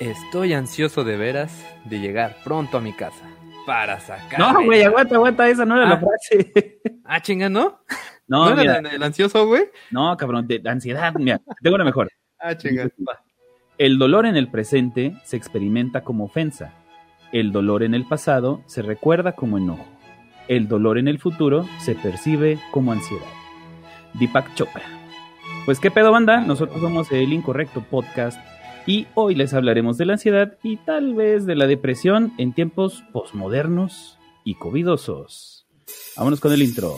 Estoy ansioso de veras de llegar pronto a mi casa para sacar. No, güey, aguanta, aguanta, esa no era la Ah. frase. Ah, chinga, ¿no? No, ¿No, era el ansioso, güey? no, cabrón, de ansiedad, mira, tengo una mejor. Ah, chinga. El dolor en el presente se experimenta como ofensa. El dolor en el pasado se recuerda como enojo. El dolor en el futuro se percibe como ansiedad. Deepak Chopra. Pues qué pedo banda, nosotros somos el Incorrecto Podcast y hoy les hablaremos de la ansiedad y tal vez de la depresión en tiempos posmodernos y covidosos. Vámonos con el intro.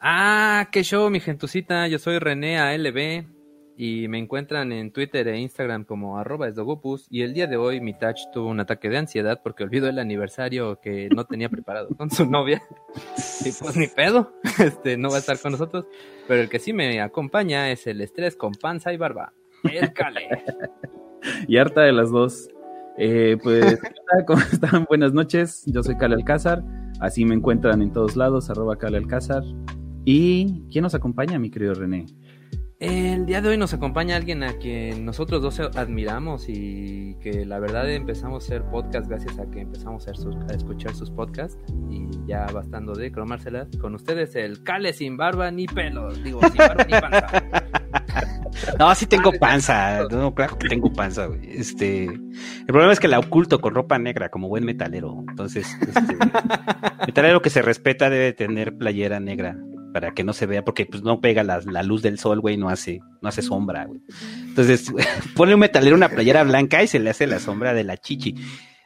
Ah, qué show, mi gentucita. Yo soy René ALB y me encuentran en Twitter e Instagram como arroba esdogopus. Y el día de hoy mi touch tuvo un ataque de ansiedad porque olvidó el aniversario que no tenía preparado con su novia. Y pues ni pedo, este no va a estar con nosotros. Pero el que sí me acompaña es el estrés con panza y barba. El Cale. y harta de las dos. Eh, pues. ¿cómo están? Buenas noches. Yo soy Cale Alcázar. Así me encuentran en todos lados, arroba Cale Alcázar. ¿Y quién nos acompaña, mi querido René? El día de hoy nos acompaña alguien a quien nosotros dos admiramos y que la verdad empezamos a hacer podcast gracias a que empezamos a, hacer sus- a escuchar sus podcasts y ya bastando de cromárselas. Con ustedes el Cale sin barba ni pelos, digo, sin barba ni panza. No, sí tengo panza. No, claro que tengo panza, güey. Este, el problema es que la oculto con ropa negra, como buen metalero. Entonces, este, metalero que se respeta debe tener playera negra para que no se vea, porque pues no pega la, la luz del sol, güey, no hace, no hace sombra, güey. Entonces, pone un metalero una playera blanca y se le hace la sombra de la chichi.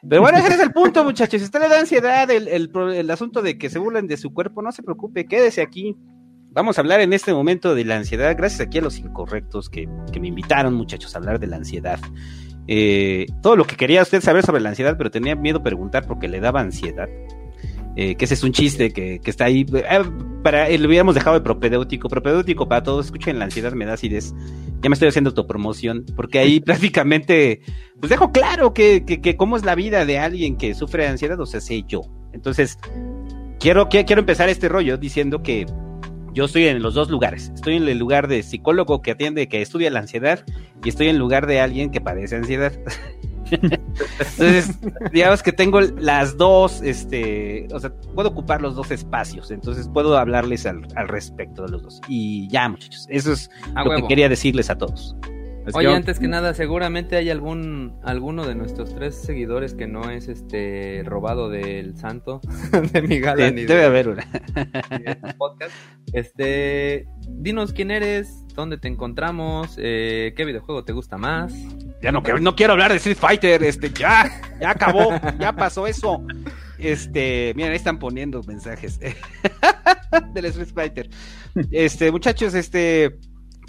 Pero bueno, ese es el punto, muchachos. Si usted le da ansiedad el, el, asunto de que se burlen de su cuerpo, no se preocupe, quédese aquí. Vamos a hablar en este momento de la ansiedad, gracias aquí a los incorrectos que, que me invitaron, muchachos, a hablar de la ansiedad. Eh, todo lo que quería usted saber sobre la ansiedad, pero tenía miedo preguntar porque le daba ansiedad. Eh, que ese es un chiste que, que está ahí. eh, para, eh, lo hubiéramos dejado de propedéutico. Propedéutico para todos. Escuchen la ansiedad, me da acidez. Ya me estoy haciendo autopromoción. Porque ahí prácticamente, pues dejo claro que, que, que cómo es la vida de alguien que sufre de ansiedad, o sea, sé yo. Entonces, quiero, que- quiero empezar este rollo diciendo que yo estoy en los dos lugares. Estoy en el lugar de psicólogo que atiende, que estudia la ansiedad, y estoy en el lugar de alguien que padece ansiedad. Entonces, digamos que tengo las dos, este, o sea, puedo ocupar los dos espacios, entonces puedo hablarles al, al respecto de los dos. Y ya, muchachos, eso es A lo huevo. que quería decirles a todos. Oye, que- antes que nada, seguramente hay algún alguno de nuestros tres seguidores que no es este robado del santo de mi de- debe haber una. tu podcast. Este, dinos quién eres, dónde te encontramos, eh, qué videojuego te gusta más. Ya no, quiero- no quiero hablar de Street Fighter, este, ya, ya acabó, ya pasó eso. Este, miren, ahí están poniendo mensajes del Street Fighter. Este, muchachos, este,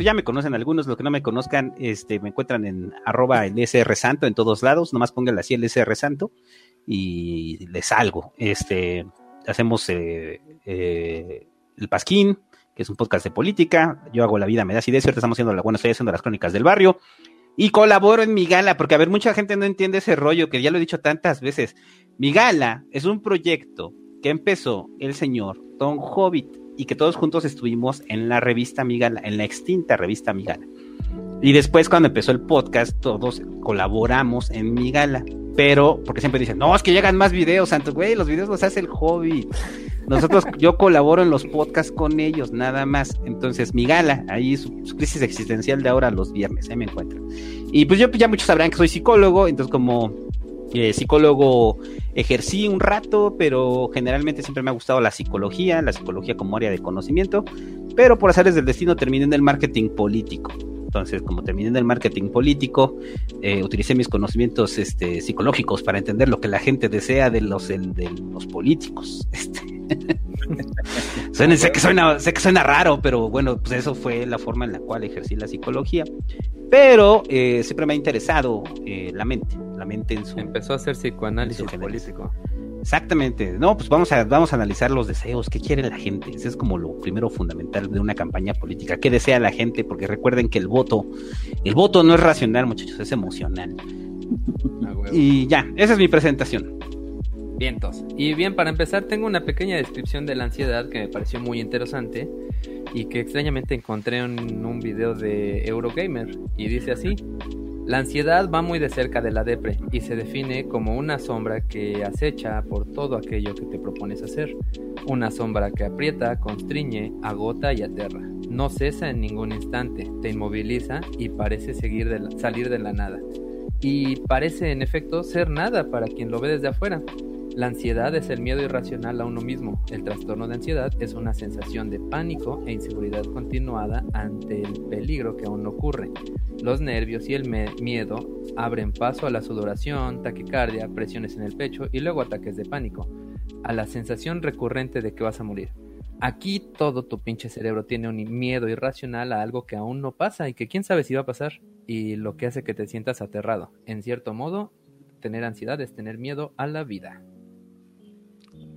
pues ya me conocen algunos, los que no me conozcan, este, me encuentran en arroba el Santo en todos lados, nomás pónganle así el SR Santo y les salgo. Este, hacemos eh, eh, el Pasquín, que es un podcast de política, yo hago la vida, me da y ahorita estamos haciendo la buena, estoy haciendo las crónicas del barrio. Y colaboro en mi gala, porque a ver, mucha gente no entiende ese rollo, que ya lo he dicho tantas veces. Mi gala es un proyecto que empezó el señor Don Hobbit y que todos juntos estuvimos en la revista Mi Gala, en la extinta revista Mi Gala. Y después cuando empezó el podcast, todos colaboramos en Mi Gala. Pero, porque siempre dicen, no, es que llegan más videos, santo, güey, los videos los hace el Hobbit. Nosotros, yo colaboro en los podcasts con ellos, nada más. Entonces, mi gala, ahí su, su crisis existencial de ahora los viernes, ahí me encuentran. Y pues yo pues ya muchos sabrán que soy psicólogo, entonces como eh, psicólogo ejercí un rato, pero generalmente siempre me ha gustado la psicología, la psicología como área de conocimiento, pero por azares del destino terminé en el marketing político. Entonces, como terminé en el marketing político, eh, utilicé mis conocimientos este, psicológicos para entender lo que la gente desea de los, el- de los políticos. Este. Suena- sé, que suena, sé que suena raro, pero bueno, pues eso fue la forma en la cual ejercí la psicología. Pero eh, siempre me ha interesado eh, la mente, la mente en su... Empezó a hacer psicoanálisis político. Exactamente. No, pues vamos a, vamos a analizar los deseos. ¿Qué quiere la gente? Ese es como lo primero fundamental de una campaña política. ¿Qué desea la gente? Porque recuerden que el voto, el voto no es racional, muchachos, es emocional. y ya, esa es mi presentación. Vientos. Y bien, para empezar, tengo una pequeña descripción de la ansiedad que me pareció muy interesante y que extrañamente encontré en un video de Eurogamer. Y dice así: La ansiedad va muy de cerca de la depre y se define como una sombra que acecha por todo aquello que te propones hacer. Una sombra que aprieta, constriñe, agota y aterra. No cesa en ningún instante, te inmoviliza y parece seguir de salir de la nada. Y parece en efecto ser nada para quien lo ve desde afuera. La ansiedad es el miedo irracional a uno mismo. El trastorno de ansiedad es una sensación de pánico e inseguridad continuada ante el peligro que aún ocurre. Los nervios y el miedo abren paso a la sudoración, taquicardia, presiones en el pecho y luego ataques de pánico, a la sensación recurrente de que vas a morir. Aquí todo tu pinche cerebro tiene un miedo irracional a algo que aún no pasa y que quién sabe si va a pasar y lo que hace que te sientas aterrado. En cierto modo, tener ansiedad es tener miedo a la vida.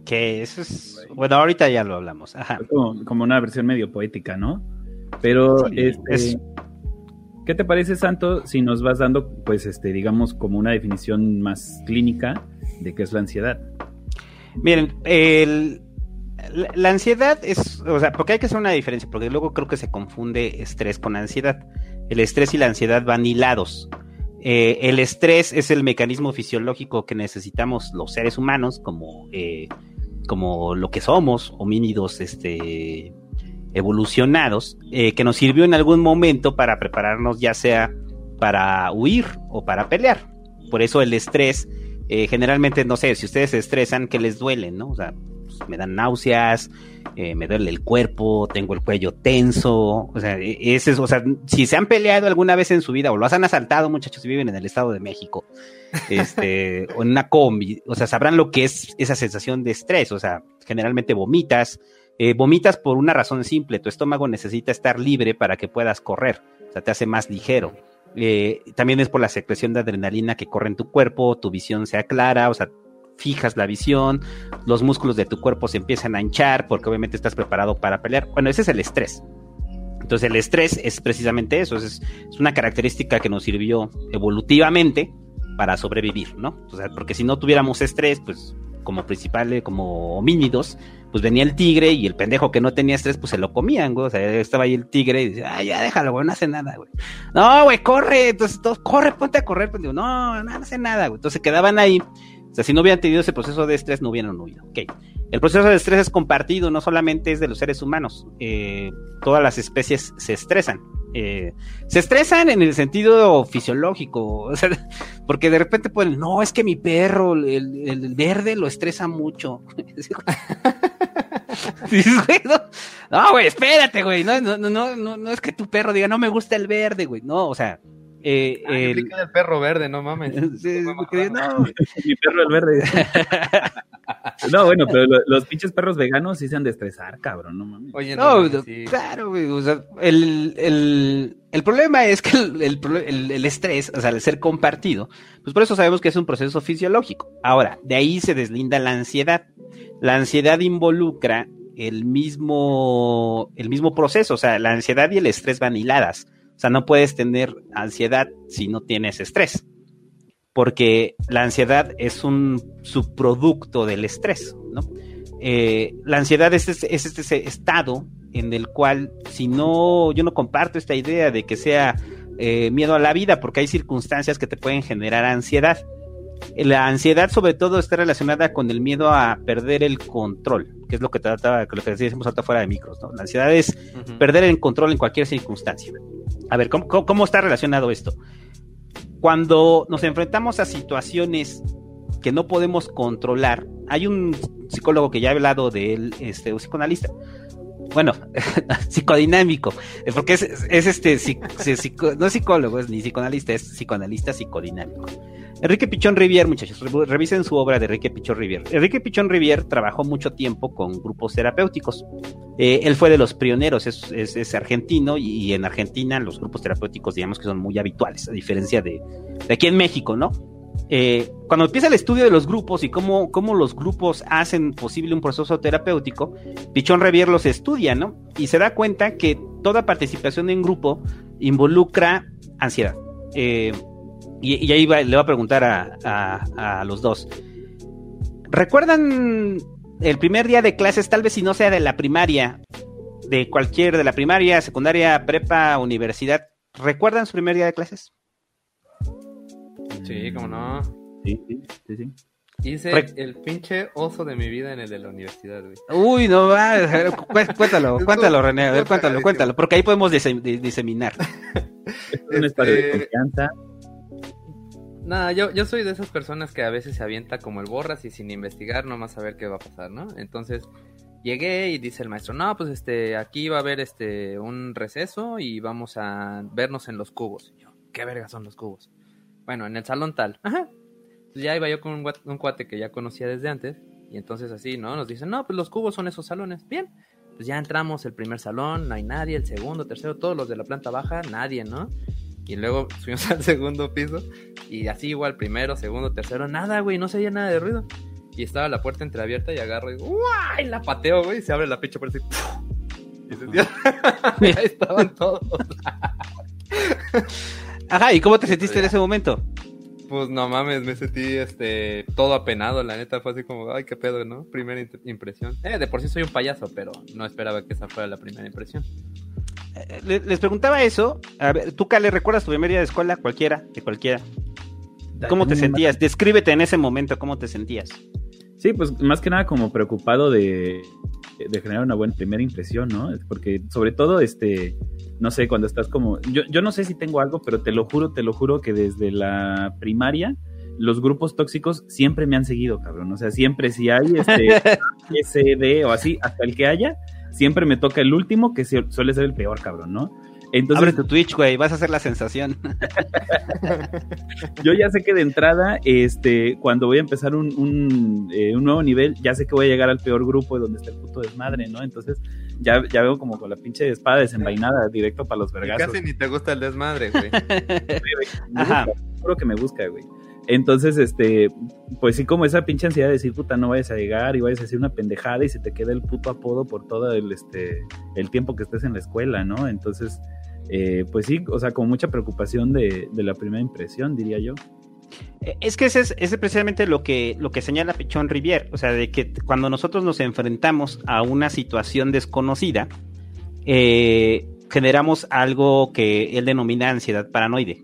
Que eso es. Bueno, ahorita ya lo hablamos. Como, una versión medio poética, ¿no? Pero, este. ¿Qué te parece, Santo, si nos vas dando, pues, este, digamos, como una definición más clínica de qué es la ansiedad? Miren, la, ansiedad es, o sea, porque hay que hacer una diferencia, porque luego creo que se confunde estrés con ansiedad. El estrés y la ansiedad van hilados. Eh, el estrés es el mecanismo fisiológico que necesitamos los seres humanos, como eh, como lo que somos, homínidos este, evolucionados, eh, que nos sirvió en algún momento para prepararnos ya sea para huir o para pelear. Por eso el estrés, eh, generalmente, no sé, si ustedes se estresan, que les duele, ¿no? O sea, pues, me dan náuseas, eh, me duele el cuerpo, tengo el cuello tenso, o sea, e, ese es, o sea, si se han peleado alguna vez en su vida o los han asaltado, muchachos, si viven en el Estado de México, este, o en una combi, o sea, sabrán lo que es esa sensación de estrés, o sea, generalmente vomitas, eh, vomitas por una razón simple, tu estómago necesita estar libre para que puedas correr, o sea, te hace más ligero. Eh, también es por la secreción de adrenalina que corre en tu cuerpo, tu visión se aclara, o sea, fijas la visión, los músculos de tu cuerpo se empiezan a hinchar porque obviamente estás preparado para pelear. Bueno, ese es el estrés. Entonces el estrés es precisamente eso, es, una característica que nos sirvió evolutivamente para sobrevivir, ¿no? O sea, porque si no tuviéramos estrés, pues como principal, como homínidos, pues venía el tigre y el pendejo que no tenía estrés, pues se lo comían, güey. O sea, estaba ahí el tigre y decía, ay, ya déjalo, güey, no hace nada, güey. No, güey, corre, entonces todos, corre, ponte a correr. Pues no, no, no hace nada, güey. Entonces quedaban ahí o sea, si no hubieran tenido ese proceso de estrés, no hubieran huido. Okay. El proceso de estrés es compartido, no solamente es de los seres humanos. Eh, todas las especies se estresan. Eh, se estresan en el sentido fisiológico, o sea, porque de repente pueden, no, es que mi perro, el, verde, lo estresa mucho. no, güey, espérate, güey, no, no, no, no, no es que tu perro diga, no me gusta el verde, güey, no, o sea, eh, el... perro verde, no mames. no, mi perro el verde. no, bueno, pero los pinches perros veganos sí se han de estresar, cabrón, no mames. Oye, no, claro, güey, o sea, el, el, el, problema es que el, el, el, estrés, o sea, al ser compartido, pues por eso sabemos que es un proceso fisiológico. Ahora, de ahí se deslinda la ansiedad. La ansiedad involucra el mismo, el mismo proceso, o sea, la ansiedad y el estrés van hiladas. O sea, no puedes tener ansiedad si no tienes estrés, porque la ansiedad es un subproducto del estrés, ¿no? Eh, la ansiedad es, este estado en el cual, si no, yo no comparto esta idea de que sea eh, miedo a la vida, porque hay circunstancias que te pueden generar ansiedad. La ansiedad, sobre todo, está relacionada con el miedo a perder el control, que es lo que trataba, lo que decíamos ahorita fuera de micros, ¿no? La ansiedad es perder el control en cualquier circunstancia. A ver, ¿cómo, está relacionado esto? Cuando nos enfrentamos a situaciones que no podemos controlar, hay un psicólogo que ya ha hablado de él, este, un psicoanalista, bueno, psicodinámico, porque es, este, no es psicólogo, es ni psicoanalista, es psicoanalista psicodinámico. Enrique Pichón Rivier, muchachos, revisen su obra de Enrique Pichón Rivier. Enrique Pichón Rivier trabajó mucho tiempo con grupos terapéuticos. Eh, él fue de los pioneros, es, argentino y, en Argentina los grupos terapéuticos digamos que son muy habituales, a diferencia de, aquí en México, ¿no? Eh, cuando empieza el estudio de los grupos y cómo, cómo los grupos hacen posible un proceso terapéutico, Pichón Rivier los estudia, ¿no? Y se da cuenta que toda participación en grupo involucra ansiedad. Eh, y, ahí le voy a preguntar a, a, los dos. ¿Recuerdan el primer día de clases, tal vez si no sea de la primaria, de cualquier, de la primaria, secundaria, prepa, universidad, ¿recuerdan su primer día de clases? Sí, cómo no. Sí, sí, sí. Hice el pinche oso de mi vida en el de la universidad, güey. Uy, no va. Cuéntalo, cuéntalo, René. A ver, cuéntalo, cuéntalo. Porque ahí podemos diseminar. Es un espacio de este, confianza. Nada, yo, yo soy de esas personas que a veces se avienta como el borras y sin investigar nomás a ver qué va a pasar, ¿no? Entonces llegué y dice el maestro, no, pues este, aquí va a haber este un receso y vamos a vernos en los cubos. yo, ¿qué verga son los cubos? Bueno, en el salón tal. Ajá, ya iba yo con un, cuate que ya conocía desde antes. Y entonces así, ¿no? Nos dicen, no, pues los cubos son esos salones. Bien. Pues ya entramos el primer salón, no hay nadie, el segundo, tercero, todos los de la planta baja, nadie, ¿no? Y luego subimos al segundo piso y así igual, primero, segundo, tercero, nada, güey, no se oía nada de ruido. Y estaba la puerta entreabierta y agarro y ¡guay! La pateo, güey, y se abre la pinche puerta y, y se y ahí estaban todos. Ajá, ¿y cómo te sentiste en ese momento? pues no mames, me sentí este todo apenado, la neta, fue así como, ay, qué pedo, ¿no? Primera impresión. Eh, de por sí soy un payaso, pero no esperaba que esa fuera la primera impresión. Eh, les preguntaba eso, a ver, tú, Cale, ¿recuerdas tu primer día de escuela? Cualquiera, de cualquiera. ¿Cómo te sentías? Descríbete en ese momento, ¿cómo te sentías? Sí, pues más que nada como preocupado de, de generar una buena primera impresión, ¿no? Porque sobre todo, este, no sé, cuando estás como, yo, yo no sé si tengo algo, pero te lo juro, te lo juro que desde la primaria los grupos tóxicos siempre me han seguido, cabrón. O sea, siempre si hay este SD o así, hasta el que haya, siempre me toca el último, que suele ser el peor, cabrón, ¿no? Entonces, Abre tu Twitch, güey, vas a hacer la sensación. yo ya sé que de entrada, este, cuando voy a empezar un, un, eh, un, nuevo nivel, ya sé que voy a llegar al peor grupo donde está el puto desmadre, ¿no? Entonces, ya, ya veo como con la pinche espada desenvainada directo para los vergazos. casi ni te gusta el desmadre, güey. Ajá. Seguro que me busca, güey. Entonces, este, pues sí, como esa pinche ansiedad de decir, puta, no vayas a llegar y vayas a decir una pendejada y se te queda el puto apodo por todo el, este, el tiempo que estés en la escuela, ¿no? Entonces, eh, pues sí, o sea, con mucha preocupación de, la primera impresión, diría yo. Eh, es que ese es, precisamente lo que, lo que señala Pichón Rivier, o sea, de que cuando nosotros nos enfrentamos a una situación desconocida, eh, generamos algo que él denomina ansiedad paranoide.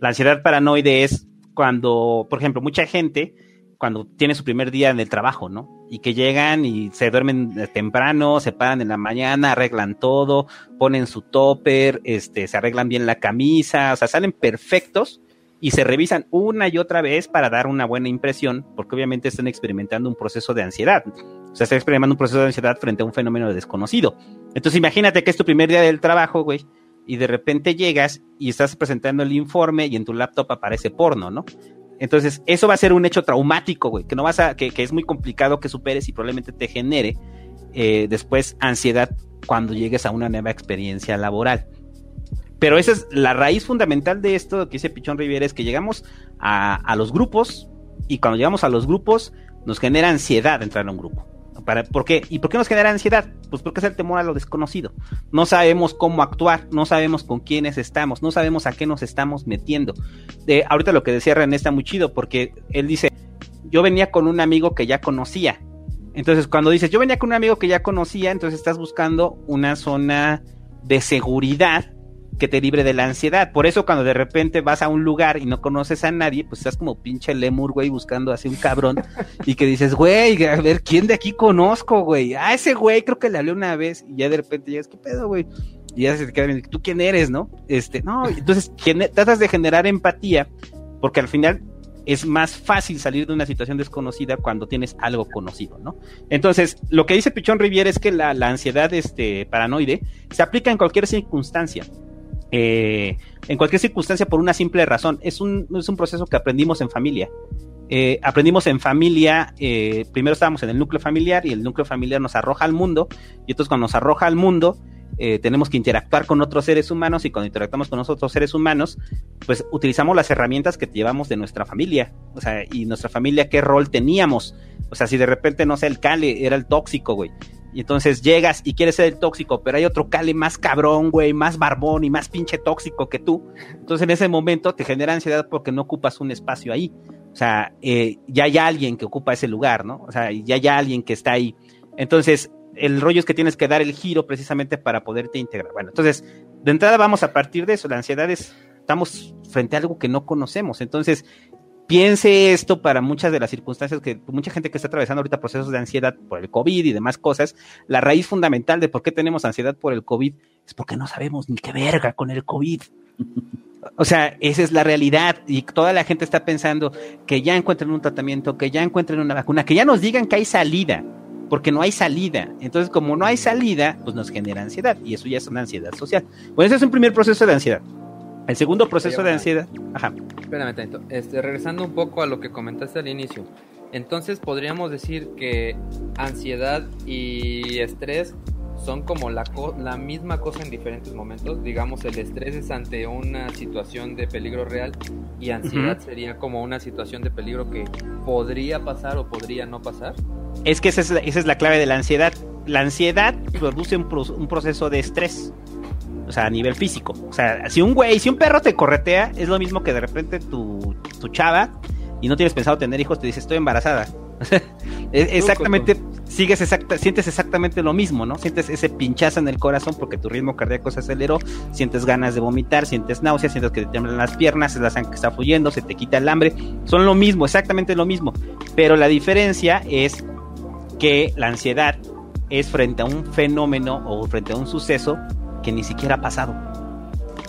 La ansiedad paranoide es cuando, por ejemplo, mucha gente, cuando tiene su primer día en el trabajo, ¿no? Y que llegan y se duermen temprano, se paran en la mañana, arreglan todo, ponen su topper, este, se arreglan bien la camisa, o sea, salen perfectos y se revisan una y otra vez para dar una buena impresión, porque obviamente están experimentando un proceso de ansiedad. O sea, están experimentando un proceso de ansiedad frente a un fenómeno desconocido. Entonces, imagínate que es tu primer día del trabajo, güey, y de repente llegas y estás presentando el informe y en tu laptop aparece porno, ¿no? Entonces, eso va a ser un hecho traumático, güey, que no vas a, que, es muy complicado que superes y probablemente te genere eh, después ansiedad cuando llegues a una nueva experiencia laboral. Pero esa es la raíz fundamental de esto que dice Pichón Riviera, es que llegamos a, los grupos y cuando llegamos a los grupos nos genera ansiedad entrar a un grupo. Para, ¿Por qué? ¿Y por qué nos genera ansiedad? Pues porque es el temor a lo desconocido. No sabemos cómo actuar, no sabemos con quiénes estamos, no sabemos a qué nos estamos metiendo. De, ahorita lo que decía René está muy chido porque él dice, yo venía con un amigo que ya conocía. Entonces cuando dices, yo venía con un amigo que ya conocía, entonces estás buscando una zona de seguridad que te libre de la ansiedad. Por eso cuando de repente vas a un lugar y no conoces a nadie, pues estás como pinche lemur, güey, buscando así un cabrón y que dices, güey, a ver, ¿quién de aquí conozco, güey? Ah, ese güey creo que le hablé una vez y ya de repente ya es, ¿qué pedo, güey? Y ya se te queda bien, ¿tú quién eres, no? Este, no, entonces tratas de generar empatía porque al final es más fácil salir de una situación desconocida cuando tienes algo conocido, ¿no? Entonces, lo que dice Pichón Riviera es que la, la ansiedad este, paranoide se aplica en cualquier circunstancia. Eh, en cualquier circunstancia por una simple razón. Es un, es un proceso que aprendimos en familia. Eh, aprendimos en familia, eh, primero estábamos en el núcleo familiar y el núcleo familiar nos arroja al mundo y entonces cuando nos arroja al mundo tenemos que interactuar con otros seres humanos y cuando interactuamos con otros seres humanos pues utilizamos las herramientas que llevamos de nuestra familia, o sea, y nuestra familia qué rol teníamos, o sea, si de repente no sé, el Cale era el tóxico, güey, Y entonces llegas y quieres ser el tóxico, pero hay otro Cale más cabrón, güey, más barbón y más pinche tóxico que tú. Entonces en ese momento te genera ansiedad porque no ocupas un espacio ahí. O sea, eh, ya hay alguien que ocupa ese lugar, ¿no? O sea, ya hay alguien que está ahí. Entonces, el rollo es que tienes que dar el giro precisamente para poderte integrar. Bueno, entonces, de entrada vamos a partir de eso. La ansiedad es, estamos frente a algo que no conocemos. Entonces, piense esto para muchas de las circunstancias que mucha gente que está atravesando ahorita procesos de ansiedad por el COVID y demás cosas, la raíz fundamental de por qué tenemos ansiedad por el COVID es porque no sabemos ni qué verga con el COVID. O sea, esa es la realidad y toda la gente está pensando que ya encuentren un tratamiento, que ya encuentren una vacuna, que ya nos digan que hay salida, porque no hay salida. Entonces, como no hay salida, pues nos genera ansiedad y eso ya es una ansiedad social. Bueno, ese es un primer proceso de ansiedad. El segundo proceso de ansiedad. Ajá. Espérame tanto. Este, regresando un poco a lo que comentaste al inicio. Entonces podríamos decir que ansiedad y estrés son como la, la misma cosa en diferentes momentos. Digamos, el estrés es ante una situación de peligro real y ansiedad sería como una situación de peligro que podría pasar o podría no pasar. Es que esa es la, esa es la clave de la ansiedad. La ansiedad produce un, un proceso de estrés o sea, a nivel físico. O sea, si un güey, si un perro te corretea, es lo mismo que de repente tu, tu chava y no tienes pensado tener hijos, te dice estoy embarazada. exactamente, sigues exacta, sientes exactamente lo mismo, ¿no? Sientes ese pinchazo en el corazón porque tu ritmo cardíaco se aceleró, sientes ganas de vomitar, sientes náuseas, sientes que te tiemblan las piernas, es la sangre que está fluyendo, se te quita el hambre, son lo mismo, exactamente lo mismo. Pero la diferencia es que la ansiedad es frente a un fenómeno o frente a un suceso que ni siquiera ha pasado.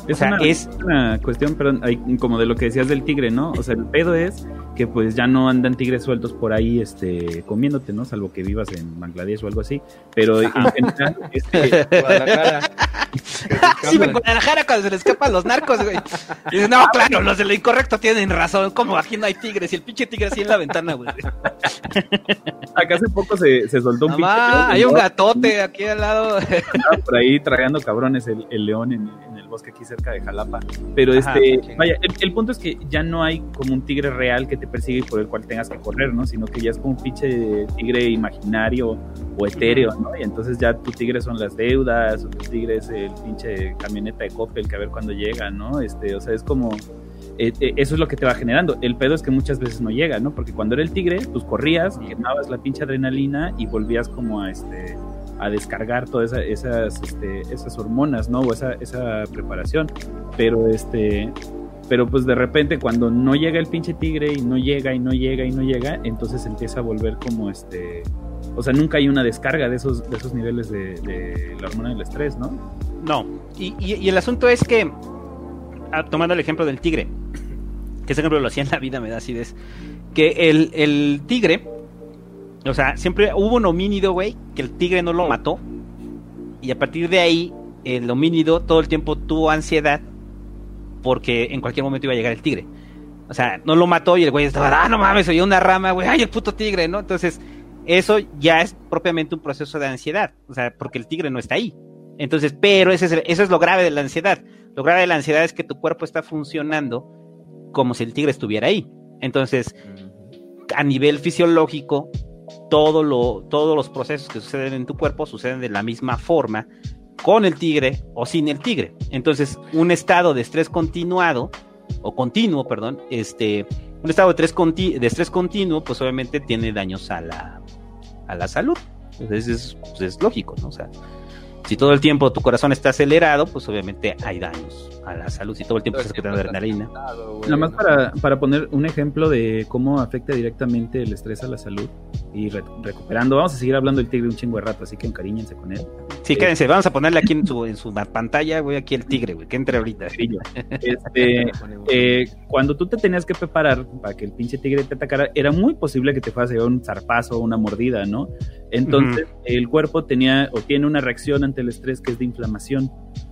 Es, una, es una cuestión, perdón, como de lo que decías del tigre, ¿no? O sea, el pedo es que pues ya no andan tigres sueltos por ahí este comiéndote, ¿no? Salvo que vivas en Bangladesh o algo así. Pero en general, este, Guadalajara. sí, en Guadalajara cuando se le escapan los narcos, güey. Y dices, no, claro, los de lo incorrecto tienen razón. Como aquí no hay tigres y el pinche tigre así en la ventana, güey. Acá hace poco se, se soltó un pinche. hay un gatote aquí al lado. por ahí tragando cabrones el, el león en, en, el bosque aquí cerca de Jalapa. Pero este, vaya, el, el punto es que ya no hay como un tigre real que te persigue y por el cual tengas que correr, ¿no? Sino que ya es como un pinche tigre imaginario o etéreo, ¿no? Y entonces ya tu tigre son las deudas, o tu tigre es el pinche camioneta de Coppel que a ver cuándo llega, ¿no? Este, o sea, es como... Eh, eh, eso es lo que te va generando. El pedo es que muchas veces no llega, ¿no? Porque cuando era el tigre, pues corrías, quemabas la pinche adrenalina y volvías como a este a descargar todas esa, esas, este, esas hormonas, ¿no? O esa, esa preparación. Pero este, pero pues de repente cuando no llega el pinche tigre y no llega y no llega y no llega, entonces empieza a volver como este, o sea, nunca hay una descarga de esos, de esos niveles de, la hormona del estrés, ¿no? No, y, y, y el asunto es que, ah, tomando el ejemplo del tigre, que ese ejemplo lo hacía en la vida, me da acidez, que el, el tigre, o sea, siempre hubo un homínido, güey, que el tigre no lo mató, y a partir de ahí, el homínido todo el tiempo tuvo ansiedad porque en cualquier momento iba a llegar el tigre. O sea, no lo mató y el güey estaba, ah, no mames, oye una rama, güey, ay, el puto tigre, ¿no? Entonces, eso ya es propiamente un proceso de ansiedad, o sea, porque el tigre no está ahí. Entonces, pero ese es, eso es lo grave de la ansiedad. Lo grave de la ansiedad es que tu cuerpo está funcionando como si el tigre estuviera ahí. Entonces, a nivel fisiológico, todo lo, todos los procesos que suceden en tu cuerpo suceden de la misma forma con el tigre o sin el tigre. Entonces, un estado de estrés continuado, o continuo, perdón, este, un estado de estrés, continuo, pues obviamente tiene daños a la, a la salud. Entonces es, pues es lógico, ¿no? O sea, si todo el tiempo tu corazón está acelerado, pues obviamente hay daños a la salud. Si todo el tiempo estás quitando adrenalina. Nada más para, para, poner un ejemplo de cómo afecta directamente el estrés a la salud y re recuperando. Vamos a seguir hablando del tigre un chingo de rato, así que encariñense con él. Sí, quédense, vamos a ponerle aquí en su, en su pantalla, güey, aquí el tigre, güey, que entre ahorita. Este, eh, cuando tú te tenías que preparar para que el pinche tigre te atacara, era muy posible que te fuera a llevar un zarpazo o una mordida, ¿no? Entonces, uh -huh. el cuerpo tenía o tiene una reacción ante el estrés que es de inflamación.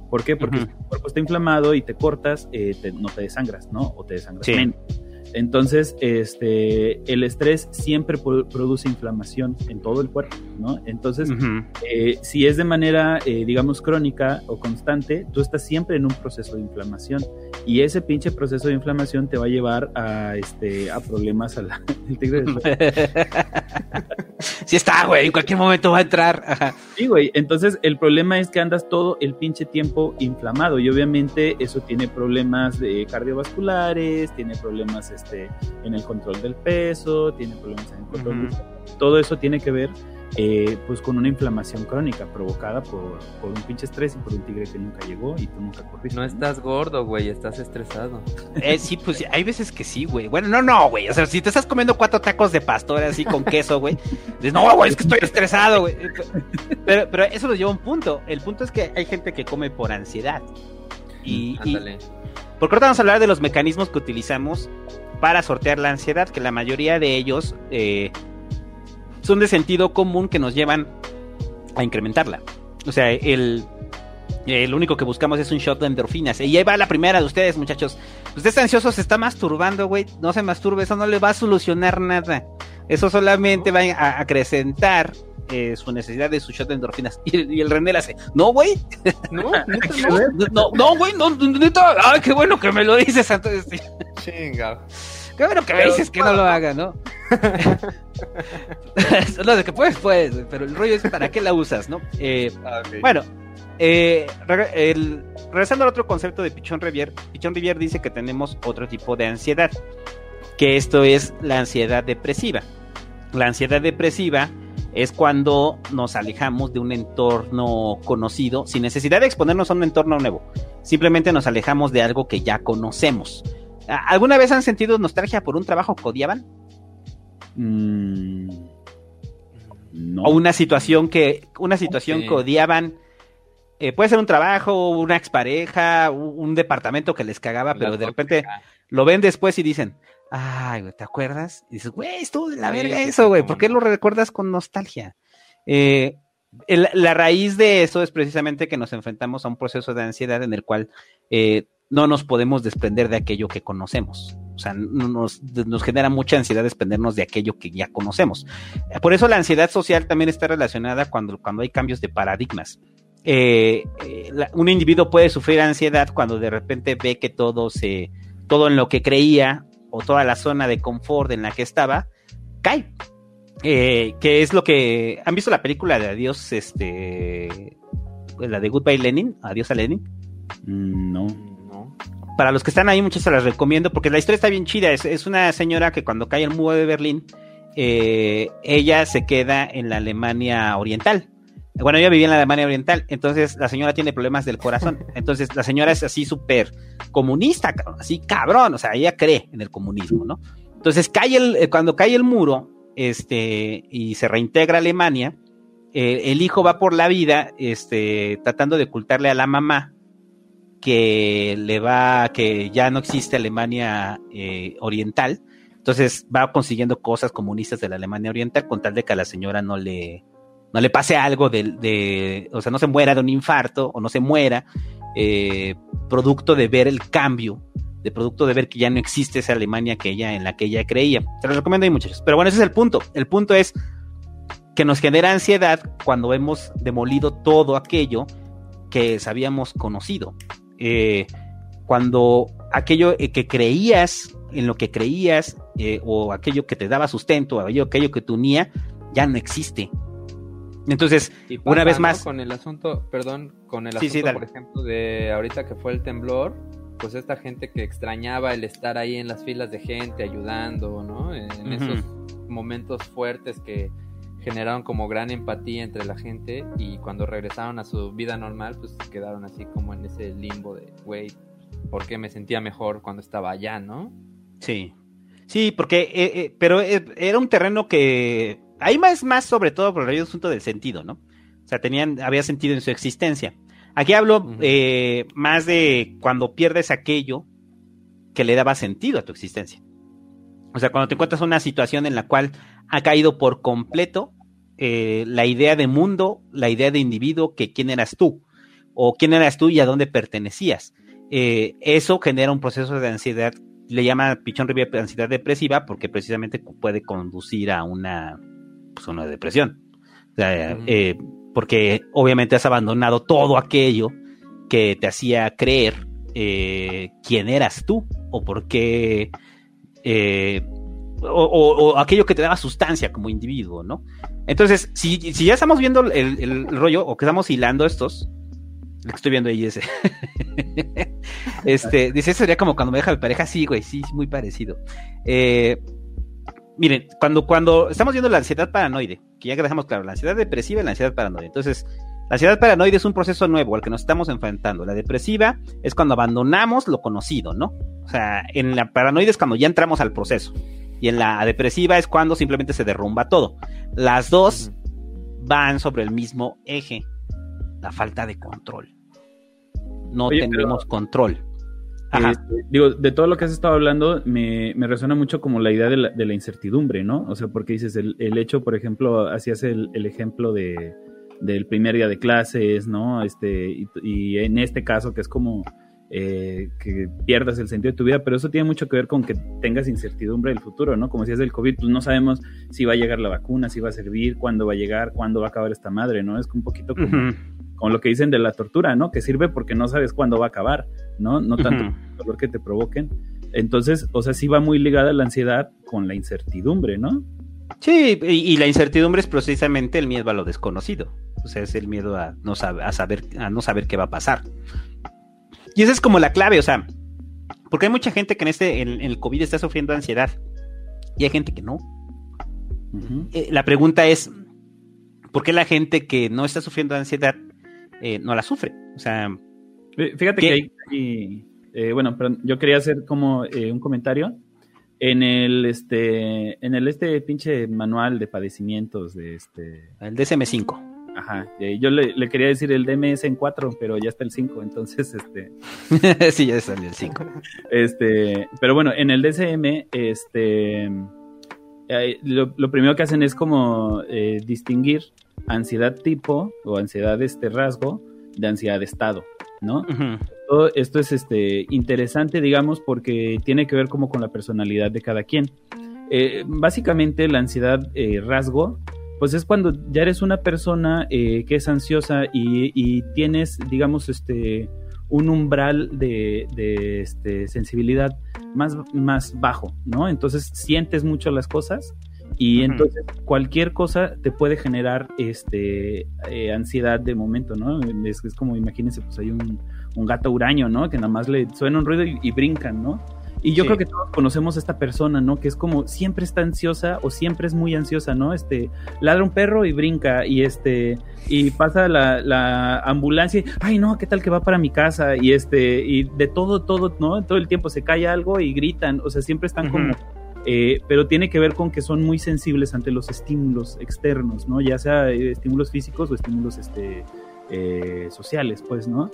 ¿Por qué? Porque uh -huh. si tu cuerpo está inflamado y te cortas, eh, te, no te desangras, ¿no? O te desangras sí. menos. Entonces, este, el estrés siempre produce inflamación en todo el cuerpo, ¿no? Entonces, eh, si es de manera, eh, digamos, crónica o constante, tú estás siempre en un proceso de inflamación y ese pinche proceso de inflamación te va a llevar a, este, a problemas a la, tigre sí está, güey, en cualquier momento va a entrar. Sí, güey, entonces el problema es que andas todo el pinche tiempo inflamado y obviamente eso tiene problemas de cardiovasculares, tiene problemas este, en el control del peso, tiene problemas en el control Todo eso tiene que ver eh, pues con una inflamación crónica provocada por, por, un pinche estrés y por un tigre que nunca llegó y tú nunca corriste. No, estás gordo, güey, estás estresado. Eh, sí, pues hay veces que sí, güey. Bueno, no, no, güey. O sea, si te estás comiendo cuatro tacos de pastor así con queso, güey, dices, no, güey, es que estoy estresado, güey. Pero, pero eso nos lleva a un punto. El punto es que hay gente que come por ansiedad. Y, y porque ahorita vamos a hablar de los mecanismos que utilizamos para sortear la ansiedad, que la mayoría de ellos eh, son de sentido común que nos llevan a incrementarla. O sea, el, el único que buscamos es un shot de endorfinas. Y ahí va la primera de ustedes, muchachos. Usted está ansioso, se está masturbando, güey. No se masturbe, eso no le va a solucionar nada. Eso solamente va a acrecentar eh, su necesidad de su shot de endorfinas. Y, el René le hace, no, güey. No, no, no, güey, no, neta. Ay, qué bueno que me lo dices. Entonces, Chinga. Qué bueno que me dices que no lo haga, ¿no? no, de que puedes, puedes, pero el rollo es para qué la usas, ¿no? Eh, ah, bueno, eh, el, regresando al otro concepto de Pichón Rivier, Pichón Rivier dice que tenemos otro tipo de ansiedad, que esto es la ansiedad depresiva. La ansiedad depresiva es cuando nos alejamos de un entorno conocido sin necesidad de exponernos a un entorno nuevo. Simplemente nos alejamos de algo que ya conocemos. ¿Alguna vez han sentido nostalgia por un trabajo que odiaban? Mm, no. O una situación que, una situación que odiaban. Eh, puede ser un trabajo, una expareja, un, un departamento que les cagaba, pero de repente lo ven después y dicen, Ay, güey, ¿te acuerdas? Y dices, güey, estuvo de la verga eso, güey. ¿Por qué lo recuerdas con nostalgia? Eh, la raíz de eso es precisamente que nos enfrentamos a un proceso de ansiedad en el cual eh, no nos podemos desprender de aquello que conocemos. O sea, nos, nos, genera mucha ansiedad desprendernos de aquello que ya conocemos. Por eso la ansiedad social también está relacionada cuando, cuando hay cambios de paradigmas. Eh, un individuo puede sufrir ansiedad cuando de repente ve que todo se, todo en lo que creía o toda la zona de confort en la que estaba, cae. Eh, que es lo que. ¿Han visto la película de Adiós? Este. La de Goodbye Lenin. Adiós a Lenin. No. Para los que están ahí, muchos se las recomiendo porque la historia está bien chida. Es, una señora que cuando cae el muro de Berlín, eh, ella se queda en la Alemania Oriental. Bueno, ella vivía en la Alemania Oriental, entonces la señora tiene problemas del corazón. Entonces la señora es así súper comunista, así cabrón, o sea, ella cree en el comunismo, ¿no? Entonces cae el, eh, cuando cae el muro, este, y se reintegra Alemania, eh, el hijo va por la vida, este, tratando de ocultarle a la mamá que le va, que ya no existe Alemania eh, Oriental. Entonces va consiguiendo cosas comunistas de la Alemania Oriental con tal de que a la señora no le, no le pase algo de, o sea, no se muera de un infarto o no se muera eh, producto de ver el cambio, de producto de ver que ya no existe esa Alemania que ella, en la que ella creía. Se los recomiendo ahí muchachos. Pero bueno, ese es el punto. El punto es que nos genera ansiedad cuando hemos demolido todo aquello que sabíamos conocido. Eh, cuando aquello eh, que creías, en lo que creías, o aquello que te daba sustento, aquello, aquello que te unía, ya no existe entonces, una vez más. Con el asunto, perdón, con el asunto, por ejemplo, de ahorita que fue el temblor, pues esta gente que extrañaba el estar ahí en las filas de gente ayudando, ¿no? En esos momentos fuertes que generaron como gran empatía entre la gente y cuando regresaron a su vida normal, pues quedaron así como en ese limbo de, güey, ¿por qué me sentía mejor cuando estaba allá, no? Sí. Sí, porque, eh, eh, pero eh, era un terreno que Ahí más, más sobre todo por el asunto del sentido, ¿no? O sea, tenían, había sentido en su existencia. Aquí hablo eh, más de cuando pierdes aquello que le daba sentido a tu existencia. O sea, cuando te encuentras en una situación en la cual ha caído por completo eh, la idea de mundo, la idea de individuo, que quién eras tú, o quién eras tú y a dónde pertenecías. Eh, eso genera un proceso de ansiedad le llama Pichón Rivière ansiedad depresiva porque precisamente puede conducir a una, pues una depresión. O sea, eh, porque obviamente has abandonado todo aquello que te hacía creer eh, quién eras tú o por qué, eh, o, aquello que te daba sustancia como individuo, ¿no? Entonces, si, si ya estamos viendo el, rollo o que estamos hilando estos, lo que estoy viendo ahí ese, este, dice, eso sería como cuando me deja mi pareja, sí, güey, sí, muy parecido. Eh, miren, cuando, cuando estamos viendo la ansiedad paranoide, que ya que dejamos claro, la ansiedad depresiva y la ansiedad paranoide, entonces la ansiedad paranoide es un proceso nuevo al que nos estamos enfrentando. La depresiva es cuando abandonamos lo conocido, ¿no? O sea, en la paranoide es cuando ya entramos al proceso. Y en la depresiva es cuando simplemente se derrumba todo. Las dos van sobre el mismo eje. La falta de control. No tenemos control. Ajá. Este, digo, de todo lo que has estado hablando, me, resuena mucho como la idea de la, incertidumbre, ¿no? O sea, porque dices, el, hecho, por ejemplo, hacías el ejemplo de, del primer día de clases, ¿no? Este, y, en este caso que es como eh, que pierdas el sentido de tu vida, pero eso tiene mucho que ver con que tengas incertidumbre del futuro, ¿no? Como decías del COVID, pues no sabemos si va a llegar la vacuna, si va a servir, cuándo va a llegar, cuándo va a acabar esta madre, ¿no? Es un poquito como, lo que dicen de la tortura, ¿no? Que sirve porque no sabes cuándo va a acabar, ¿no? No tanto el dolor que te provoquen. Entonces, o sea, sí va muy ligada la ansiedad con la incertidumbre, ¿no? Sí, y, la incertidumbre es precisamente el miedo a lo desconocido. O sea, es el miedo a no, a saber, a no saber qué va a pasar. Y esa es como la clave, o sea, porque hay mucha gente que en este, en, el COVID está sufriendo ansiedad. Y hay gente que no. Eh, la pregunta es, ¿por qué la gente que no está sufriendo ansiedad eh, no la sufre? O sea, fíjate que hay, eh, bueno, pero yo quería hacer como un comentario en el este en el este pinche manual de padecimientos de este el DSM5 Ajá, yo le, quería decir el DMS en 4, pero ya está el 5, entonces este sí, ya está el 5. Este, pero bueno, en el DSM este eh, lo, primero que hacen es como eh, distinguir ansiedad tipo o ansiedad este rasgo de ansiedad de estado, ¿no? esto es este, interesante, digamos, porque tiene que ver como con la personalidad de cada quien. Eh, básicamente la ansiedad eh, rasgo, pues es cuando ya eres una persona eh, que es ansiosa y, tienes, digamos, este un umbral de, este, sensibilidad más, más bajo, ¿no? Entonces sientes mucho las cosas y entonces cualquier cosa te puede generar este ansiedad de momento, ¿no? Es, es como, imagínense, pues hay un, un gato huraño, ¿no? Que nada más le suena un ruido y, brincan, ¿no? Y yo creo que todos conocemos a esta persona, ¿no? Que es como siempre está ansiosa o siempre es muy ansiosa, ¿no? Este, ladra un perro y brinca y este, y pasa la, ambulancia y, ay, no, ¿qué tal que va para mi casa? Y este, y de todo, todo, ¿no? Todo el tiempo se cae algo y gritan, o sea, siempre están como... Eh, pero tiene que ver con que son muy sensibles ante los estímulos externos, ¿no? Ya sea eh, estímulos físicos o estímulos este, eh, sociales, pues, ¿no?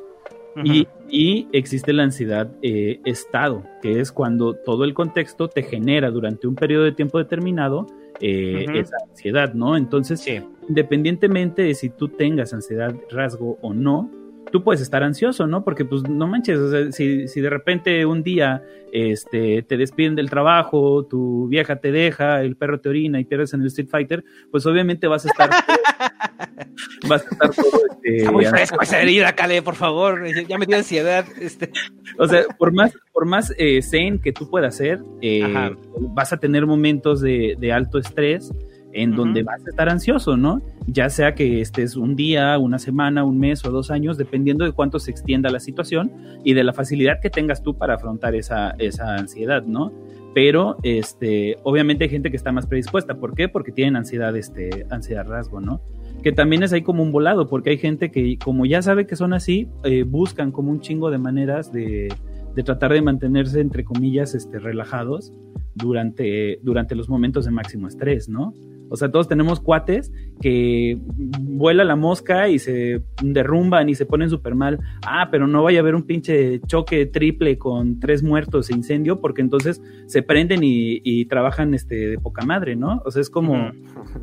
y, existe la ansiedad eh, estado, que es cuando todo el contexto te genera durante un periodo de tiempo determinado eh, esa ansiedad, ¿no? Entonces, independientemente de si tú tengas ansiedad rasgo o no, tú puedes estar ansioso, ¿no? Porque pues no manches, o sea, si, si de repente un día este, te despiden del trabajo, tu vieja te deja, el perro te orina y pierdes en el Street Fighter, pues obviamente vas a estar vas a estar todo este, Está muy fresco esa herida, Cale, por favor, ya me dio ansiedad. Este. O sea, por más, por más eh, zen que tú puedas hacer, eh, vas a tener momentos de, de alto estrés en donde vas a estar ansioso, ¿no? Ya sea que estés un día, una semana, un mes o dos años, dependiendo de cuánto se extienda la situación y de la facilidad que tengas tú para afrontar esa, esa ansiedad, ¿no? Pero, este, obviamente hay gente que está más predispuesta. ¿Por qué? Porque tienen ansiedad, este, ansiedad rasgo, ¿no? Que también es ahí como un volado, porque hay gente que, como ya sabe que son así, eh, buscan como un chingo de maneras de, de tratar de mantenerse, entre comillas, este, relajados durante, durante los momentos de máximo estrés, ¿no? O sea, todos tenemos cuates que vuela la mosca y se derrumban y se ponen súper mal. Ah, pero no vaya a haber un pinche choque triple con tres muertos e incendio, porque entonces se prenden y, trabajan este, de poca madre, ¿no? O sea, es como,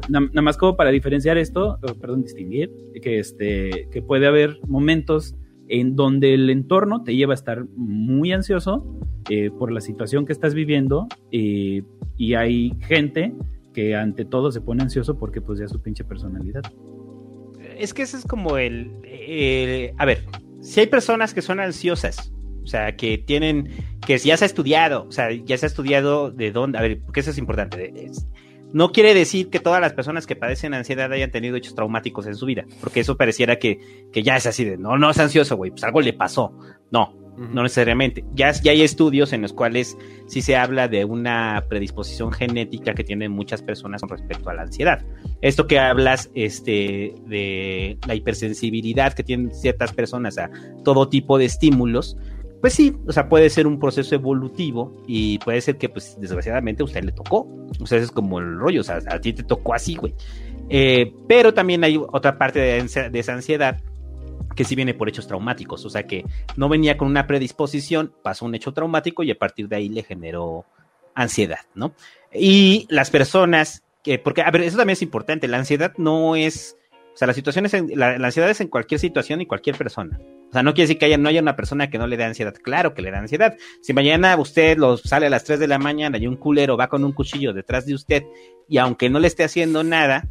nada más como para diferenciar esto, perdón, distinguir, que, este, que puede haber momentos en donde el entorno te lleva a estar muy ansioso eh, por la situación que estás viviendo eh, y hay gente que ante todo se pone ansioso porque pues ya su pinche personalidad. Es que ese es como el, el... A ver, si hay personas que son ansiosas, o sea, que tienen, que ya se ha estudiado, o sea, ya se ha estudiado de dónde, a ver, porque eso es importante. no quiere decir que todas las personas que padecen ansiedad hayan tenido hechos traumáticos en su vida, porque eso pareciera que, que ya es así de, no, no es ansioso, güey, pues algo le pasó. No, no necesariamente. Ya, ya hay estudios en los cuales sí se habla de una predisposición genética que tienen muchas personas con respecto a la ansiedad. Esto que hablas este, de la hipersensibilidad que tienen ciertas personas a todo tipo de estímulos, pues sí, o sea, puede ser un proceso evolutivo y puede ser que, pues, desgraciadamente a usted le tocó. O sea, es como el rollo, o sea, a ti te tocó así, güey. Eh, pero también hay otra parte de, de esa ansiedad que sí viene por hechos traumáticos, o sea que no venía con una predisposición, pasó un hecho traumático y a partir de ahí le generó ansiedad, ¿no? Y las personas que, porque, a ver, eso también es importante, la ansiedad no es, o sea, las situaciones, la, ansiedad es en cualquier situación y cualquier persona. O sea, no quiere decir que haya, no haya una persona que no le dé ansiedad. Claro que le da ansiedad. Si mañana usted lo sale a las 3 de la mañana y un culero va con un cuchillo detrás de usted y aunque no le esté haciendo nada,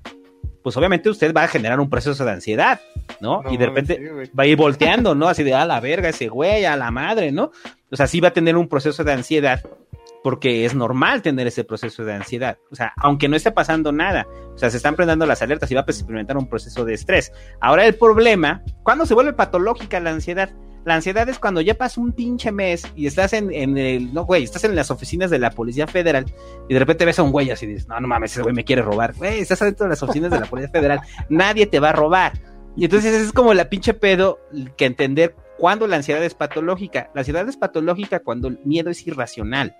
pues obviamente usted va a generar un proceso de ansiedad, ¿no? y de repente va a ir volteando, ¿no? Así de, a la verga ese güey, a la madre, ¿no? O sea, sí va a tener un proceso de ansiedad porque es normal tener ese proceso de ansiedad. O sea, aunque no esté pasando nada, o sea, se están prendiendo las alertas y va a experimentar un proceso de estrés. Ahora el problema, ¿cuándo se vuelve patológica la ansiedad? La ansiedad es cuando ya pasó un pinche mes y estás en, en, el, no, güey, estás en las oficinas de la Policía Federal y de repente ves a un güey así dices, no, no mames, ese güey me quiere robar. Güey, estás adentro de las oficinas de la Policía Federal, nadie te va a robar. Y entonces es como la pinche pedo que entender cuándo la ansiedad es patológica. La ansiedad es patológica cuando el miedo es irracional.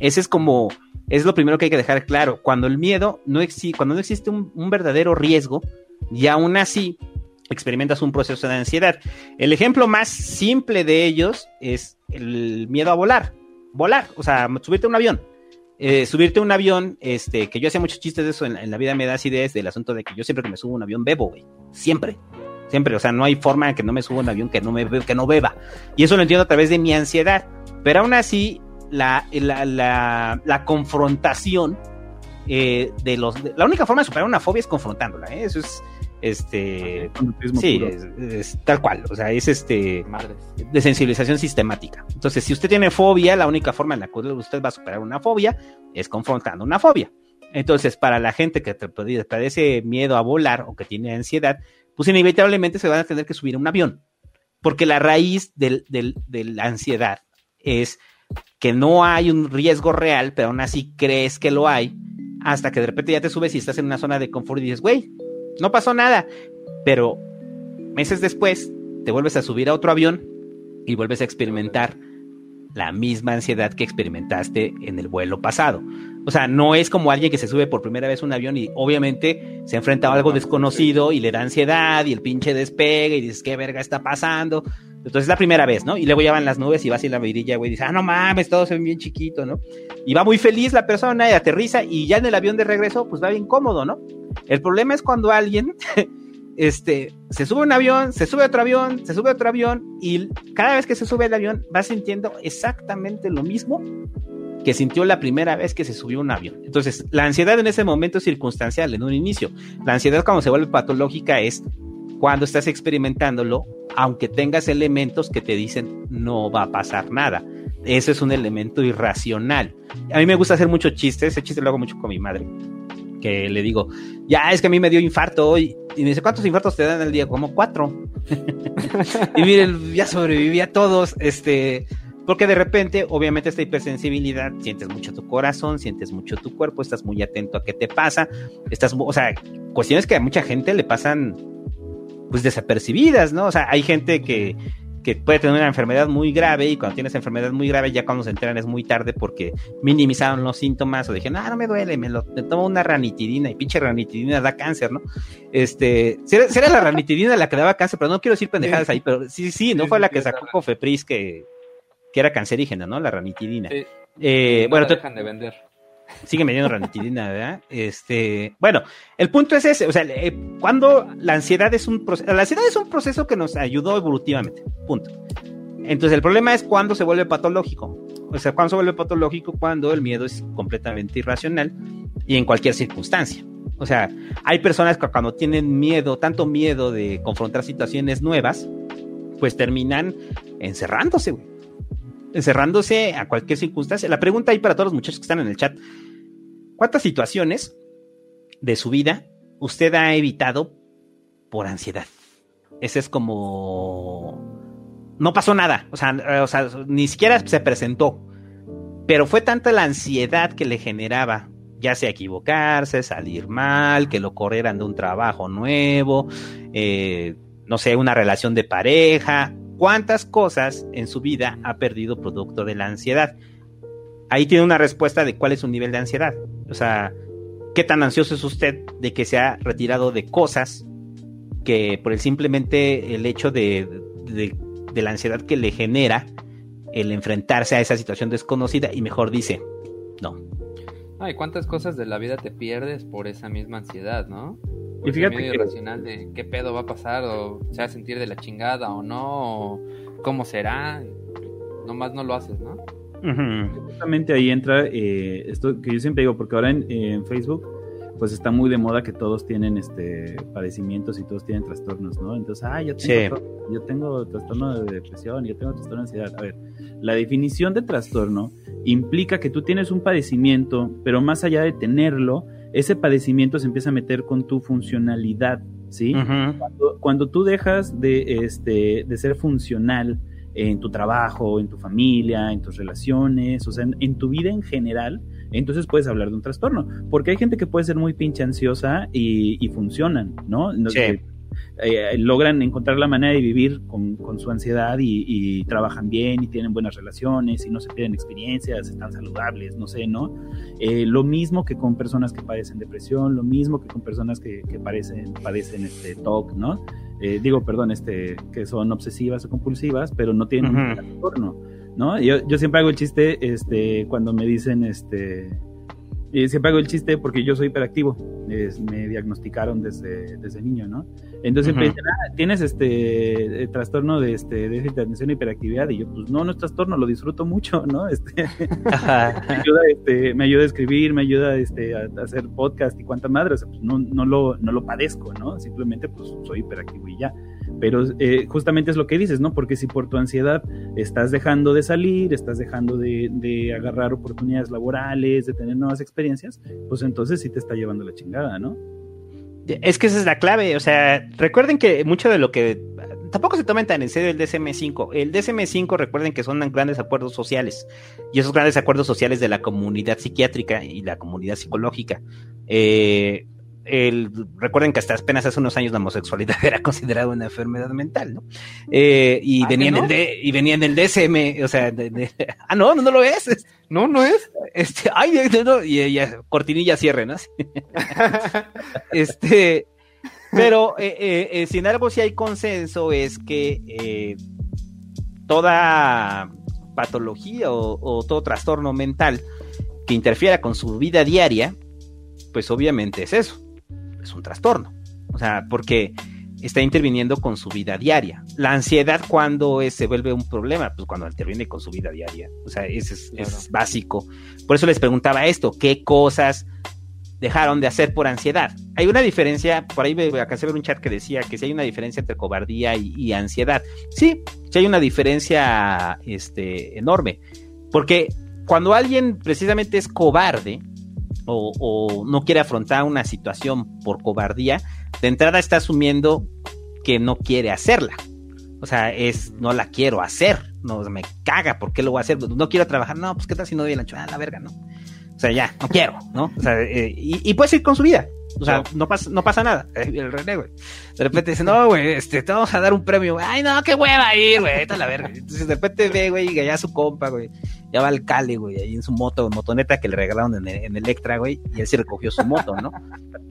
Ese es como, es lo primero que hay que dejar claro. Cuando el miedo no existe, cuando no existe un, un verdadero riesgo, y aún así experimentas un proceso de ansiedad. El ejemplo más simple de ellos es el miedo a volar. Volar, o sea, subirte a un avión. Eh, subirte a un avión, este, que yo hacía muchos chistes de eso en, la vida, me da ideas del asunto de que yo siempre que me subo a un avión bebo, güey. Siempre. Siempre, o sea, no hay forma en que no me suba a un avión que no, me, que no beba. Y eso lo entiendo a través de mi ansiedad. Pero aún así, la, la, la, confrontación eh, de los... la única forma de superar una fobia es confrontándola. ¿eh? Eso es este sí es, tal cual o sea es este de sensibilización sistemática. Entonces si usted tiene fobia la única forma en la que usted va a superar una fobia es confrontando una fobia. Entonces para la gente que padece miedo a volar o que tiene ansiedad pues inevitablemente se van a tener que subir a un avión porque la raíz del, de la ansiedad es que no hay un riesgo real pero aún así crees que lo hay hasta que de repente ya te subes y estás en una zona de confort y dices güey no pasó nada. Pero meses después te vuelves a subir a otro avión y vuelves a experimentar la misma ansiedad que experimentaste en el vuelo pasado. O sea, no es como alguien que se sube por primera vez a un avión y obviamente se enfrenta a algo desconocido y le da ansiedad y el pinche despega y dices, ¿qué verga está pasando? Entonces es la primera vez, ¿no? Y luego ya van las nubes y vas en la vidilla, güey, y dices, ah, no mames, todo se ve bien chiquito, ¿no? Y va muy feliz la persona y aterriza y ya en el avión de regreso, pues va bien cómodo, ¿no? El problema es cuando alguien, este, se sube un avión, se sube otro avión, se sube otro avión y cada vez que se sube al avión va sintiendo exactamente lo mismo que sintió la primera vez que se subió un avión. Entonces, la ansiedad en ese momento es circunstancial, en un inicio. La ansiedad cuando se vuelve patológica es cuando estás experimentándolo, aunque tengas elementos que te dicen no va a pasar nada. Eso es un elemento irracional. A mí me gusta hacer muchos chistes, ese chiste lo hago mucho con mi madre, que le digo, ya es que a mí me dio infarto hoy. Y me dice, ¿cuántos infartos te dan al día? Como cuatro. y miren, ya sobreviví a todos. Este, porque de repente, obviamente, esta hipersensibilidad, sientes mucho tu corazón, sientes mucho tu cuerpo, estás muy atento a qué te pasa, estás, o sea, cuestiones que a mucha gente le pasan pues desapercibidas, ¿no? O sea, hay gente que, que puede tener una enfermedad muy grave y cuando tienes enfermedad muy grave ya cuando se enteran es muy tarde porque minimizaron los síntomas o dijeron, ah, no me duele, me, lo, me tomo una ranitidina y pinche ranitidina da cáncer, ¿no? Este, será, la ranitidina la que daba cáncer, pero no quiero decir pendejadas ahí, pero sí, sí, no fue la que sacó Cofepris que, que era cancerígena, ¿no? La ranitidina. Eh, bueno, dejan de vender. Sigue mediendo ranitidina, ¿verdad? Este, bueno, el punto es ese, o sea, eh, cuando la ansiedad es un proceso, la ansiedad es un proceso que nos ayudó evolutivamente, punto. Entonces el problema es cuando se vuelve patológico. O sea, cuando se vuelve patológico cuando el miedo es completamente irracional y en cualquier circunstancia. O sea, hay personas que cuando tienen miedo, tanto miedo de confrontar situaciones nuevas, pues terminan encerrándose, güey. Encerrándose a cualquier circunstancia. La pregunta ahí para todos los muchachos que están en el chat. ¿Cuántas situaciones de su vida usted ha evitado por ansiedad? Ese es como... No pasó nada, o sea, o sea, ni siquiera se presentó, pero fue tanta la ansiedad que le generaba ya sea equivocarse, salir mal, que lo corrieran de un trabajo nuevo, eh, no sé, una relación de pareja, cuántas cosas en su vida ha perdido producto de la ansiedad. Ahí tiene una respuesta de cuál es su nivel de ansiedad. O sea, qué tan ansioso es usted de que se ha retirado de cosas que por el simplemente el hecho de, de la ansiedad que le genera el enfrentarse a esa situación desconocida y mejor dice, no, Ay, cuántas cosas de la vida te pierdes por esa misma ansiedad, ¿no? Y fíjate que... irracional de qué pedo va a pasar, o se va a sentir de la chingada o no, o cómo será, nomás no lo haces, ¿no? Justamente ahí entra eh, esto que yo siempre digo, porque ahora en, en Facebook pues está muy de moda que todos tienen este padecimientos y todos tienen trastornos, ¿no? Entonces, ah, yo tengo, yo tengo trastorno de depresión, yo tengo trastorno de ansiedad. A ver, la definición de trastorno implica que tú tienes un padecimiento, pero más allá de tenerlo, ese padecimiento se empieza a meter con tu funcionalidad, ¿sí? cuando, cuando, tú dejas de, este, de ser funcional en tu trabajo, en tu familia, en tus relaciones, o sea, en, en tu vida en general, entonces puedes hablar de un trastorno. Porque hay gente que puede ser muy pinche ansiosa y, y funcionan, ¿no? Sí. Eh, logran encontrar la manera de vivir con, con su ansiedad y, y, trabajan bien y tienen buenas relaciones y no se pierden experiencias, están saludables, no sé, ¿no? Eh, lo mismo que con personas que padecen depresión, lo mismo que con personas que, que padecen, padecen este TOC, ¿no? Eh, digo, perdón, este, que son obsesivas o compulsivas, pero no tienen uh -huh. un trastorno. ¿no? Yo, yo siempre hago el chiste, este, cuando me dicen, este, siempre hago el chiste porque yo soy hiperactivo, es, me diagnosticaron desde, desde niño, ¿no? Entonces siempre uh -huh. dicen, ah, tienes este eh, trastorno de este de atención y hiperactividad, y yo, pues no, no es trastorno, lo disfruto mucho, ¿no? Este, me, ayuda, este, me ayuda a escribir, me ayuda este, a, a hacer podcast y cuánta madre, o sea, pues no, no, lo, no lo padezco, ¿no? Simplemente pues soy hiperactivo y ya. Pero eh, justamente es lo que dices, ¿no? Porque si por tu ansiedad estás dejando de salir, estás dejando de, de, agarrar oportunidades laborales, de tener nuevas experiencias, pues entonces sí te está llevando la chingada, ¿no? Es que esa es la clave, o sea, recuerden que mucho de lo que tampoco se tomen tan en serio el DSM5. El DSM5 recuerden que son grandes acuerdos sociales y esos grandes acuerdos sociales de la comunidad psiquiátrica y la comunidad psicológica. Eh, el, recuerden que hasta apenas hace unos años la homosexualidad era considerada una enfermedad mental, ¿no? Eh, y, ¿Ah, venía no? el y venía en el DSM, o sea, de, de, ah, no, no lo es. No, no es. Este, ay, no, y cortinilla cierre, ¿no? este, pero eh, eh, eh, sin algo si hay consenso es que eh, toda patología o, o todo trastorno mental que interfiera con su vida diaria, pues obviamente es eso es un trastorno. O sea, porque está interviniendo con su vida diaria. La ansiedad cuando es, se vuelve un problema, pues cuando interviene con su vida diaria. O sea, ese es, claro. es, básico. Por eso les preguntaba esto, ¿qué cosas dejaron de hacer por ansiedad? Hay una diferencia, por ahí me alcancé a ver un chat que decía que si hay una diferencia entre cobardía y, y ansiedad. Sí, sí hay una diferencia este, enorme. Porque cuando alguien precisamente es cobarde, o, no quiere afrontar una situación por cobardía, de entrada está asumiendo que no quiere hacerla. O sea, es no la quiero hacer, no me caga, ¿por qué lo voy a hacer? No quiero trabajar, no, pues qué tal si no doy el ancho, ah, la verga, no. O sea, ya, no quiero, ¿no? O sea, eh, y, y puedes con su vida. O sea, no, pasa, no pasa nada. El René, güey. De repente dice, no, güey, este, te vamos a dar un premio. Ay, no, qué hueva ir, güey. La verga. Entonces de repente ve, güey, y allá su compa, güey. Ya va al Cali, güey, ahí en su moto, motoneta que le regalaron en, en Electra, güey. Y él sí recogió su moto, ¿no?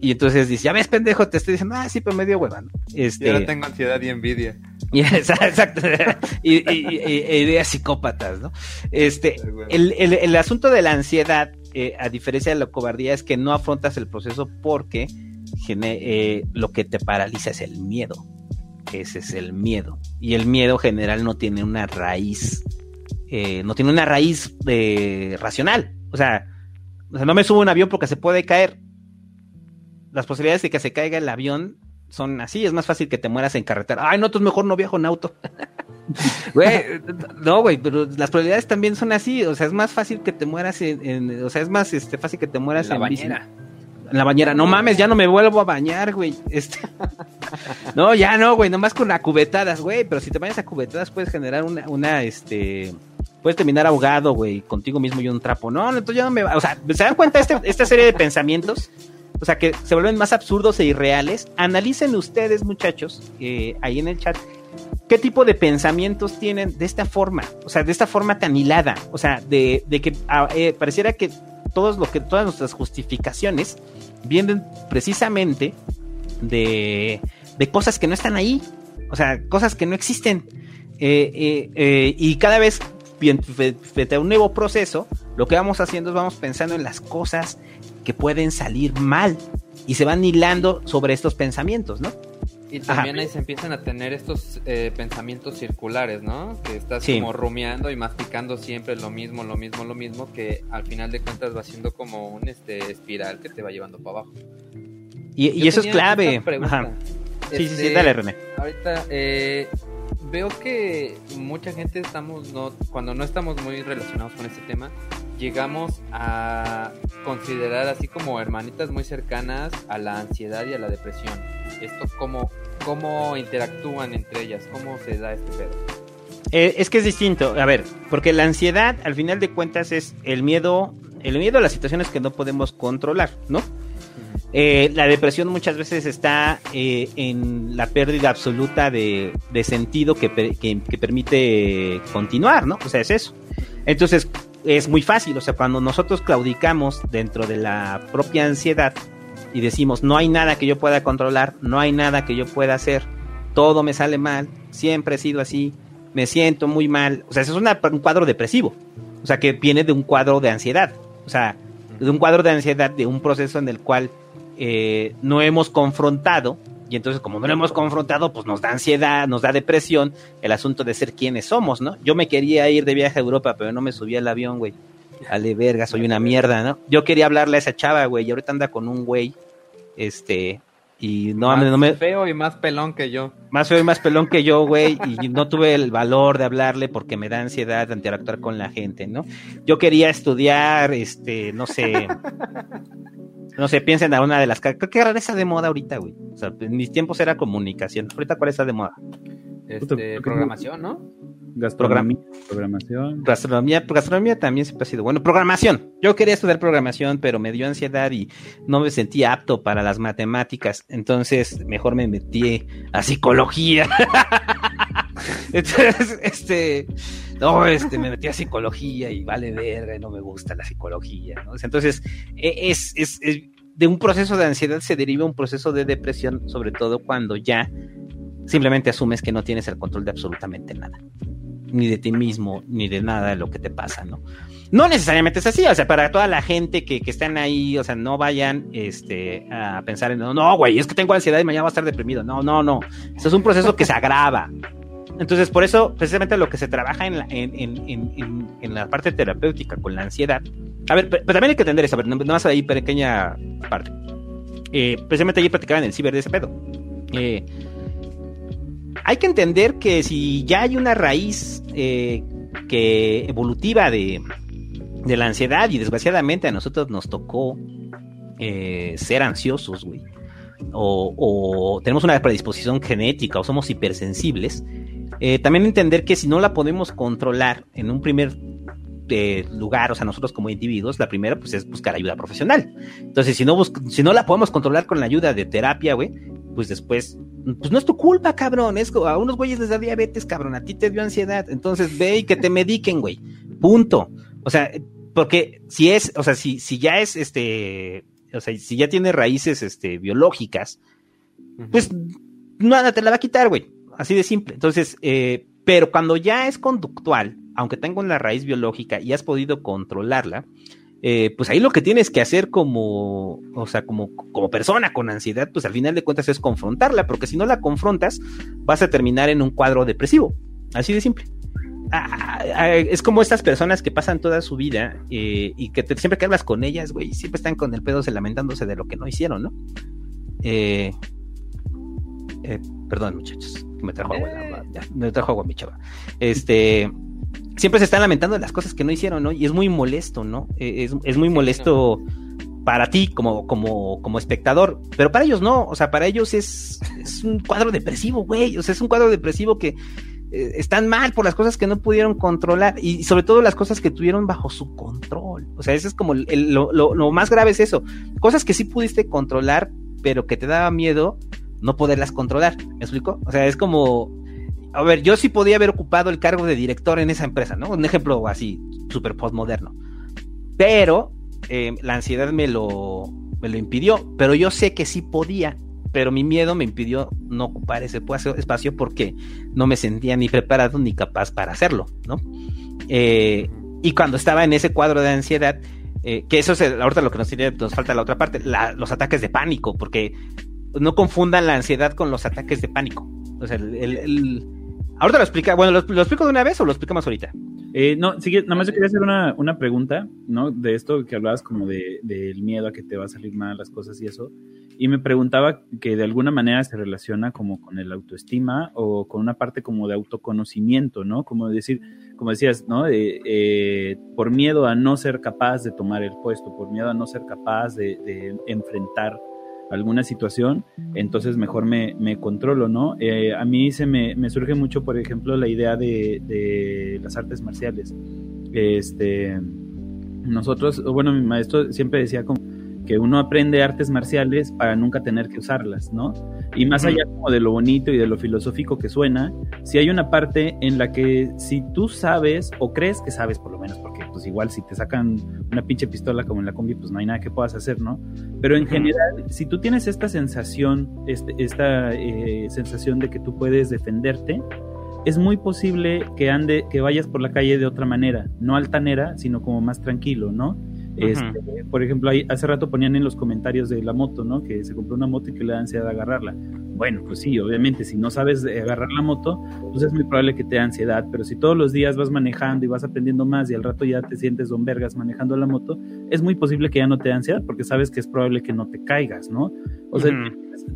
Y entonces dice, ya ves, pendejo, te estoy diciendo, ah, sí, pero me dio hueva, ¿no? Este... Yo no tengo ansiedad y envidia. Y, exacto. y, y, y, ideas psicópatas, ¿no? Este, el, el, el asunto de la ansiedad eh, a diferencia de la cobardía, es que no afrontas el proceso porque eh, lo que te paraliza es el miedo. Ese es el miedo. Y el miedo general no tiene una raíz, eh, no tiene una raíz racional. O sea, no me subo un avión porque se puede caer. Las posibilidades de que se caiga el avión son así. Es más fácil que te mueras en carretera. Ay, no, entonces mejor no viajo en auto. Güey, no, güey, pero las probabilidades también son así. O sea, es más fácil que te mueras en. o sea, es más este, fácil que te mueras en la bañera. En la bañera. No mames, ya no me vuelvo a bañar, güey. Este... no, ya no, güey. Nomás con la cubetadas, güey. Pero si te bañas a cubetadas, puedes generar una, una este. Puedes terminar ahogado, güey, contigo mismo y un trapo. No, entonces ya no me. O sea, ¿se dan cuenta este, esta serie de pensamientos? O sea, que se vuelven más absurdos e irreales. Analicen ustedes, muchachos, eh, ahí en el chat, qué tipo de pensamientos tienen de esta forma, o sea, de esta forma tan hilada, o sea, de, que ah, eh, pareciera que todos lo que todas nuestras justificaciones vienen precisamente de, de cosas que no están ahí, o sea, cosas que no existen. Eh, eh, y cada vez frente a un nuevo proceso, lo que vamos haciendo es vamos pensando en las cosas que pueden salir mal y se van hilando sobre estos pensamientos, ¿no? Y también ahí se empiezan a tener estos eh, pensamientos circulares, ¿no? Que estás como rumiando y masticando siempre lo mismo, lo mismo, lo mismo, que al final de cuentas va siendo como un este espiral que te va llevando para abajo. Y, eso es clave. Sí, sí, sí, dale, René. Ahorita, eh, veo que mucha gente estamos, no, cuando no estamos muy relacionados con este tema, llegamos a considerar así como hermanitas muy cercanas a la ansiedad y a la depresión. Esto cómo, cómo interactúan entre ellas, cómo se da este pedo. Eh, es que es distinto, a ver, porque la ansiedad al final de cuentas es el miedo, el miedo a las situaciones que no podemos controlar, ¿no? Eh, la depresión muchas veces está eh, en la pérdida absoluta de, sentido que, que, permite continuar, ¿no? O sea, es eso. Entonces, es muy fácil, o sea, cuando nosotros claudicamos dentro de la propia ansiedad y decimos, no hay nada que yo pueda controlar, no hay nada que yo pueda hacer, todo me sale mal, siempre he sido así, me siento muy mal, o sea, eso es un cuadro depresivo, o sea, que viene de un cuadro de ansiedad, o sea, de un cuadro de ansiedad, de un proceso en el cual eh, no hemos confrontado y entonces, como no lo hemos confrontado, pues nos da ansiedad, nos da depresión el asunto de ser quienes somos, ¿no? Yo me quería ir de viaje a Europa, pero no me subí al avión, güey. Dale verga, soy una mierda, ¿no? Yo quería hablarle a esa chava, güey, y ahorita anda con un güey, este, y no, más no me... feo y más pelón que yo. Más feo y más pelón que yo, güey, y no tuve el valor de hablarle porque me da ansiedad de interactuar con la gente, ¿no? Yo quería estudiar, este, no sé, no sé, piensen a una de las... Creo que era esa de moda ahorita, güey. O sea, en mis tiempos era comunicación. Ahorita, ¿cuál está de moda? Este, programación, ¿no? Gastronomía, programación. Gastronomía, gastronomía también siempre ha sido bueno. Programación. Yo quería estudiar programación, pero me dio ansiedad y no me sentía apto para las matemáticas. Entonces, mejor me metí a psicología. Entonces, este, no, este, me metí a psicología y vale verga, y no me gusta la psicología, ¿no? Entonces, e, es, es, de un proceso de ansiedad se deriva un proceso de depresión, sobre todo cuando ya simplemente asumes que no tienes el control de absolutamente nada, ni de ti mismo, ni de nada de lo que te pasa, ¿no? No necesariamente es así, o sea, para toda la gente que, que están ahí, o sea, no vayan este, a pensar en, no, no, güey, es que tengo ansiedad y mañana voy a estar deprimido. No, no, no. Esto es un proceso que se agrava. Entonces, por eso, precisamente lo que se trabaja en la, en, en, en, la parte terapéutica con la ansiedad. A ver, pero, también hay que entender eso, a ver, nada más ahí pequeña parte. Eh, precisamente ayer platicaba en el ciber de ese pedo. Eh, hay que entender que si ya hay una raíz eh, que evolutiva de, de, la ansiedad, y desgraciadamente a nosotros nos tocó ser ansiosos, güey. O, o, tenemos una predisposición genética o somos hipersensibles, eh, también entender que si no la podemos controlar en un primer eh, lugar, o sea, nosotros como individuos, la primera pues es buscar ayuda profesional. Entonces, si no, si no la podemos controlar con la ayuda de terapia, güey, pues después, pues no es tu culpa, cabrón, es a unos güeyes les da diabetes, cabrón, a ti te dio ansiedad, entonces ve y que te mediquen, güey, punto. O sea, porque si es, o sea, si, si ya es este, o sea, si ya tiene raíces este, biológicas, pues nada te la va a quitar, güey. Así de simple. Entonces, eh, pero cuando ya es conductual, aunque tenga una raíz biológica y has podido controlarla, eh, pues ahí lo que tienes que hacer como, o sea, como, como persona con ansiedad, pues al final de cuentas es confrontarla, porque si no la confrontas, vas a terminar en un cuadro depresivo. Así de simple. Ah, ah, es como estas personas que pasan toda su vida eh, y que siempre que hablas con ellas, güey, siempre están con el pedo se lamentándose de lo que no hicieron, ¿no? Eh, perdón, muchachos, que me trajo agua, me trajo agua mi chava. Este, siempre se están lamentando de las cosas que no hicieron, ¿no? Y es muy molesto, ¿no? E, es, muy molesto para ti como, como, como espectador, pero para ellos no, o sea, para ellos es, es un cuadro depresivo, güey, o sea, es un cuadro depresivo que eh, están mal por las cosas que no pudieron controlar y sobre todo las cosas que tuvieron bajo su control, o sea, eso es como lo, lo más grave es eso, cosas que sí pudiste controlar, pero que te daba miedo no poderlas controlar, ¿me explico? O sea, es como a ver, yo sí podía haber ocupado el cargo de director en esa empresa, ¿no? Un ejemplo así, súper postmoderno. Pero eh, la ansiedad me lo, me lo impidió, pero yo sé que sí podía, pero mi miedo me impidió no ocupar ese espacio porque no me sentía ni preparado ni capaz para hacerlo, ¿no? Eh, y cuando estaba en ese cuadro de ansiedad, eh, que eso es ahorita lo que nos, nos falta la otra parte, los ataques de pánico, porque no confundan la ansiedad con los ataques de pánico. O sea, el Ahorita lo explica, bueno, ¿lo, explico de una vez o lo explicamos ahorita? Eh, no, sigue, nada más yo quería hacer una, una pregunta, ¿no? De esto que hablabas como de, del miedo a que te va a salir mal las cosas y eso. Y me preguntaba que de alguna manera se relaciona como con el autoestima o con una parte como de autoconocimiento, ¿no? Como decir, como decías, ¿no? Eh, por miedo a no ser capaz de tomar el puesto, por miedo a no ser capaz de, de enfrentar alguna situación, entonces mejor me, me controlo, ¿no? Eh, a mí se me, me, surge mucho, por ejemplo, la idea de, de las artes marciales. Este, nosotros, bueno, mi maestro siempre decía como que uno aprende artes marciales para nunca tener que usarlas, ¿no? Y más allá como de lo bonito y de lo filosófico que suena, si hay una parte en la que si tú sabes o crees que sabes por lo menos, porque pues igual si te sacan una pinche pistola como en la combi, pues no hay nada que puedas hacer, ¿no? Pero en general, si tú tienes esta sensación, este, esta eh, sensación de que tú puedes defenderte, es muy posible que ande, que vayas por la calle de otra manera, no altanera, sino como más tranquilo, ¿no? Este, por ejemplo, ahí, hace rato ponían en los comentarios de la moto, ¿no? Que se compró una moto y que le da ansiedad agarrarla. Bueno, pues sí, obviamente, si no sabes agarrar la moto, pues es muy probable que te dé ansiedad, pero si todos los días vas manejando y vas aprendiendo más y al rato ya te sientes don vergas manejando la moto, es muy posible que ya no te dé ansiedad porque sabes que es probable que no te caigas, ¿no? O sea,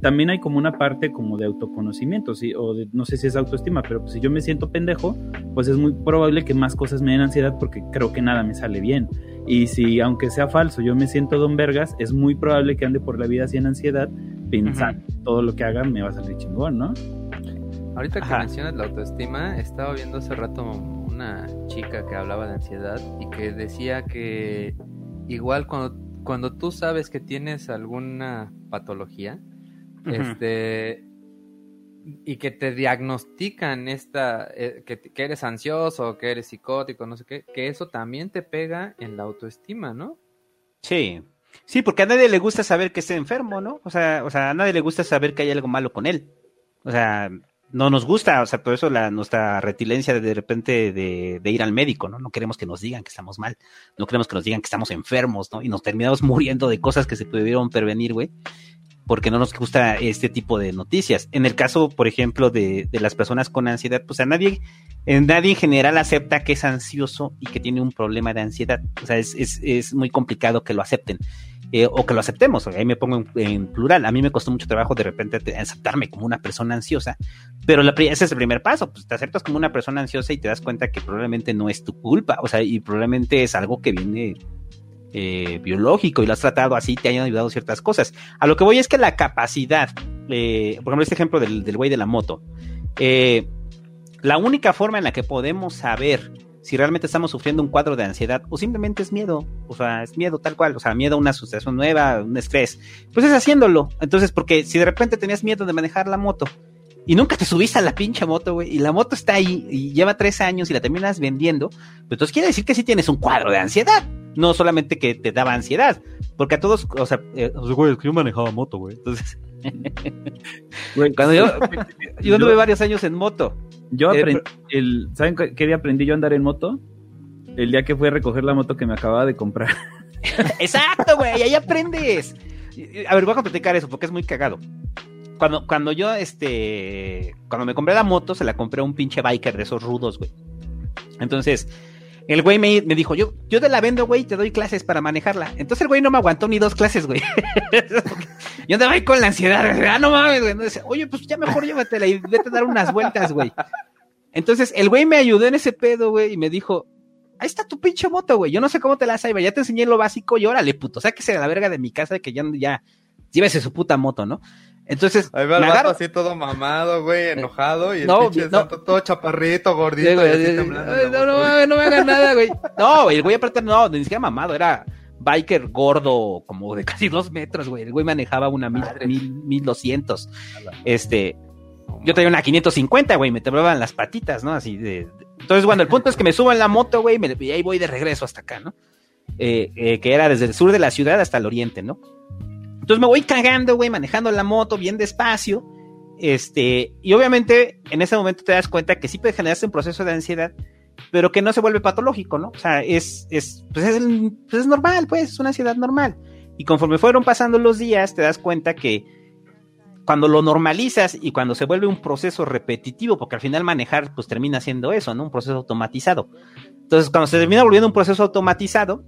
también hay como una parte como de autoconocimiento, ¿sí? o de, no sé si es autoestima, pero pues si yo me siento pendejo, pues es muy probable que más cosas me den ansiedad porque creo que nada me sale bien. Y si, aunque sea falso, yo me siento don vergas, es muy probable que ande por la vida sin ansiedad, pensando todo lo que haga me va a salir chingón, ¿no? Ahorita que mencionas la autoestima, estaba viendo hace rato una chica que hablaba de ansiedad y que decía que igual cuando, cuando tú sabes que tienes alguna patología, este y que te diagnostican esta, eh, que, eres ansioso, que eres psicótico, no sé qué, que eso también te pega en la autoestima, ¿no? Sí, sí, porque a nadie le gusta saber que esté enfermo, ¿no? O sea, o sea, a nadie le gusta saber que hay algo malo con él. O sea, no nos gusta, o sea, por eso la, nuestra retilencia de, de repente de, de, ir al médico, ¿no? No queremos que nos digan que estamos mal, no queremos que nos digan que estamos enfermos, ¿no? Y nos terminamos muriendo de cosas que se pudieron prevenir, güey porque no nos gusta este tipo de noticias. En el caso, por ejemplo, de, de las personas con ansiedad, pues nadie, en nadie en general acepta que es ansioso y que tiene un problema de ansiedad. O sea, es, es, es muy complicado que lo acepten. Eh, o que lo aceptemos, ahí me pongo en, plural. A mí me costó mucho trabajo de repente aceptarme como una persona ansiosa, pero la, ese es el primer paso, pues te aceptas como una persona ansiosa y te das cuenta que probablemente no es tu culpa, o sea, y probablemente es algo que viene eh, biológico y lo has tratado así, te hayan ayudado ciertas cosas. A lo que voy es que la capacidad, eh, por ejemplo, este ejemplo del, del güey de la moto, eh, la única forma en la que podemos saber si realmente estamos sufriendo un cuadro de ansiedad o simplemente es miedo, o sea, es miedo tal cual, o sea, miedo a una sucesión nueva, un estrés, pues es haciéndolo. Entonces, porque si de repente tenías miedo de manejar la moto y nunca te subiste a la pinche moto, güey, y la moto está ahí y lleva tres años y la terminas vendiendo, pues entonces quiere decir que sí tienes un cuadro de ansiedad no solamente que te daba ansiedad, porque a todos, o sea, eh, güey, es que yo manejaba moto, güey, entonces... Cuando yo, yo anduve varios años en moto. Yo eh, aprendí, el, ¿saben qué día aprendí yo a andar en moto? El día que fui a recoger la moto que me acababa de comprar. Exacto, güey, ahí aprendes. A ver, voy a platicar eso porque es muy cagado. Cuando, cuando yo, este, cuando me compré la moto, se la compré a un pinche biker de esos rudos, güey. Entonces, el güey me, me, dijo, yo, yo te la vendo, güey, te doy clases para manejarla. Entonces el güey no me aguantó ni dos clases, güey. yo andaba ahí con la ansiedad, ah, no mames, Oye, pues ya mejor llévatela y vete a dar unas vueltas, güey. Entonces el güey me ayudó en ese pedo, güey, y me dijo, ahí está tu pinche moto, güey. Yo no sé cómo te la saiba, ya te enseñé lo básico y órale, puto. Sáquese de la verga de mi casa que ya, ya, llévese su puta moto, ¿no? Entonces, Ahí va el vato así todo mamado, güey, enojado, y el No, pinche no. santo todo chaparrito, gordito, güey, y así no, no, güey. mames, no me hagan nada, güey. No, el güey aparte no, ni siquiera mamado, era biker gordo, como de casi dos metros, güey. El güey manejaba una mil, mil, mil doscientos. Este, yo traía una 550, güey, me temblaban las patitas, ¿no? Así de. de- Entonces, bueno, el punto es que me subo en la moto, güey, y ahí voy de regreso hasta acá, ¿no? Eh, eh, que era desde el sur de la ciudad hasta el oriente, ¿no? Entonces me voy cagando, güey, manejando la moto bien despacio. Este, y obviamente en ese momento te das cuenta que sí puede generarse un proceso de ansiedad, pero que no se vuelve patológico, ¿no? O sea, es, es, pues es, pues es normal, pues, es una ansiedad normal. Y conforme fueron pasando los días, te das cuenta que cuando lo normalizas y cuando se vuelve un proceso repetitivo, porque al final manejar, pues termina siendo eso, ¿no? Un proceso automatizado. Entonces, cuando se termina volviendo un proceso automatizado,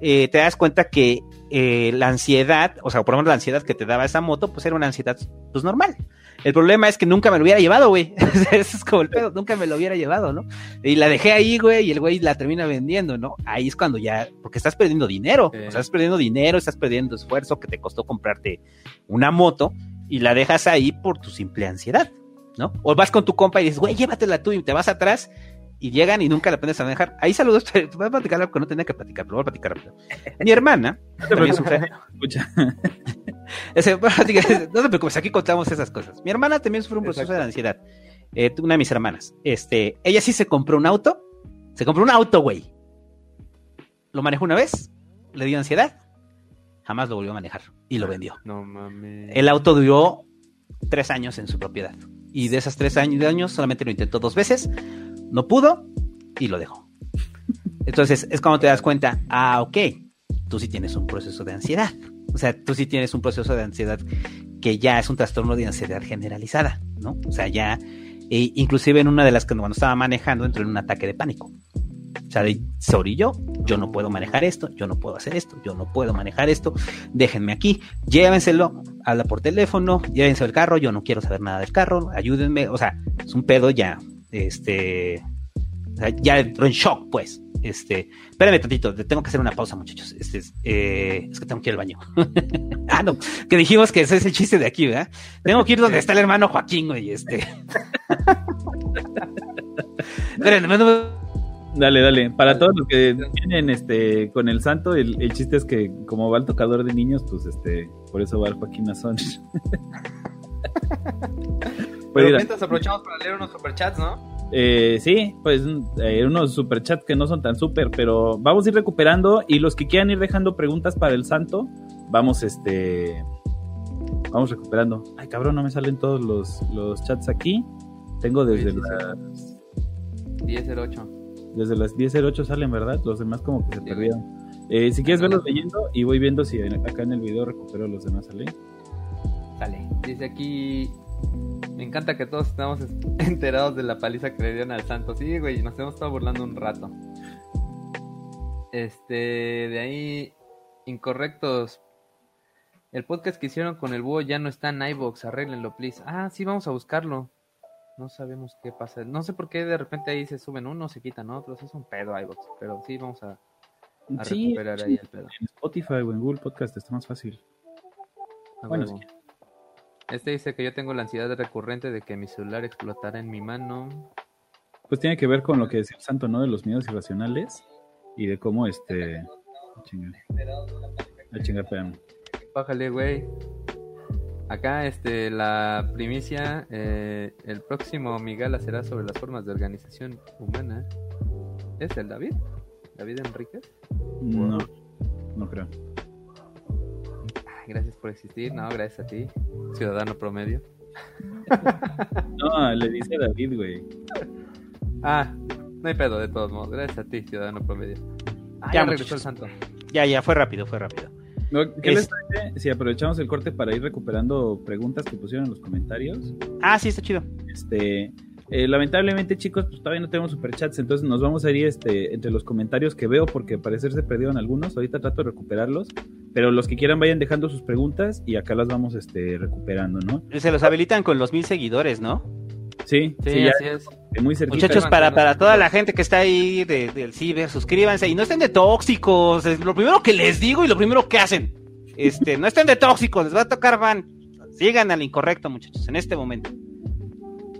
eh, te das cuenta que eh, la ansiedad, o sea, por lo menos la ansiedad que te daba esa moto, pues era una ansiedad, pues normal. El problema es que nunca me lo hubiera llevado, güey. Ese es como el pedo, nunca me lo hubiera llevado, ¿no? Y la dejé ahí, güey, y el güey la termina vendiendo, ¿no? Ahí es cuando ya, porque estás perdiendo dinero, Sí. o sea, estás perdiendo dinero, estás perdiendo esfuerzo que te costó comprarte una moto y la dejas ahí por tu simple ansiedad, ¿no? O vas con tu compa y dices, güey, llévatela tú y te vas atrás y llegan y nunca la aprendes a manejar. Ahí saludos, voy a platicar algo que no tenía que platicar, pero voy a platicar rápido. Mi hermana, también sufre, Escucha. no te preocupes, aquí contamos esas cosas. Mi hermana también sufre un proceso Exacto. de ansiedad. Eh, una de mis hermanas. Este, ella sí se compró un auto. Se compró un auto, güey. Lo manejó una vez, le dio ansiedad, jamás lo volvió a manejar y lo vendió. No mames. El auto duró tres años en su propiedad. Y de esos tres años solamente lo intentó dos veces, no pudo y lo dejó. Entonces es cuando te das cuenta, ah, ok, tú sí tienes un proceso de ansiedad. O sea, tú sí tienes un proceso de ansiedad que ya es un trastorno de ansiedad generalizada, ¿no? O sea, ya, e inclusive en una de las que cuando estaba manejando entró en un ataque de pánico. O sea, de, sorry yo, yo no puedo manejar esto, yo no puedo hacer esto, yo no puedo manejar esto, déjenme aquí, llévenselo, habla por teléfono, llévense el carro, yo no quiero saber nada del carro, ayúdenme, o sea, es un pedo ya, este, ya entró en shock, pues. Este, espérame tantito, te tengo que hacer una pausa, muchachos. Este, es, eh, es que tengo que ir al baño. ah, no, que dijimos que ese es el chiste de aquí, ¿verdad? Tengo que ir donde está el hermano Joaquín, güey, este. Dale, dale. Para todos los que vienen este, con el santo, el, el chiste es que como va el tocador de niños, pues este, por eso va el Joaquín Azón. Pero Pues mira, mientras aprovechamos para leer unos superchats, ¿no? eh, sí, pues eh, unos superchats que no son tan super, pero vamos a ir recuperando y los que quieran ir dejando preguntas para el santo, vamos este, vamos recuperando. Ay, cabrón, no me salen todos los, los chats aquí. Tengo desde Sí, sí, las 1008. Desde las 10.08 salen, ¿verdad? Los demás como que se perdieron. Eh, si quieres verlos leyendo y voy viendo si acá en el video recupero los demás, ¿sale? Sale. Dice aquí. Me encanta que todos estamos es- enterados de la paliza que le dieron al santo. Sí, güey, nos hemos estado burlando un rato. Este, de ahí, incorrectos. El podcast que hicieron con el búho ya no está en iVoox, arréglenlo, please. Ah, sí, vamos a buscarlo. No sabemos qué pasa. No sé por qué de repente ahí se suben unos, se quitan otros. Es un pedo iVoox, pero sí vamos a, a Sí, recuperar sí, ahí el pedo. en Spotify o en Google Podcast está más fácil. Bueno. Este dice que yo tengo la ansiedad recurrente de que mi celular explotará en mi mano. Pues tiene que ver con lo que decía el santo, ¿no? De los miedos irracionales y de cómo este. Chinga. Chinga, espérame. Bájale, güey. Acá, este, la primicia, eh, el próximo Migala será sobre las formas de organización humana. ¿Es el David? ¿David Enríquez? No, no creo. Ay, gracias por existir. No, gracias a ti, ciudadano promedio. No, le dice David, güey. Ah, no hay pedo de todos modos. Gracias a ti, ciudadano promedio. Ah, Ya, ya regresó el santo. Ya, ya, fue rápido, fue rápido. ¿Qué les parece si aprovechamos el corte para ir recuperando preguntas que pusieron en los comentarios? Ah, sí, está chido. Este, eh, lamentablemente, chicos, pues todavía no tenemos superchats, entonces nos vamos a ir este, entre los comentarios que veo, porque parecer se perdieron algunos. Ahorita trato de recuperarlos, pero los que quieran vayan dejando sus preguntas y acá las vamos este, recuperando, ¿no? Se los habilitan con los mil seguidores, ¿no? Sí, sí, así es. Muy cerquita. Muchachos, para, para toda la gente que está ahí del ciber, suscríbanse y no estén de tóxicos. Es lo primero que les digo y lo primero que hacen. Este, no estén de tóxicos, les va a tocar van. Sigan al incorrecto, muchachos, en este momento.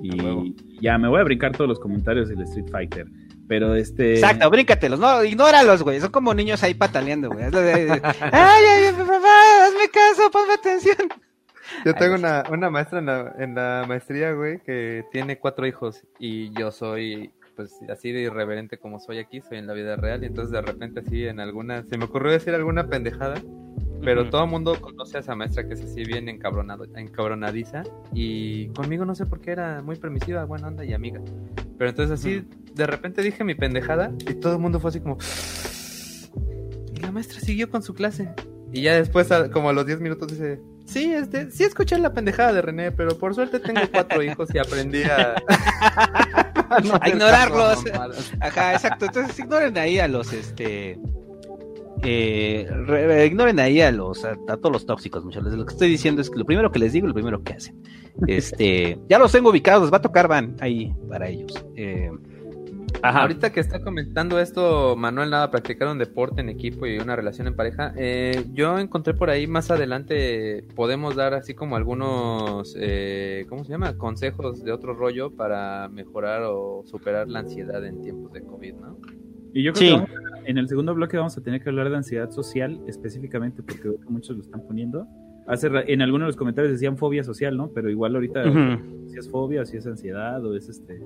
Y ya me voy a brincar todos los comentarios del Street Fighter. Pero este. Exacto, bríncatelos, no, ignóralos, güey. Son como niños ahí pataleando, güey. ay, ay, papá, hazme caso, ponme atención. Yo tengo una, una maestra en la, en la maestría, güey, que tiene cuatro hijos y yo soy, pues, así de irreverente como soy aquí, soy en la vida real y entonces de repente así en alguna, se me ocurrió decir alguna pendejada pero todo el mundo conoce a esa maestra que es así bien encabronado, encabronadiza. Y conmigo no sé por qué era muy permisiva, buena onda y amiga. Pero entonces así, de repente dije mi pendejada y todo el mundo fue así como... Y la maestra siguió con su clase. Y ya después, como a los 10 minutos, dice... Sí, este, sí escuché la pendejada de René, pero por suerte tengo cuatro hijos y aprendí a... a ignorarlos. Ajá, exacto. Entonces ignoren ahí a los, este eh, ignoren ahí a los a, todos los tóxicos, muchachos. Lo que estoy diciendo es que lo primero que les digo, lo primero que hacen. Este, ya los tengo ubicados, va a tocar van ahí para ellos. Eh, Ahorita que está comentando esto, Manuel, nada, practicar un deporte en equipo y una relación en pareja. Eh, yo encontré por ahí más adelante, podemos dar así como algunos, eh, ¿cómo se llama? Consejos de otro rollo para mejorar o superar la ansiedad en tiempos de COVID, ¿no? Y yo creo que en el segundo bloque vamos a tener que hablar de ansiedad social específicamente porque muchos lo están poniendo. Hace, en algunos de los comentarios decían fobia social, ¿no? Pero igual ahorita si es fobia, si es ansiedad o es este...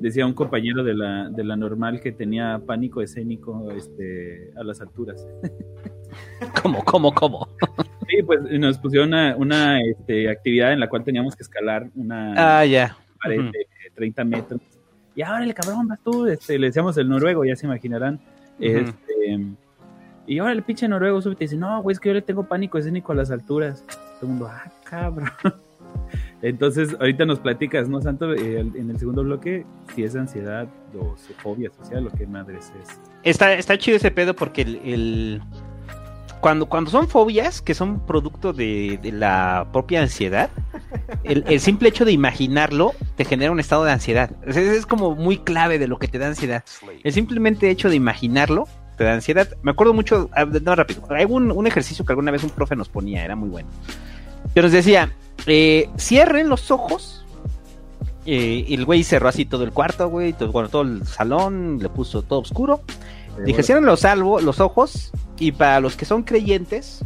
Decía un compañero de la, de la normal que tenía pánico escénico este, a las alturas. ¿Cómo, cómo, cómo? Sí, pues nos pusieron una, una este, actividad en la cual teníamos que escalar una ah, ya. pared de 30 metros y ahora el cabrón, vas tú, este, le decíamos el noruego, ya se imaginarán. Este, y ahora el pinche noruego sube y dice, no, güey, es que yo le tengo pánico escénico a las alturas. Todo el mundo, ah, cabrón. Entonces, ahorita nos platicas, ¿no, Santo? Eh, en el segundo bloque, si es ansiedad o fobia social, lo que madres es. Está, está chido ese pedo porque el, cuando, cuando son fobias que son producto de, la propia ansiedad, el, simple hecho de imaginarlo te genera un estado de ansiedad. Es, es como muy clave de lo que te da ansiedad. El simplemente hecho de imaginarlo te da ansiedad. Me acuerdo mucho, ah, no rápido, hay un, ejercicio que alguna vez un profe nos ponía, era muy bueno. Que nos decía, eh, cierren los ojos. Eh, y el güey cerró así todo el cuarto, güey, todo, bueno, todo el salón, le puso todo oscuro. Dije, cierren los, salvo, los ojos y para los que son creyentes,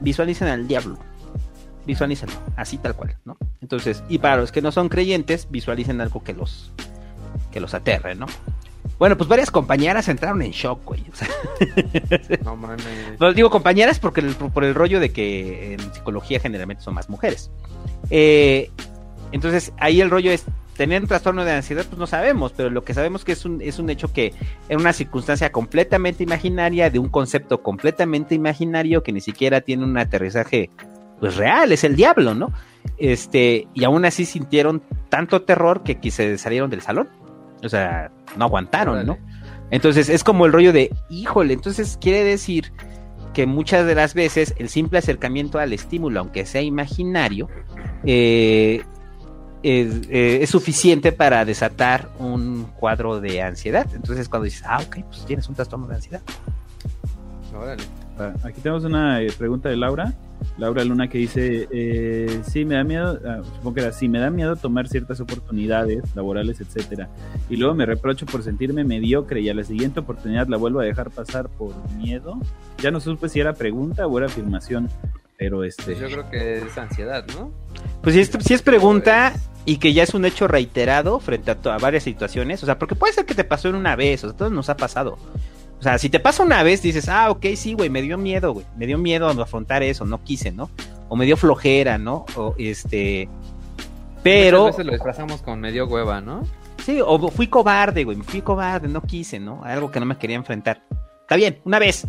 visualicen al diablo. Visualícenlo, así tal cual, ¿no? Entonces, y para los que no son creyentes, visualicen algo que los que los aterre, ¿no? Bueno, pues varias compañeras entraron en shock, güey. no mames. digo compañeras porque por el rollo de que en psicología generalmente son más mujeres. Eh, entonces, ahí el rollo es, tener un trastorno de ansiedad, pues no sabemos, pero lo que sabemos que es un, es un hecho que en una circunstancia completamente imaginaria, de un concepto completamente imaginario que ni siquiera tiene un aterrizaje pues real, es el diablo, ¿no? Este, y aún así sintieron tanto terror que, se salieron del salón. O sea, no aguantaron, ¿no? Entonces es como el rollo de, híjole, entonces quiere decir que muchas de las veces el simple acercamiento al estímulo, aunque sea imaginario, eh, eh, es, suficiente para desatar un cuadro de ansiedad. Entonces cuando dices, ah, ok, pues tienes un trastorno de ansiedad. Ah, aquí tenemos una eh, pregunta de Laura. Laura Luna que dice, eh, sí, me da miedo, ah, supongo que era, sí, me da miedo tomar ciertas oportunidades laborales, etcétera. Y luego me reprocho por sentirme mediocre y a la siguiente oportunidad la vuelvo a dejar pasar por miedo. Ya no supe si era pregunta o era afirmación, pero este... Yo creo que es ansiedad, ¿no? Pues si es, si es pregunta, y que ya es un hecho reiterado frente a, varias situaciones. O sea, porque puede ser que te pasó en una vez, o sea, todo nos ha pasado. O sea, si te pasa una vez, dices, ah, ok, sí, güey, me dio miedo, güey, me dio miedo afrontar eso, no quise, ¿no? O me dio flojera, ¿no? O este. Pero. Muchas veces lo disfrazamos con medio hueva, ¿no? Sí, o fui cobarde, güey, me fui cobarde, no quise, ¿no? Algo que no me quería enfrentar. Está bien, una vez.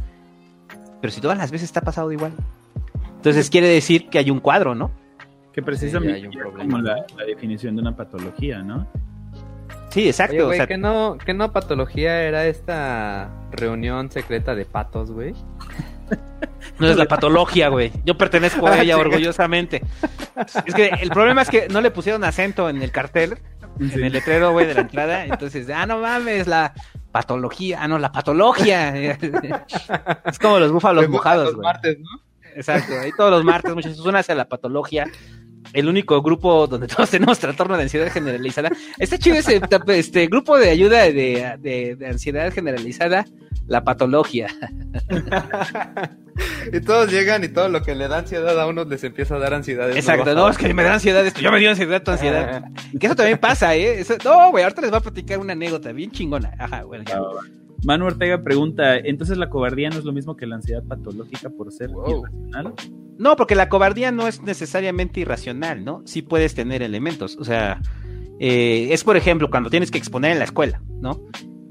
pero si todas las veces está pasado igual. Entonces quiere decir que hay un cuadro, ¿no? Que precisamente hay un es problema. como la, la definición de una patología, ¿no? Sí, exacto. Oye, o sea, ¿qué no, qué no patología era esta reunión secreta de patos, güey? no es la patología, güey. Yo pertenezco a ella orgullosamente. Es que el problema es que no le pusieron acento en el cartel, en el letrero, güey, de la entrada. Entonces, ah, no mames, la patología. Ah, no, la patología. es como los búfalos mojados, Los güey. martes, ¿no? Exacto, ahí todos los martes, muchachos, únanse a la patología. El único grupo donde todos tenemos trastorno de ansiedad generalizada. Está chido ese este grupo de ayuda de, de- de ansiedad generalizada, la patología. y todos llegan y todo lo que le da ansiedad a unos les empieza a dar ansiedad. Exacto, no, es que me da ansiedad esto, yo me dio ansiedad tu ansiedad. Que eso también pasa, ¿eh? Eso- no, güey, ahorita les voy a platicar una anécdota bien chingona. Ajá, bueno, ya. Manu Ortega pregunta, ¿entonces la cobardía no es lo mismo que la ansiedad patológica por ser Wow. irracional? No, porque la cobardía no es necesariamente irracional, ¿no? Sí puedes tener elementos. O sea, eh, es por ejemplo cuando tienes que exponer en la escuela, ¿no?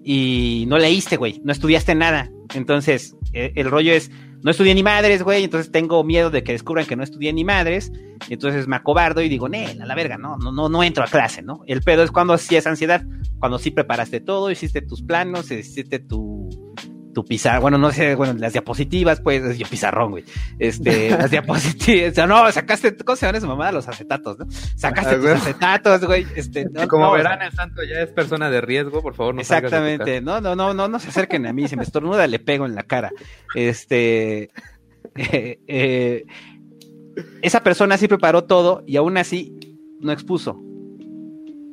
Y no leíste, güey, no estudiaste nada. Entonces, eh, el rollo es, no estudié ni madres, güey, entonces tengo miedo de que descubran que no estudié ni madres. Entonces me acobardo y digo, Nel, la verga, no, no, no, no entro a clase, ¿no? El pedo es cuando sí es ansiedad, cuando sí preparaste todo, hiciste tus planos, hiciste tu, tu pizarra, bueno, no sé, bueno, las diapositivas, pues, yo pizarrón, güey. Este, las diapositivas, o sea, no, sacaste, ¿cómo se llaman esa mamada? Los acetatos, ¿no? Sacaste Ah, tus acetatos, güey. Este, no, Como no, o verán, sea, el santo ya es persona de riesgo, por favor, no Exactamente, no, no, no, no, no se acerquen a mí, si me estornuda le pego en la cara. Este, eh, eh, esa persona sí preparó todo y aún así no expuso.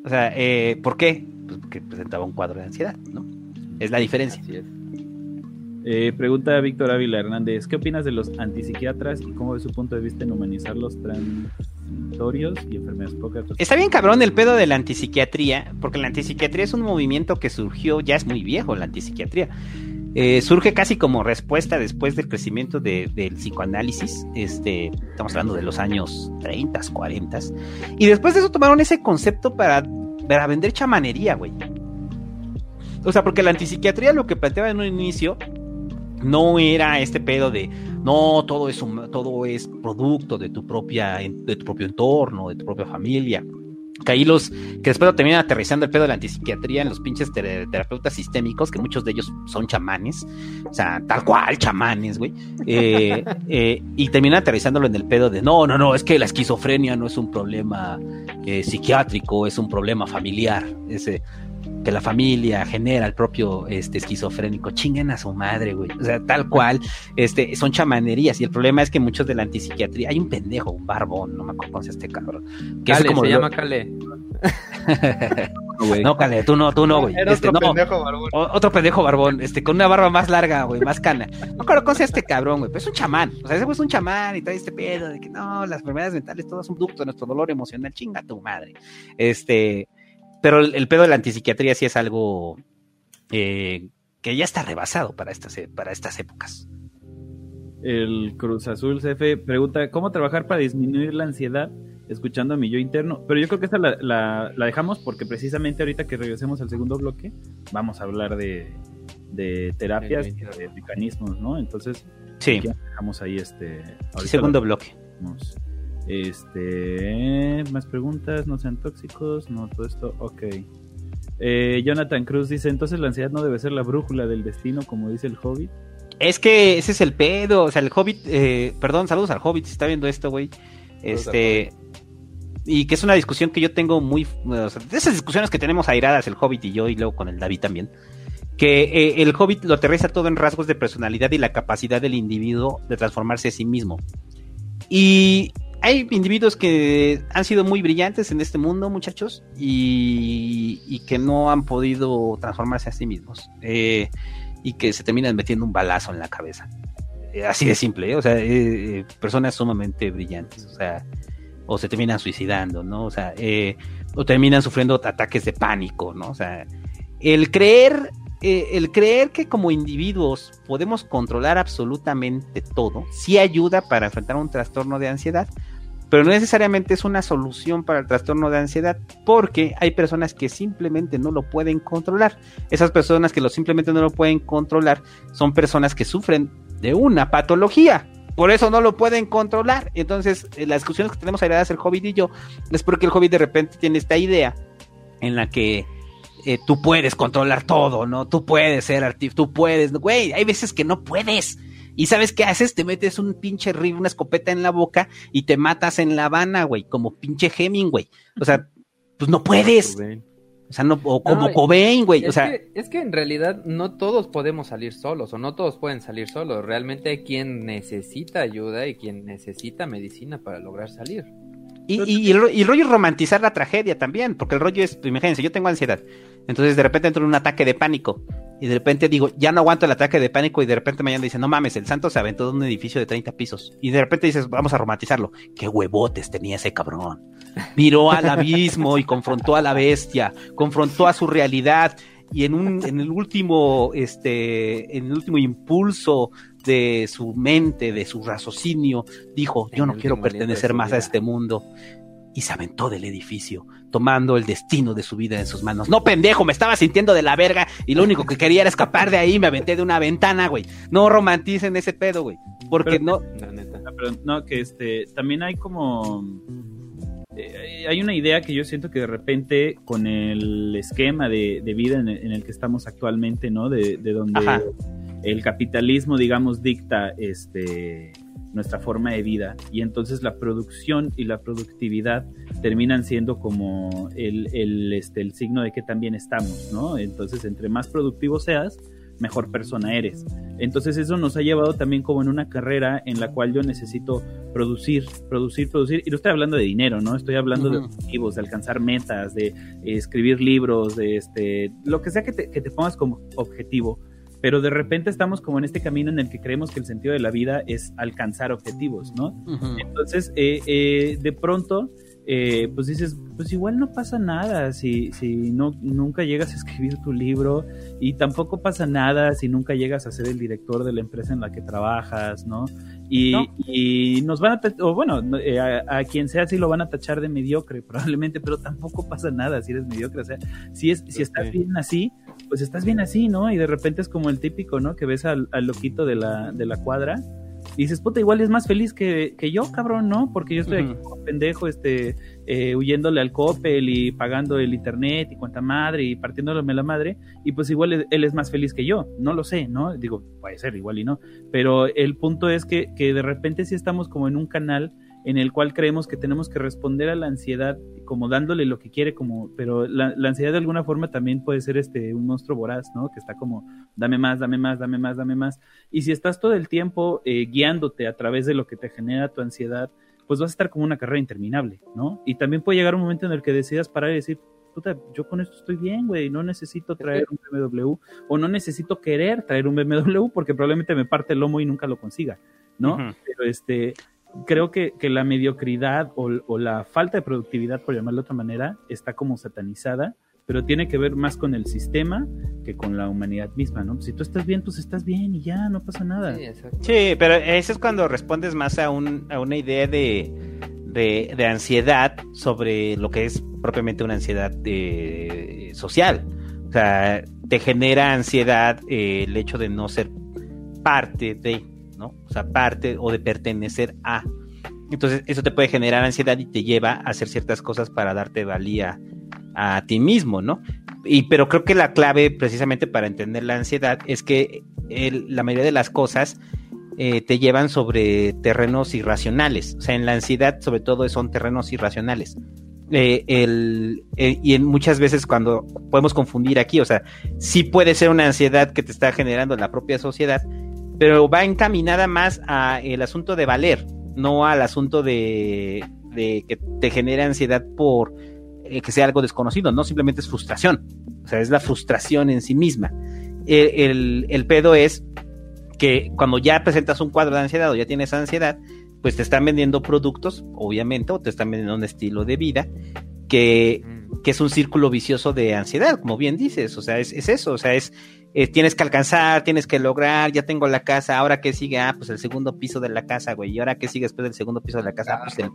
O sea, eh, ¿por qué? Pues porque presentaba un cuadro de ansiedad, ¿no? Es la diferencia. Así es. Eh, pregunta Víctor Ávila Hernández, ¿qué opinas de los antipsiquiatras y cómo es su punto de vista en humanizar los transitorios y enfermedades pocas? Está bien cabrón el pedo de la antipsiquiatría, porque la antipsiquiatría es un movimiento que surgió, ya es muy viejo la antipsiquiatría. Eh, surge casi como respuesta después del crecimiento de- del psicoanálisis, este, estamos hablando de los años 30, 40, y después de eso tomaron ese concepto para, para vender chamanería, güey. O sea, porque la antipsiquiatría lo que planteaba en un inicio no era este pedo de no, todo es un- todo es producto de tu propia, de tu propio entorno, de tu propia familia. Que ahí los, que después lo terminan aterrizando el pedo de la antipsiquiatría en los pinches ter- terapeutas sistémicos, que muchos de ellos son chamanes, o sea, tal cual, chamanes, güey. Eh, eh, y terminan aterrizándolo en el pedo de no, no, no, es que la esquizofrenia no es un problema eh, psiquiátrico, es un problema familiar. Ese, que la familia genera el propio este esquizofrénico, chinguen a su madre, güey. O sea, tal cual, este, son chamanerías. Y el problema es que muchos de la antipsiquiatría, hay un pendejo, un barbón, no me acuerdo cómo se este cabrón. Que es como se lo- llama Cale. No, Cale, tú no, tú no, güey. Era Este, otro no, pendejo barbón. o- otro pendejo barbón, este, con una barba más larga, güey, más cana. No claro cómo se este cabrón, güey, pero es un chamán. O sea, ese güey es un chamán y trae este pedo de que no, las enfermedades mentales, todo es un ducto de nuestro dolor emocional, chinga tu madre. Este, pero el, el pedo de la antipsiquiatría sí es algo eh, que ya está rebasado para estas, e- para estas épocas. El Cruz Azul CF pregunta, ¿cómo trabajar para disminuir la ansiedad escuchando a mi yo interno? Pero yo creo que esta la, la- la dejamos porque precisamente ahorita que regresemos al segundo bloque, vamos a hablar de, de terapias, yo de mecanismos, ¿no? Entonces, Sí, aquí dejamos ahí este... ahorita segundo lo bloque. Este, más preguntas, no sean tóxicos, no todo esto, ok. Eh, Jonathan Cruz dice, entonces la ansiedad no debe ser la brújula del destino, como dice el Hobbit. Es que ese es el pedo, o sea, el Hobbit, eh, perdón, saludos al Hobbit si está viendo esto, güey. Este, y que es una discusión que yo tengo muy, o sea, de esas discusiones que tenemos airadas el Hobbit y yo y luego con el David también, que eh, el Hobbit lo aterriza todo en rasgos de personalidad y la capacidad del individuo de transformarse a sí mismo. Y hay individuos que han sido muy brillantes en este mundo, muchachos, y, que no han podido transformarse a sí mismos. Eh, y que se terminan metiendo un balazo en la cabeza. Eh, así de simple, ¿eh? o sea, eh, personas sumamente brillantes, o sea, o se terminan suicidando, ¿no? O sea, o terminan sufriendo ataques de pánico, ¿no? O sea, el creer, el creer que como individuos podemos controlar absolutamente todo, sí ayuda para enfrentar un trastorno de ansiedad, pero no necesariamente es una solución para el trastorno de ansiedad, porque hay personas que simplemente no lo pueden controlar. Esas personas que lo simplemente no lo pueden controlar son personas que sufren de una patología. Por eso no lo pueden controlar. Entonces, eh, las discusiones que tenemos ahí el Hobbit y yo es porque el Hobbit de repente tiene esta idea en la que eh, tú puedes controlar todo, ¿no? Tú puedes ser artista, tú puedes, güey, hay veces que no puedes. ¿Y sabes qué haces? Te metes un pinche rifle, una escopeta en la boca y te matas en La Habana, güey, como pinche Hemingway. O sea, pues no puedes. O sea, no, o como Cobain, güey. O sea, que, es que en realidad no todos podemos salir solos, o no todos pueden salir solos. Realmente hay quien necesita ayuda y quien necesita medicina para lograr salir. Y, y, el, rollo es romantizar la tragedia también, porque el rollo es, imagínense, yo tengo ansiedad, entonces de repente entro en un ataque de pánico, y de repente digo, ya no aguanto el ataque de pánico, y de repente mañana dice, no mames, el santo se aventó de un edificio de 30 pisos, y de repente dices, vamos a romantizarlo, qué huevotes tenía ese cabrón, miró al abismo y confrontó a la bestia, confrontó a su realidad, y en un, en el último, este, en el último impulso de su mente, de su raciocinio, dijo, yo no quiero pertenecer más a este mundo. Y se aventó del edificio, tomando el destino de su vida en sus manos. No, pendejo, me estaba sintiendo de la verga y lo único que quería era escapar de ahí, me aventé de una ventana, güey. No romanticen ese pedo, güey. Porque no... No, no, que este, también hay como... Eh, hay una idea que yo siento que de repente con el esquema de, vida en el, que estamos actualmente, ¿no? De, de donde el capitalismo, digamos, dicta este, nuestra forma de vida y entonces la producción y la productividad terminan siendo como el, el, este, el signo de que también estamos, ¿no? Entonces, entre más productivo seas, mejor persona eres. Entonces eso nos ha llevado también como en una carrera en la cual yo necesito producir, producir, producir. Y no estoy hablando de dinero, ¿no? Estoy hablando de objetivos, de alcanzar metas, de escribir libros, de este, lo que sea que te, que te pongas como objetivo pero de repente estamos como en este camino en el que creemos que el sentido de la vida es alcanzar objetivos, ¿no? Entonces, eh, eh, de pronto, eh, pues dices, pues igual no pasa nada si, si no, nunca llegas a escribir tu libro y tampoco pasa nada si nunca llegas a ser el director de la empresa en la que trabajas, ¿no? Y, y nos van a, o bueno, a, quien sea si lo van a tachar de mediocre probablemente, pero tampoco pasa nada si eres mediocre, o sea, si, es, si estás bien así, pues estás bien así, ¿no? Y de repente es como el típico, ¿no? Que ves al, loquito de la, de la cuadra y dices, puta, igual es más feliz que, yo, cabrón, ¿no? Porque yo estoy aquí como pendejo, este, eh, huyéndole al Coppel y pagando el internet y cuanta madre y partiéndole la madre, y pues igual él es más feliz que yo, no lo sé, ¿no? Digo, puede ser igual y no, pero el punto es que, que de repente sí estamos como en un canal en el cual creemos que tenemos que responder a la ansiedad como dándole lo que quiere, como, pero la, ansiedad de alguna forma también puede ser este un monstruo voraz, ¿no? Que está como, dame más, dame más, dame más, dame más. Y si estás todo el tiempo eh, guiándote a través de lo que te genera tu ansiedad, pues vas a estar como una carrera interminable, ¿no? Y también puede llegar un momento en el que decidas parar y decir, puta, yo con esto estoy bien, güey, no necesito traer un BMW o no necesito querer traer un BMW porque probablemente me parte el lomo y nunca lo consiga, ¿no? Pero este, creo que, la mediocridad o, la falta de productividad, por llamarlo de otra manera, está como satanizada, pero tiene que ver más con el sistema que con la humanidad misma, ¿no? Si tú estás bien, pues estás bien y ya, no pasa nada. Sí, pero eso es cuando respondes más a, un, a una idea de, de, ansiedad sobre lo que es propiamente una ansiedad de, social. O sea, te genera ansiedad eh, el hecho de no ser parte de ¿no? O sea, parte o de pertenecer a. Entonces, eso te puede generar ansiedad y te lleva a hacer ciertas cosas para darte valía a ti mismo, ¿no? Y pero creo que la clave precisamente para entender la ansiedad es que la mayoría de las cosas eh, te llevan sobre terrenos irracionales. O sea, en la ansiedad sobre todo son terrenos irracionales. Eh, el, eh, y en muchas veces cuando podemos confundir aquí, o sea, sí puede ser una ansiedad que te está generando la propia sociedad, pero va encaminada más a el asunto de valer, no al asunto de, que te genere ansiedad por eh, que sea algo desconocido, no simplemente es frustración, o sea, es la frustración en sí misma. El, el, pedo es que cuando ya presentas un cuadro de ansiedad o ya tienes ansiedad, pues te están vendiendo productos, obviamente, o te están vendiendo un estilo de vida que, que es un círculo vicioso de ansiedad, como bien dices, o sea, es, es eso, o sea, es eh, tienes que alcanzar, tienes que lograr, ya tengo la casa, ahora qué sigue, ah, pues el segundo piso de la casa, güey, y ahora qué sigue después del segundo piso de la casa, ah, pues el,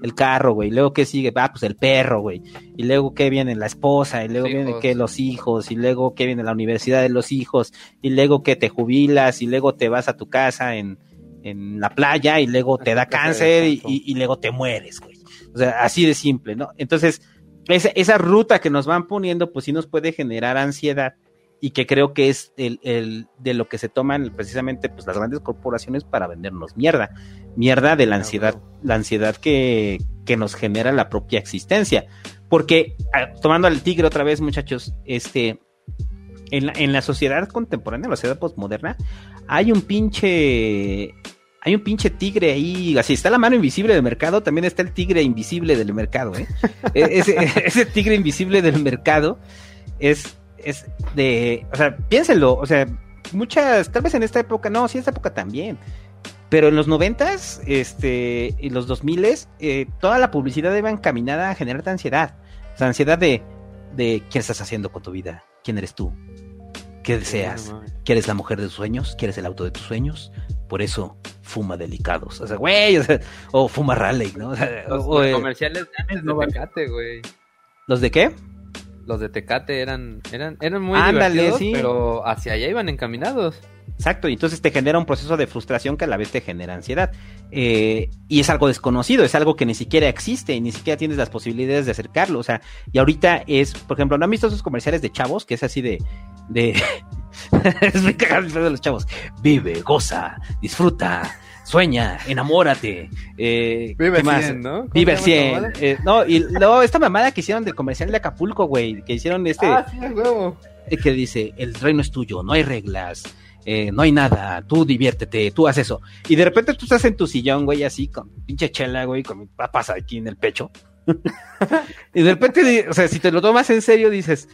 el carro, güey, y luego qué sigue, ah, pues el perro, güey, y luego qué viene la esposa, y luego viene qué los hijos, y luego qué viene la universidad de los hijos, y luego que te jubilas, y luego te vas a tu casa en, en la playa, y luego te da cáncer, y, y, luego te mueres, güey. O sea, así de simple, ¿no? Entonces, esa, esa ruta que nos van poniendo, pues sí nos puede generar ansiedad y que creo que es el, el, de lo que se toman precisamente pues las grandes corporaciones para vendernos mierda, mierda de la ansiedad, la ansiedad que, que nos genera la propia existencia. Porque, ah, tomando al tigre otra vez, muchachos, este, en la, en la sociedad contemporánea, en la sociedad postmoderna, hay un pinche hay un pinche tigre ahí, así está la mano invisible del mercado, también está el tigre invisible del mercado, ¿eh? E, ese, ese, tigre invisible del mercado es es de, o sea, piénsenlo, o sea, muchas, tal vez en esta época, no, sí, en esta época también, pero en los noventas, este, y los dos miles, eh, toda la publicidad iba encaminada a generar ansiedad, o sea, ansiedad de, de qué estás haciendo con tu vida, quién eres tú, qué deseas, quieres la mujer de tus sueños, quieres el auto de tus sueños, por eso fuma delicados, o sea, güey, o, sea, o fuma Raleigh, ¿no? O sea, los, o, los comerciales de no güey. ¿Los de qué? Los de Tecate eran, eran, eran muy divertidos, pero hacia allá iban encaminados. Exacto, y entonces te genera un proceso de frustración que a la vez te genera ansiedad. Eh, y es algo desconocido, es algo que ni siquiera existe, y ni siquiera tienes las posibilidades de acercarlo. O sea, y ahorita es, por ejemplo, ¿no han visto esos comerciales de chavos? Que es así de. de... es muy cagado de los chavos. Vive, goza, disfruta sueña, enamórate. Eh, Vive más? 100, ¿no? Vive 100. Eh, no, y luego esta mamada que hicieron del comercial de Acapulco, güey, que hicieron este... Ah, sí, huevo. Eh, que dice, el reino es tuyo, no hay reglas, eh, no hay nada, tú diviértete, tú haces eso. Y de repente tú estás en tu sillón, güey, así, con pinche chela, güey, con papas aquí en el pecho. y de repente, o sea, si te lo tomas en serio, dices,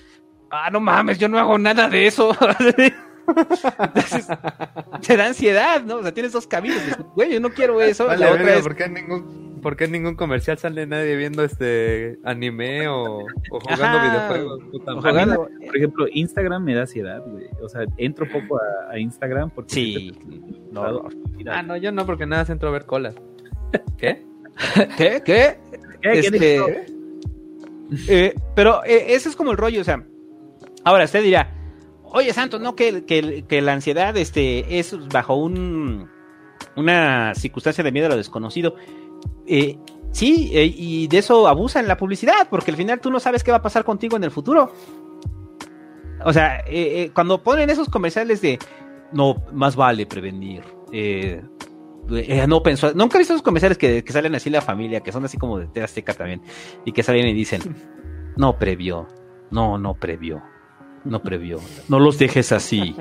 ah, no mames, yo no hago nada de eso. Entonces, te da ansiedad, ¿no? O sea, tienes dos caminos. Güey, yo no quiero eso. la otra es... ¿por, qué en ningún, ¿por, qué en ningún, comercial sale nadie viendo este anime o, o jugando videojuegos? por ejemplo, Instagram me da ansiedad, güey. O sea, entro poco a, a Instagram porque... Sí. No, ah, no, yo no, porque nada se entro a ver colas. ¿Qué? ¿Qué? ¿Qué? ¿Qué? Este... Eh, pero eh, ese es como el rollo, o sea, ahora usted dirá, Oye, Santos, no, que, la ansiedad este, es bajo un, una circunstancia de miedo a lo desconocido. Eh, sí, eh, y de eso abusa en la publicidad, porque al final tú no sabes qué va a pasar contigo en el futuro. O sea, eh, cuando ponen esos comerciales de no, más vale prevenir. no pensó, nunca he visto esos comerciales que, que, salen así la familia, que son así como de Azteca también, y que salen y dicen, no previó, no, no previó no previó. No los dejes así.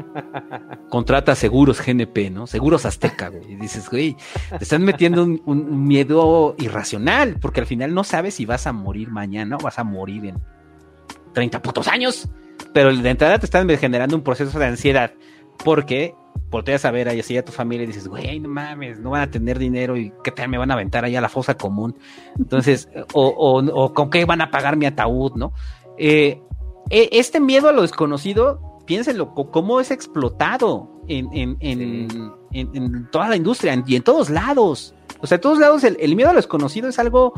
Contrata seguros GNP, ¿no? Seguros Azteca, güey. Y dices, güey, te están metiendo un, miedo irracional, porque al final no sabes si vas a morir mañana o vas a morir en 30 putos años. Pero de entrada te están generando un proceso de ansiedad, porque volteas a ver ahí a tu familia y dices, güey, no mames, no van a tener dinero y qué tal me van a aventar ahí a la fosa común. Entonces, o, o, o con qué van a pagar mi ataúd, ¿no? Eh, este miedo a lo desconocido, piénsenlo, cómo es explotado en, en, en, en, toda la industria y en todos lados. O sea, en todos lados el, miedo a lo desconocido es algo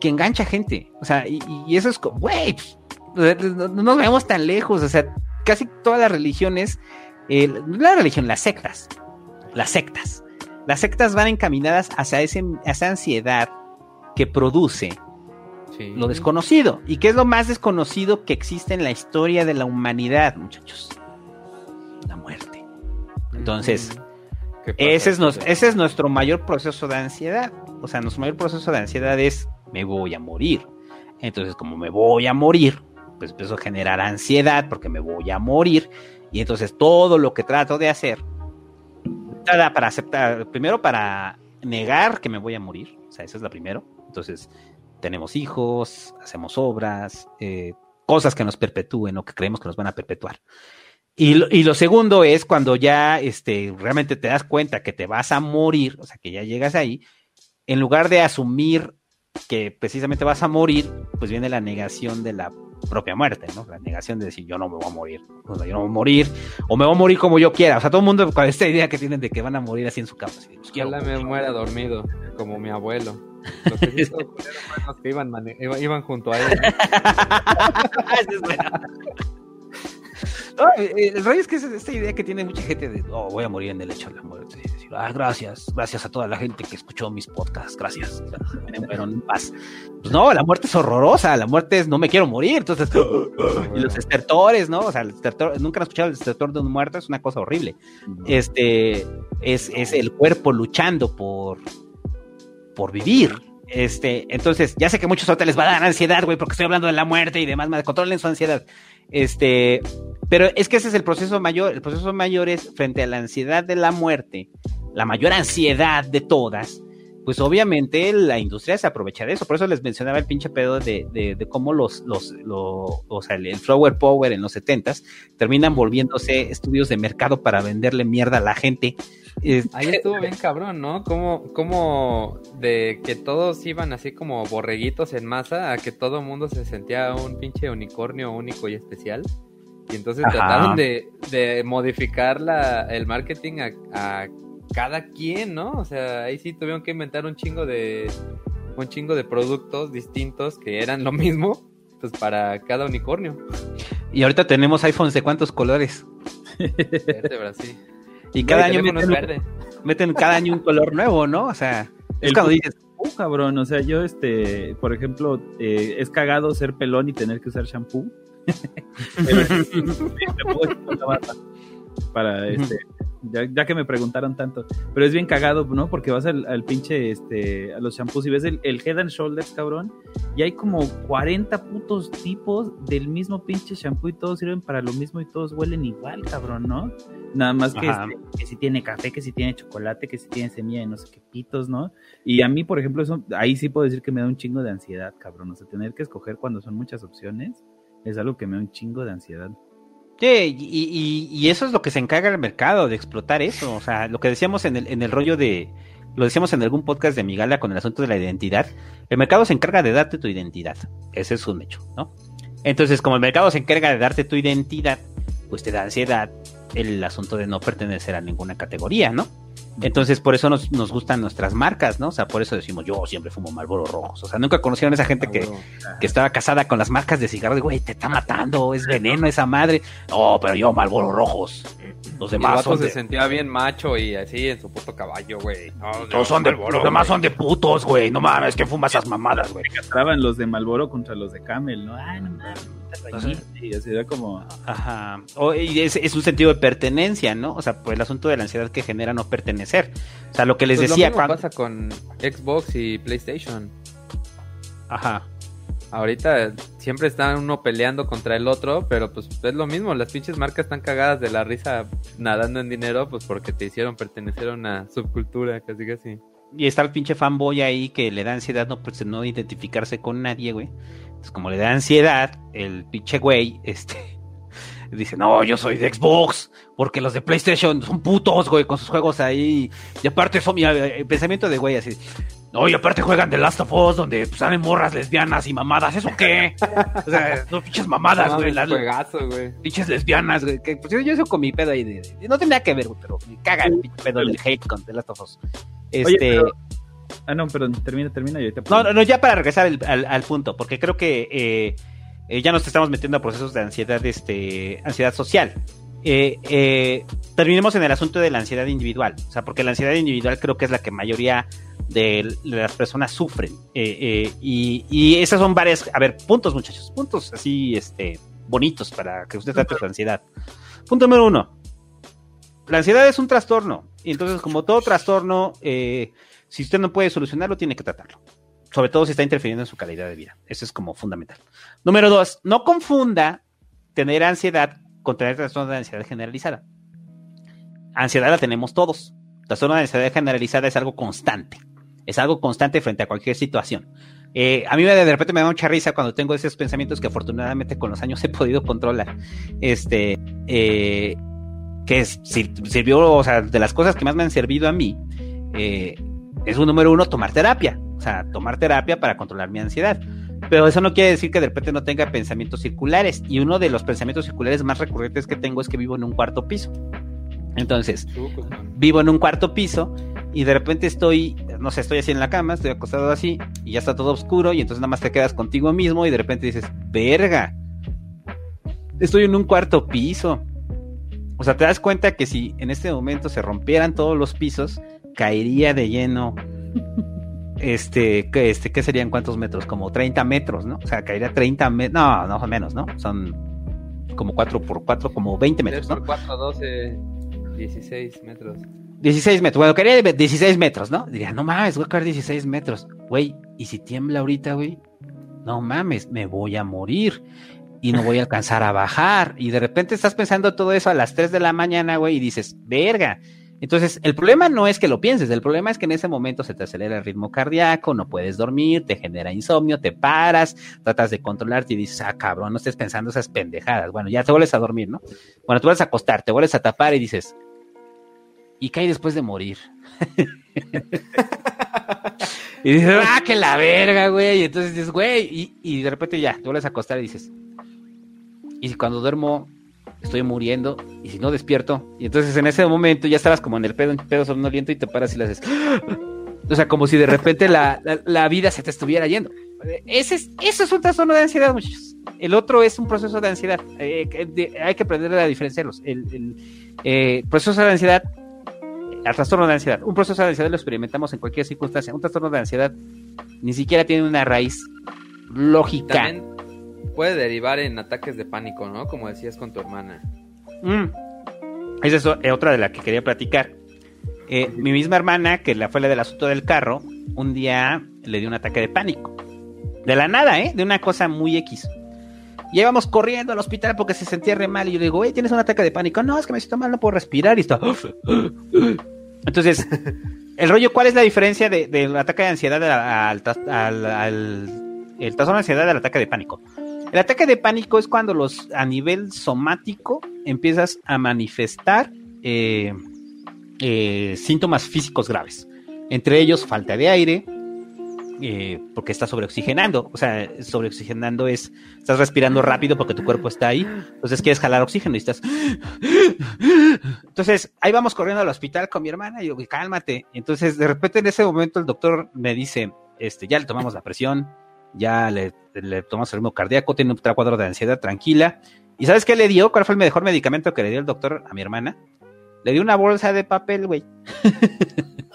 que engancha gente. O sea, y, eso es como, güey, pues, no, nos vemos tan lejos. O sea, casi todas las religiones, eh, la religión, las sectas, las sectas, las sectas van encaminadas hacia, ese, esa ansiedad que produce lo desconocido. ¿Y qué es lo más desconocido que existe en la historia de la humanidad, muchachos? La muerte. Entonces, ese es, ese es nuestro mayor proceso de ansiedad. O sea, nuestro mayor proceso de ansiedad es, me voy a morir. Entonces, como me voy a morir, pues empiezo a generar ansiedad porque me voy a morir. Y entonces todo lo que trato de hacer, para aceptar, primero para negar que me voy a morir, o sea, eso es lo primero. Entonces, tenemos hijos, hacemos obras, eh, cosas que nos perpetúen o que creemos que nos van a perpetuar. Y lo, y lo, segundo es cuando ya este, realmente te das cuenta que te vas a morir, o sea, que ya llegas ahí, en lugar de asumir que precisamente vas a morir, pues viene la negación de la propia muerte, ¿no? La negación de decir yo no me voy a morir, o sea, yo no voy a morir, o me voy a morir como yo quiera. O sea, todo el mundo con esta idea que tienen de que van a morir así en su cama. Así, pues, Ojalá me muera dormido, como mi abuelo. Los que los iban, iban junto a él. No, eh, el rollo es que es esta idea que tiene mucha gente de, oh, voy a morir en el hecho de la muerte. Decir, ah, gracias, gracias a toda la gente que escuchó mis podcasts, gracias. Me fueron en paz. Pues no, la muerte es horrorosa, la muerte es no me quiero morir. Entonces, y los estertores, ¿no? O sea, el estertor, nunca han escuchado el estertor de un muerto, es una cosa horrible. Este, es, es el cuerpo luchando por, por vivir. Este, entonces, ya sé que muchos ahorita les va a dar ansiedad, güey, porque estoy hablando de la muerte y demás, más controlen su ansiedad. Este, pero es que ese es el proceso mayor. El proceso mayor es frente a la ansiedad de la muerte, la mayor ansiedad de todas. Pues obviamente la industria se aprovecha de eso. Por eso les mencionaba el pinche pedo de, de, cómo los, los, lo- o sea, el flower power en los 70s terminan volviéndose estudios de mercado para venderle mierda a la gente. Este, Ahí estuvo bien cabrón, ¿no? Como, como de que todos iban así como borreguitos en masa a que todo mundo se sentía un pinche unicornio único y especial. Y entonces Ajá. trataron de, de modificar la, el marketing a, a cada quien, ¿no? O sea, ahí sí tuvieron que inventar un chingo de un chingo de productos distintos que eran lo mismo, pues para cada unicornio. Y ahorita tenemos iPhones de cuántos colores. Sí. Y cada año meten, verde. meten cada año un color nuevo, ¿no? O sea, es El cuando dices, Uh, cabrón, o sea, yo, este, por ejemplo, eh, es cagado ser pelón y tener que usar shampoo. Pero, me puedo quitar la barba para, este, ya, ya que me preguntaron tanto. Pero es bien cagado, ¿no? Porque vas al, al pinche, este, a los shampoos y ves el, el Head and Shoulders, cabrón, y hay como 40 putos tipos del mismo pinche shampoo y todos sirven para lo mismo y todos huelen igual, cabrón, ¿no? Nada más que, este, que si tiene café, que si tiene chocolate, que si tiene semilla de no sé qué pitos, ¿no? Y a mí, por ejemplo, eso, ahí sí puedo decir que me da un chingo de ansiedad, cabrón. O sea, tener que escoger cuando son muchas opciones es algo que me da un chingo de ansiedad. Sí, y, y- y eso es lo que se encarga el mercado, de explotar eso. O sea, lo que decíamos en el, en el rollo de. Lo decíamos en algún podcast de Migala con el asunto de la identidad. El mercado se encarga de darte tu identidad. Ese es un hecho, ¿no? Entonces, como el mercado se encarga de darte tu identidad, pues te da ansiedad el asunto de no pertenecer a ninguna categoría, ¿no? Entonces, por eso nos, nos gustan nuestras marcas, ¿no? O sea, por eso decimos, yo siempre fumo Marlboro rojos. O sea, nunca conocieron a esa gente que, que estaba casada con las marcas de cigarros, güey, te está matando, es veneno esa madre. No, pero yo Malboro rojos. Los demás vato son se de, sentía bien macho y así en su puto caballo, güey. No, todos son de, Marlboro, los demás son de putos, güey. No mames, que fuma esas mamadas, güey. Castraban los de Malboro contra los de Camel, ¿no? Ah, no mames, rayita. Y así era como, Ajá. O- y es, es un sentido de pertenencia, ¿no? O sea, pues el asunto de la ansiedad que genera no pertenecer. O sea, lo que les Pues decía lo mismo cuando. pasa con Xbox y PlayStation. Ajá. Ahorita siempre está uno peleando contra el otro, pero pues es lo mismo, las pinches marcas están cagadas de la risa nadando en dinero, pues porque te hicieron pertenecer a una subcultura, casi casi. Y está el pinche fanboy ahí que le da ansiedad no, pues, no identificarse con nadie, güey. Entonces, como le da ansiedad, el pinche güey, este, dice, no, yo soy de Xbox, porque los de PlayStation son putos, güey, con sus juegos ahí. Y aparte son, mira, el pensamiento de güey así, no, y aparte juegan The Last of Us, donde pues, salen morras lesbianas y mamadas, ¿eso qué? O sea, no pinches mamadas, güey, las juegazo, güey. pinches lesbianas, güey. Que, pues, yo, yo eso con mi pedo ahí de, de- no tendría que ver, güey, pero me caga el pinche pedo del hate con The Last of Us. Este. Oye, pero- ah, no, perdón, termina, termina. No, no, no, ya para regresar al, al- al punto, porque creo que eh, eh, ya nos estamos metiendo a procesos de ansiedad, este, ansiedad social. Eh, eh, terminemos en el asunto de la ansiedad individual, o sea, porque la ansiedad individual creo que es la que mayoría de las personas sufren. Eh, y, y esas son varias, a ver, puntos muchachos, puntos así, este, bonitos para que usted trate su ansiedad. Punto número uno, la ansiedad es un trastorno, y entonces como todo trastorno, si usted no puede solucionarlo, tiene que tratarlo sobre todo si está interfiriendo en su calidad de vida. Eso es como fundamental. Número dos, no confunda tener ansiedad con tener trastorno de ansiedad generalizada. Ansiedad la tenemos todos. Trastorno de ansiedad generalizada es algo constante. Es algo constante frente a cualquier situación. Eh, a mí de repente me da mucha risa cuando tengo esos pensamientos que afortunadamente con los años he podido controlar. Este, eh, que sirvió, o sea, de las cosas que más me han servido a mí, eh, es un número uno, tomar terapia. Sea, tomar terapia para controlar mi ansiedad. Pero eso no quiere decir que de repente no tenga pensamientos circulares. Y uno de los pensamientos circulares más recurrentes que tengo es que vivo en un cuarto piso. Entonces, vivo en un cuarto piso y de repente estoy, no sé, estoy así en la cama, estoy acostado así y ya está todo oscuro y entonces nada más te quedas contigo mismo y de repente dices, verga, estoy en un cuarto piso. O sea, te das cuenta que si en este momento se rompieran todos los pisos, caería de lleno. Este, ¿qué, este, ¿qué serían cuántos metros? Como 30 metros, ¿no? O sea, caería 30 metros. No, no, menos, ¿no? Son como 4 por 4, como 20 metros, ¿no? 4, 12, 16 metros. 16 metros, bueno, caería 16 metros, ¿no? Diría, no mames, voy a caer 16 metros. Güey, ¿y si tiembla ahorita, güey? No mames, me voy a morir y no voy a alcanzar a bajar. Y de repente estás pensando todo eso a las 3 de la mañana, güey, y dices, verga, entonces, el problema no es que lo pienses, el problema es que en ese momento se te acelera el ritmo cardíaco, no puedes dormir, te genera insomnio, te paras, tratas de controlarte y dices, ah, cabrón, no estés pensando esas pendejadas. Bueno, ya te vuelves a dormir, ¿no? Bueno, te vuelves a acostar, te vuelves a tapar y dices, ¿y qué hay después de morir? y dices, ah, que la verga, güey. Y entonces dices, güey, y, y de repente ya, te vuelves a acostar y dices, y cuando duermo, estoy muriendo, y si no despierto, y entonces en ese momento ya estabas como en el pedo, en pedo somnoliento y te paras y le haces. O sea, como si de repente la, la, vida se te estuviera yendo. Ese es, eso es un trastorno de ansiedad, muchachos. El otro es un proceso de ansiedad. Eh, hay que aprender a diferenciarlos. El, eh, proceso de ansiedad, el trastorno de ansiedad. Un proceso de ansiedad lo experimentamos en cualquier circunstancia. Un trastorno de ansiedad ni siquiera tiene una raíz lógica puede derivar en ataques de pánico, ¿no? Como decías con tu hermana. Mm. Esa es otra de la que quería platicar. Eh, mi misma hermana, que la fue la del asunto del carro, un día le dio un ataque de pánico. De la nada, ¿eh? De una cosa muy X. Y íbamos corriendo al hospital porque se sentía re mal. Y yo le digo, oye, ¿tienes un ataque de pánico? No, es que me siento mal, no puedo respirar. Y está. Entonces, el rollo, ¿cuál es la diferencia del ataque de ansiedad al, el trastorno de ansiedad del ataque de pánico? El ataque de pánico es cuando los a nivel somático empiezas a manifestar eh, eh, síntomas físicos graves. Entre ellos falta de aire, eh, porque estás sobreoxigenando. O sea, sobreoxigenando es, estás respirando rápido porque tu cuerpo está ahí. Entonces quieres jalar oxígeno y estás... Entonces, ahí vamos corriendo al hospital con mi hermana y yo, cálmate. Entonces, de repente en ese momento el doctor me dice, este, ya le tomamos la presión, ya le, le el ritmo cardíaco, tiene un cuadro de ansiedad tranquila. ¿Y sabes qué le dio? ¿Cuál fue el mejor medicamento que le dio el doctor a mi hermana? Le dio una bolsa de papel, güey.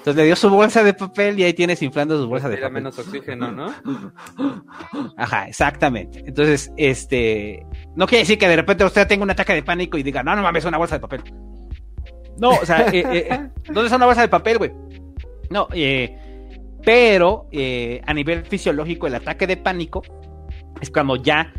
Entonces le dio su bolsa de papel y ahí tienes inflando su bolsa de papel. menos oxígeno, ¿no? Ajá, exactamente. Entonces, este, no quiere decir que de repente usted tenga un ataque de pánico y diga, no, no mames, una bolsa de papel. No, o sea, eh, eh, ¿dónde está una bolsa de papel, güey? No, eh, pero eh, a nivel fisiológico, el ataque de pánico es cuando ya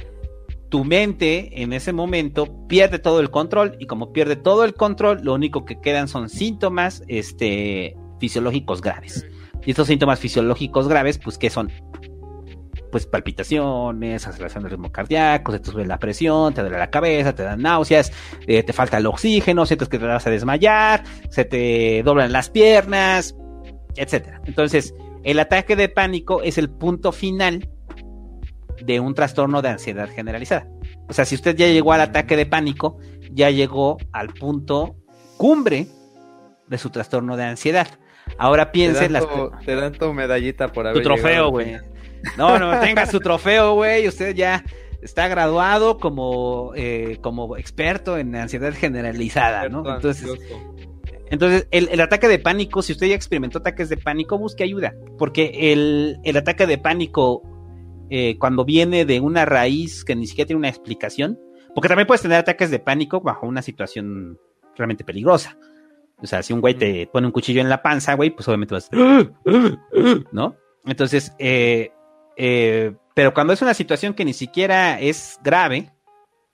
tu mente en ese momento pierde todo el control y como pierde todo el control, lo único que quedan son síntomas este, fisiológicos graves. Y estos síntomas fisiológicos graves, pues, ¿qué son? Pues palpitaciones, aceleración del ritmo cardíaco, se te sube la presión, te duele la cabeza, te dan náuseas, eh, te falta el oxígeno, sientes que te vas a desmayar, se te doblan las piernas, etcétera. Entonces, el ataque de pánico es el punto final de un trastorno de ansiedad generalizada. O sea, si usted ya llegó al ataque de pánico, ya llegó al punto cumbre de su trastorno de ansiedad. Ahora piense en las. Te dan tu medallita por haber. Tu trofeo, güey. No, no, tenga su trofeo, güey. Usted ya está graduado como, eh, como experto en ansiedad generalizada, ¿no? Entonces, entonces, el, ataque de pánico, si usted ya experimentó ataques de pánico, busque ayuda, porque el, ataque de pánico, eh, cuando viene de una raíz que ni siquiera tiene una explicación, porque también puedes tener ataques de pánico bajo una situación realmente peligrosa. O sea, si un güey te pone un cuchillo en la panza, güey, pues obviamente vas, ¿no? Entonces, eh, eh, pero cuando es una situación que ni siquiera es grave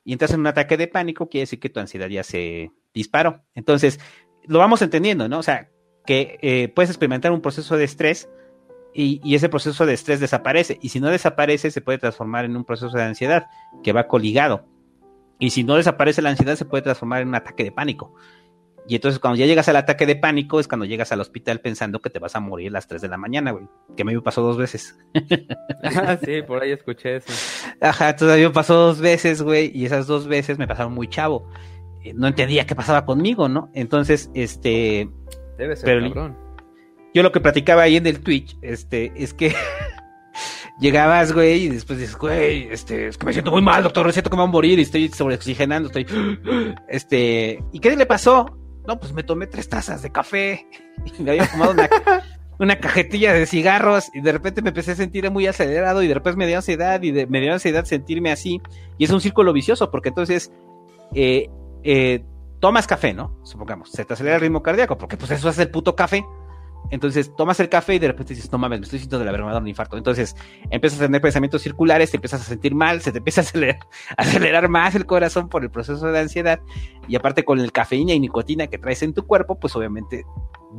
y entras en un ataque de pánico, quiere decir que tu ansiedad ya se disparó. Entonces, lo vamos entendiendo, ¿no? O sea, que eh, puedes experimentar un proceso de estrés y, ese proceso de estrés desaparece. Y si no desaparece, se puede transformar en un proceso de ansiedad que va coligado. Y si no desaparece la ansiedad, se puede transformar en un ataque de pánico. Y entonces cuando ya llegas al ataque de pánico es cuando llegas al hospital pensando que te vas a morir a las 3 de la mañana, güey. Que me pasó dos veces. ah, sí, por ahí escuché eso. Ajá, todavía me pasó dos veces, güey. Y esas dos veces me pasaron muy chavo. Eh, no entendía qué pasaba conmigo, ¿no? Entonces, este... Debe ser cabrón. Yo lo que platicaba ahí en el Twitch, este, es que llegabas, güey, y después dices, güey, este, es que me siento muy mal, doctor, siento que me voy a morir y estoy sobreoxigenando, estoy, este, ¿y qué le pasó? No, pues me tomé tres tazas de café y me había fumado una, cajetilla de cigarros y de repente me empecé a sentir muy acelerado y de repente me dio ansiedad y de, me dio ansiedad sentirme así y es un círculo vicioso porque entonces eh, eh, tomas café, ¿no? Supongamos, se te acelera el ritmo cardíaco porque pues eso hace el puto café entonces tomas el café y de repente dices, no mames, me estoy sintiendo de la verdad un infarto. Entonces empiezas a tener pensamientos circulares, te empiezas a sentir mal, se te empieza a acelerar, acelerar más el corazón por el proceso de ansiedad. Y aparte con el cafeína y nicotina que traes en tu cuerpo, pues obviamente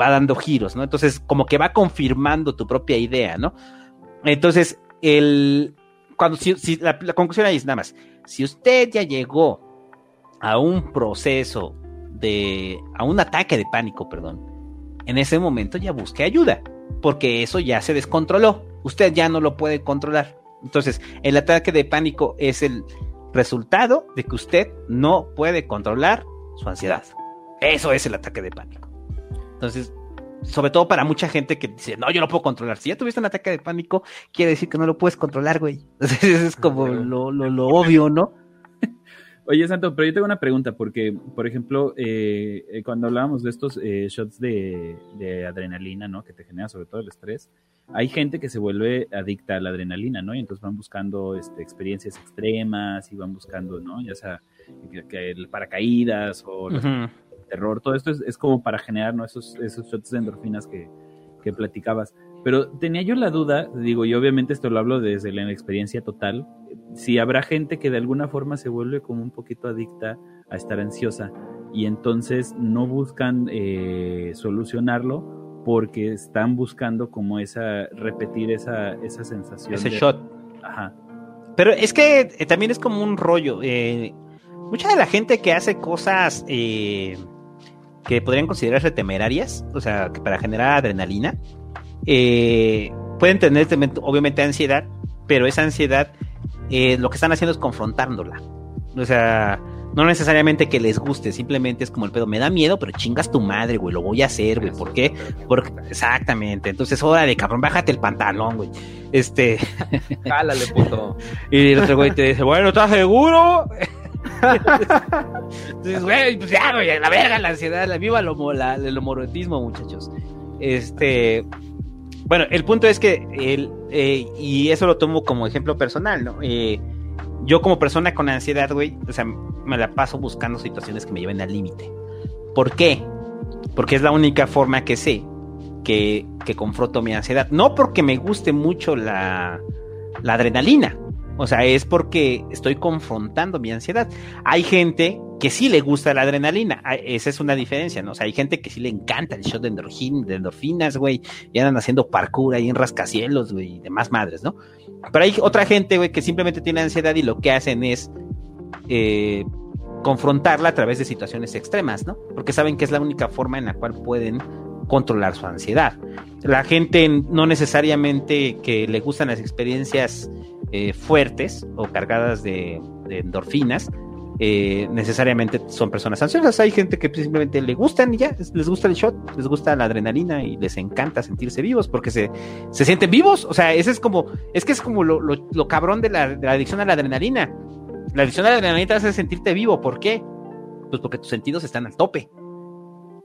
va dando giros, ¿no? Entonces como que va confirmando tu propia idea, ¿no? Entonces, el, cuando, si, la, la conclusión ahí es nada más, si usted ya llegó a un proceso de, a un ataque de pánico, perdón, en ese momento ya busque ayuda, porque eso ya se descontroló. Usted ya no lo puede controlar. Entonces, el ataque de pánico es el resultado de que usted no puede controlar su ansiedad. Eso es el ataque de pánico. Entonces, sobre todo para mucha gente que dice, no, yo no puedo controlar. Si ya tuviste un ataque de pánico, quiere decir que no lo puedes controlar, güey. Entonces, es como lo, lo, lo obvio, ¿no? Oye, Santo, pero yo tengo una pregunta, porque, por ejemplo, eh, eh, cuando hablábamos de estos eh, shots de, adrenalina, ¿no? Que te genera sobre todo el estrés, hay gente que se vuelve adicta a la adrenalina, ¿no? Y entonces van buscando este, experiencias extremas y van buscando, ¿no? Ya sea que, el paracaídas o el terror, todo esto es, como para generar, ¿no? Esos, esos shots de endorfinas que, que platicabas. Pero tenía yo la duda, digo, y obviamente esto lo hablo desde la experiencia total, si habrá gente que de alguna forma se vuelve como un poquito adicta a estar ansiosa y entonces no buscan eh, solucionarlo porque están buscando como esa, repetir esa, esa sensación. Ese shot. Ajá. Pero es que eh, también es como un rollo. Eh, mucha de la gente que hace cosas que podrían considerarse temerarias, o sea, que para generar adrenalina, pueden tener obviamente ansiedad, pero esa ansiedad eh, lo que están haciendo es confrontándola. O sea, no necesariamente que les guste, simplemente es como el pedo, me da miedo, pero chingas tu madre, güey, lo voy a hacer, güey, ¿por qué? Porque, exactamente, entonces, órale, cabrón, bájate el pantalón, güey, este... Jálale, puto. Y el otro güey te dice, bueno, ¿estás seguro? entonces, güey, pues ya, güey, la verga, la ansiedad, la viva lo, la, el homorotismo, muchachos. Este, bueno, el punto es que, el, eh, y eso lo tomo como ejemplo personal, ¿no? Eh, yo como persona con ansiedad, güey, o sea, me la paso buscando situaciones que me lleven al límite. ¿Por qué? Porque es la única forma que sé que, que confronto mi ansiedad. No porque me guste mucho la, la adrenalina, o sea, es porque estoy confrontando mi ansiedad. Hay gente que sí le gusta la adrenalina. Ah, esa es una diferencia, ¿no? O sea, hay gente que sí le encanta el show de, de endorfinas, güey. Y andan haciendo parkour ahí en rascacielos, güey, y demás madres, ¿no? Pero hay otra gente, güey, que simplemente tiene ansiedad y lo que hacen es eh, confrontarla a través de situaciones extremas, ¿no? Porque saben que es la única forma en la cual pueden controlar su ansiedad. La gente no necesariamente que le gustan las experiencias eh, fuertes o cargadas de, endorfinas, eh, necesariamente son personas ansiosas. Hay gente que simplemente le gustan y ya, les gusta el shot, les gusta la adrenalina y les encanta sentirse vivos porque se, se sienten vivos. O sea, ese es como, es que es como lo, lo, cabrón de la, de la, adicción a la adrenalina. La adicción a la adrenalina te hace sentirte vivo. ¿Por qué? Pues porque tus sentidos están al tope.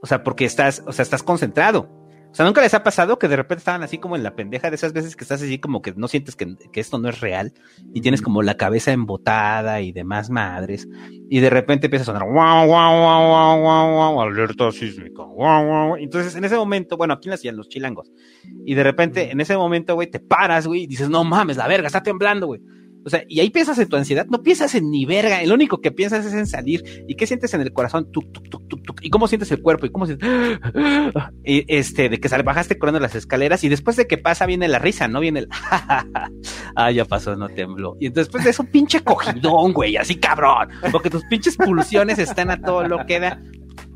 O sea, porque estás, o sea, estás concentrado. O sea, nunca les ha pasado que de repente estaban así como en la pendeja de esas veces que estás así como que no sientes que, esto no es real y tienes como la cabeza embotada y demás madres y de repente empieza a sonar wow, wow, wow, wow, wow, wow, alerta sísmica, wow, wow. Entonces en ese momento, bueno, aquí nacían los chilangos y de repente en ese momento, güey, te paras, güey, y dices, no mames, la verga, está temblando, güey. O sea, y ahí piensas en tu ansiedad, no piensas en ni verga, el único que piensas es en salir. ¿Y qué sientes en el corazón? Tuc, tuc, tuc. ¿Y cómo sientes el cuerpo? ¿Y cómo sientes? Y este, de que bajaste corriendo las escaleras y después de que pasa viene la risa, ¿no? Viene el, ah, ya pasó, no tembló. Y después de eso, pinche cogidón, güey, así cabrón, porque tus pinches pulsiones están a todo lo que da.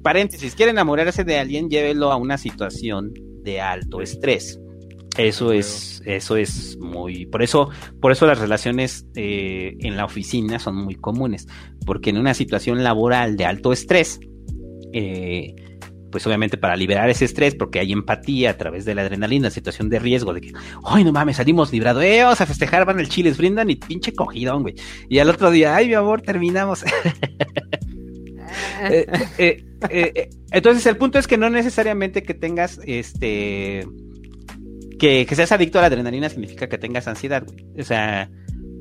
paréntesis, quiere enamorarse de alguien, llévelo a una situación de alto estrés. Eso es, eso es muy, por eso, por eso las relaciones eh, en la oficina son muy comunes, porque en una situación laboral de alto estrés, eh, pues obviamente para liberar ese estrés, porque hay empatía a través de la adrenalina, situación de riesgo, de que, ay, no mames, salimos librados, eh, vamos a festejar, van el chiles, brindan y pinche cogidón, güey. Y al otro día, ay, mi amor, terminamos. Eh, eh, entonces, el punto es que no necesariamente que tengas, este, que, que seas adicto a la adrenalina significa que tengas ansiedad, güey. O sea,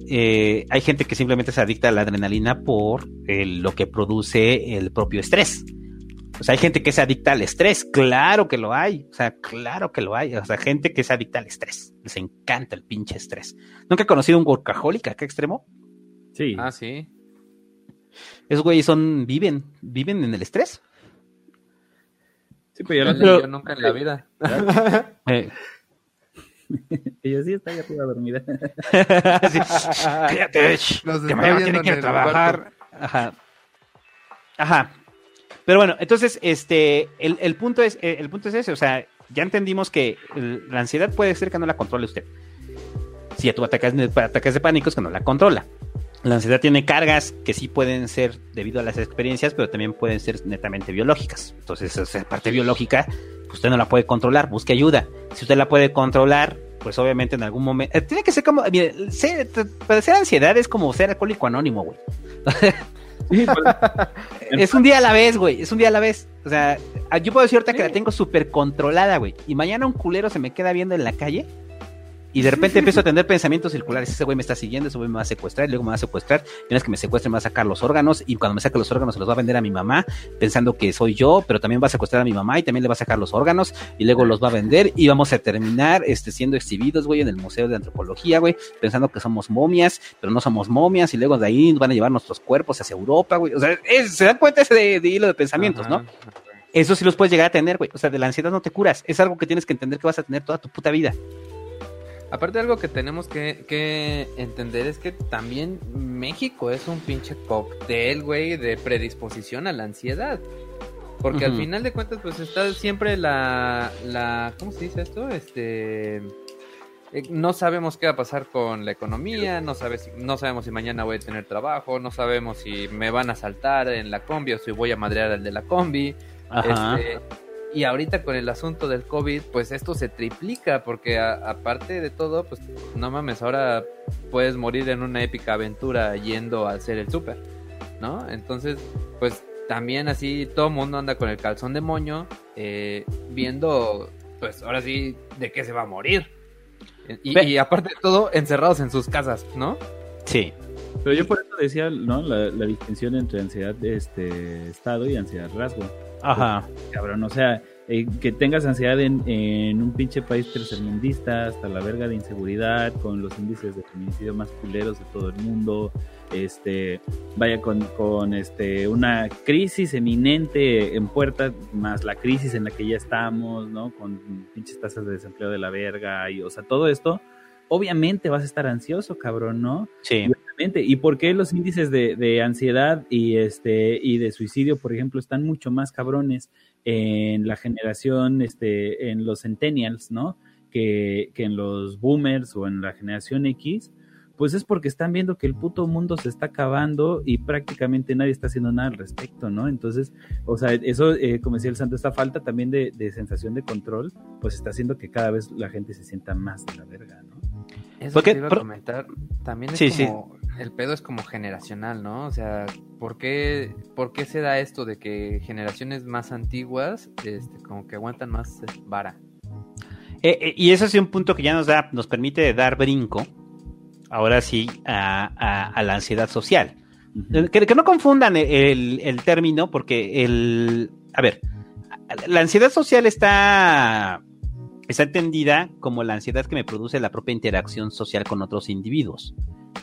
hay gente que simplemente se adicta a la adrenalina por lo que produce el propio estrés. O sea, hay gente que es adicta al estrés, claro que lo hay, o sea, claro que lo hay, o sea, gente que es adicta al estrés, les encanta el pinche estrés. ¿Nunca he conocido un workaholic qué extremo? Sí. Ah, sí. Esos güeyes son, viven, viven en el estrés. Sí, pero yo no he nunca en la vida. eh. Ella sí está ya toda dormida. sí. Cállate, que mañana tiene que trabajar. Ajá. Ajá. Pero bueno, entonces, este, el, el, punto es, eh, el punto es ese, o sea, ya entendimos que la ansiedad puede ser que no la controle usted. Si a tu ataques, ataques de pánico es que no la controla. La ansiedad tiene cargas que sí pueden ser debido a las experiencias, pero también pueden ser netamente biológicas. Entonces, esa parte biológica, pues, usted no la puede controlar, busque ayuda. Si usted la puede controlar, pues obviamente en algún momento. Eh, tiene que ser como. Mire, ser, padecer ansiedad es como ser alcohólico anónimo, güey. Pues, es un día a la vez, güey. Es un día a la vez. O sea, yo puedo decir ahorita que la tengo súper controlada, güey. Y mañana un culero se me queda viendo en la calle y de repente empiezo a tener pensamientos circulares. Ese güey me está siguiendo, ese güey me va a secuestrar, y luego me va a secuestrar. Y una vez que me secuestre, me va a sacar los órganos. Y cuando me saque los órganos, se los va a vender a mi mamá, pensando que soy yo, pero también va a secuestrar a mi mamá y también le va a sacar los órganos. Y luego los va a vender. Y vamos a terminar este, siendo exhibidos, güey, en el Museo de Antropología, güey, pensando que somos momias, pero no somos momias. Y luego de ahí van a llevar nuestros cuerpos hacia Europa, güey. O sea, se dan cuenta ese de, hilo de pensamientos, ¿no? Eso sí los puedes llegar a tener, güey. O sea, de la ansiedad no te curas. Es algo que tienes que entender que vas a tener toda tu puta vida. Aparte algo que tenemos que, entender es que también México es un pinche cóctel, güey, de predisposición a la ansiedad. Porque al final de cuentas, pues está siempre la, la, ¿cómo se dice esto? Este, eh, no sabemos qué va a pasar con la economía, no, sabes, no sabemos si mañana voy a tener trabajo, no sabemos si me van a saltar en la combi o si voy a madrear al de la combi. Ajá. Este, y ahorita con el asunto del COVID, pues esto se triplica, porque aparte de todo, pues no mames, ahora puedes morir en una épica aventura yendo a hacer el súper, ¿no? Entonces, pues también así todo el mundo anda con el calzón de moño, eh, viendo, pues ahora sí, de qué se va a morir. Y, aparte de todo, encerrados en sus casas, ¿no? Sí. Pero yo por eso decía, ¿no? La, la distinción entre ansiedad de este estado y ansiedad rasgo. Ajá. Cabrón, o sea, eh, que tengas ansiedad en, en, un pinche país tercermundista, hasta la verga de inseguridad, con los índices de feminicidio más culeros de todo el mundo, este, vaya con, con este, una crisis eminente en puerta, más la crisis en la que ya estamos, ¿no? Con pinches tasas de desempleo de la verga, y, o sea, todo esto, obviamente vas a estar ansioso, cabrón, ¿no? Sí. ¿Y por qué los índices de, ansiedad y, este, y de suicidio, por ejemplo, están mucho más cabrones en la generación, este, en los centennials, ¿no? Que, que en los boomers o en la generación X, pues es porque están viendo que el puto mundo se está acabando y prácticamente nadie está haciendo nada al respecto, ¿no? Entonces, o sea, eso, eh, como decía el santo, esta falta también de, de, sensación de control, pues está haciendo que cada vez la gente se sienta más de la verga, Eso que iba a comentar. También es como, el pedo es como generacional, ¿no? O sea, ¿por qué, ¿por qué se da esto de que generaciones más antiguas, este, como que aguantan más vara? Eh, eh, y eso es un punto que ya nos da, nos permite dar brinco, ahora sí, a, la ansiedad social. que, que, no confundan el, el término, porque el, a ver, la ansiedad social está está entendida como la ansiedad que me produce la propia interacción social con otros individuos.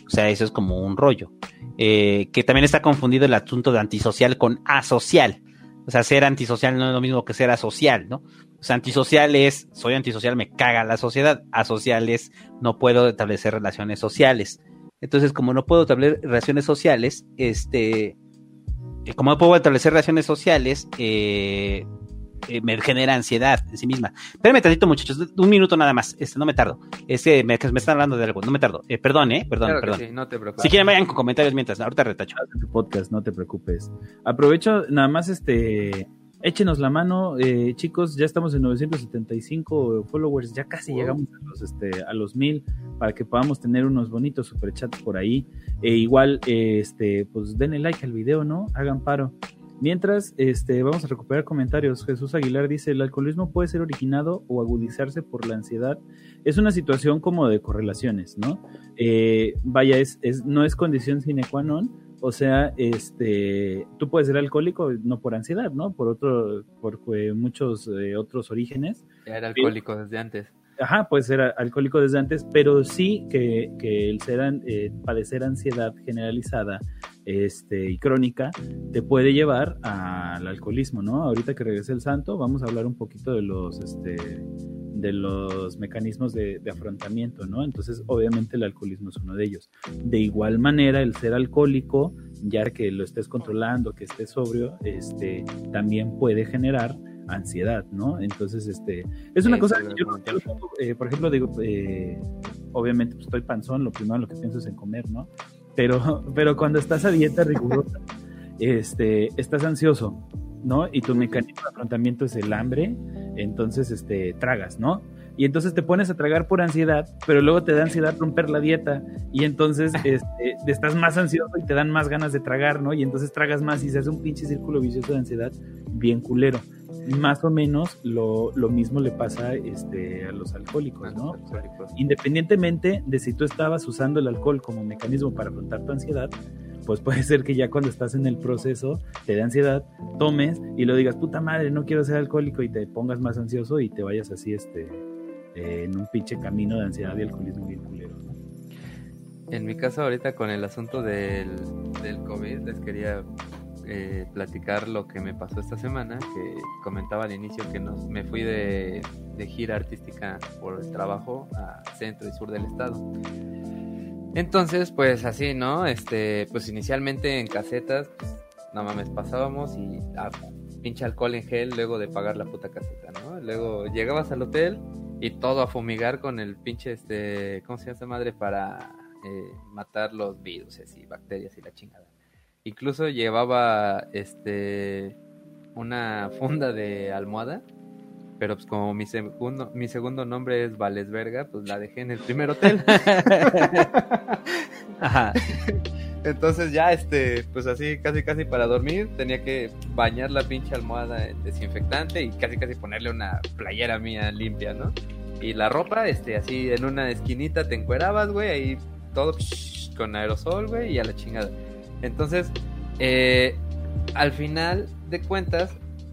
O sea, eso es como un rollo. Eh, que también está confundido el asunto de antisocial con asocial. O sea, ser antisocial no es lo mismo que ser asocial, ¿no? O sea, antisocial es, soy antisocial, me caga la sociedad. Asocial es, no puedo establecer relaciones sociales. Entonces, como no puedo establecer relaciones sociales, este, como no puedo establecer relaciones sociales, eh, eh, me genera ansiedad en sí misma. Espérenme tantito, muchachos, un minuto nada más, este, no me tardo. Es que me, me están hablando de algo, no me tardo. Eh, perdón, eh, perdón, Claro perdón. sí, no te preocupes. Si quieren, vayan con comentarios mientras, ahorita retacho. Tu podcast, no te preocupes. Aprovecho nada más este échenos la mano, eh, chicos, ya estamos en 975 followers, ya casi Wow. llegamos a los este a los mil para que podamos tener unos bonitos superchats por ahí. E igual eh, este pues denle like al video, ¿no? Hagan paro. Mientras, este, vamos a recuperar comentarios. Jesús Aguilar dice, el alcoholismo puede ser originado o agudizarse por la ansiedad. Es una situación como de correlaciones, ¿no? Eh, vaya, es, es, no es condición sine qua non, o sea, este, tú puedes ser alcohólico no por ansiedad, ¿no? Por otro, por eh, muchos eh, otros orígenes. Era alcohólico desde antes. Ajá, puedes ser alcohólico desde antes, pero sí que, que el ser eh, padecer ansiedad generalizada este, y crónica te puede llevar al alcoholismo, ¿no? Ahorita que regrese el santo, vamos a hablar un poquito de los, este, de los mecanismos de, de afrontamiento, ¿no? Entonces, obviamente el alcoholismo es uno de ellos. De igual manera, el ser alcohólico, ya que lo estés controlando, que estés sobrio, este, también puede generar ansiedad, ¿no? Entonces, este, es una Sí, cosa yo, no- yo eh, por ejemplo, digo, eh, obviamente pues, estoy panzón, lo primero lo que pienso es en comer, ¿no? Pero, pero cuando estás a dieta rigurosa, este, estás ansioso, ¿no? Y tu mecanismo de afrontamiento es el hambre, entonces, este, tragas, ¿no? Y entonces te pones a tragar por ansiedad, pero luego te da ansiedad romper la dieta y entonces este, estás más ansioso y te dan más ganas de tragar, ¿no? Y entonces tragas más y se hace un pinche círculo vicioso de ansiedad bien culero. Más o menos lo, lo mismo le pasa este, a los alcohólicos, ¿no? Independientemente de si tú estabas usando el alcohol como mecanismo para afrontar tu ansiedad, pues puede ser que ya cuando estás en el proceso te dé ansiedad, tomes y lo digas, puta madre, no quiero ser alcohólico y te pongas más ansioso y te vayas así este, eh, en un pinche camino de ansiedad y alcoholismo bien culero, ¿no? En mi caso ahorita con el asunto del, del COVID les quería eh, platicar lo que me pasó esta semana, que comentaba al inicio que nos, me fui de, gira artística por el trabajo a centro y sur del estado. Entonces, pues así, ¿no? Este, pues inicialmente en casetas, pues, no mames, pasábamos y a pinche alcohol en gel luego de pagar la puta caseta, ¿no? Luego llegabas al hotel y todo a fumigar con el pinche, este, ¿cómo se llama esa madre? Para eh, matar los virus y bacterias y la chingada. Incluso llevaba, este, una funda de almohada, pero pues como mi segundo, mi segundo nombre es Valesverga, pues la dejé en el primer hotel. Ajá. Entonces ya, este, pues así, casi casi para dormir, tenía que bañar la pinche almohada en desinfectante y casi casi ponerle una playera mía limpia, ¿no? Y la ropa, este, así en una esquinita te encuerabas, güey, ahí todo psh, con aerosol, güey, y a la chingada. Entonces, eh, al final de cuentas,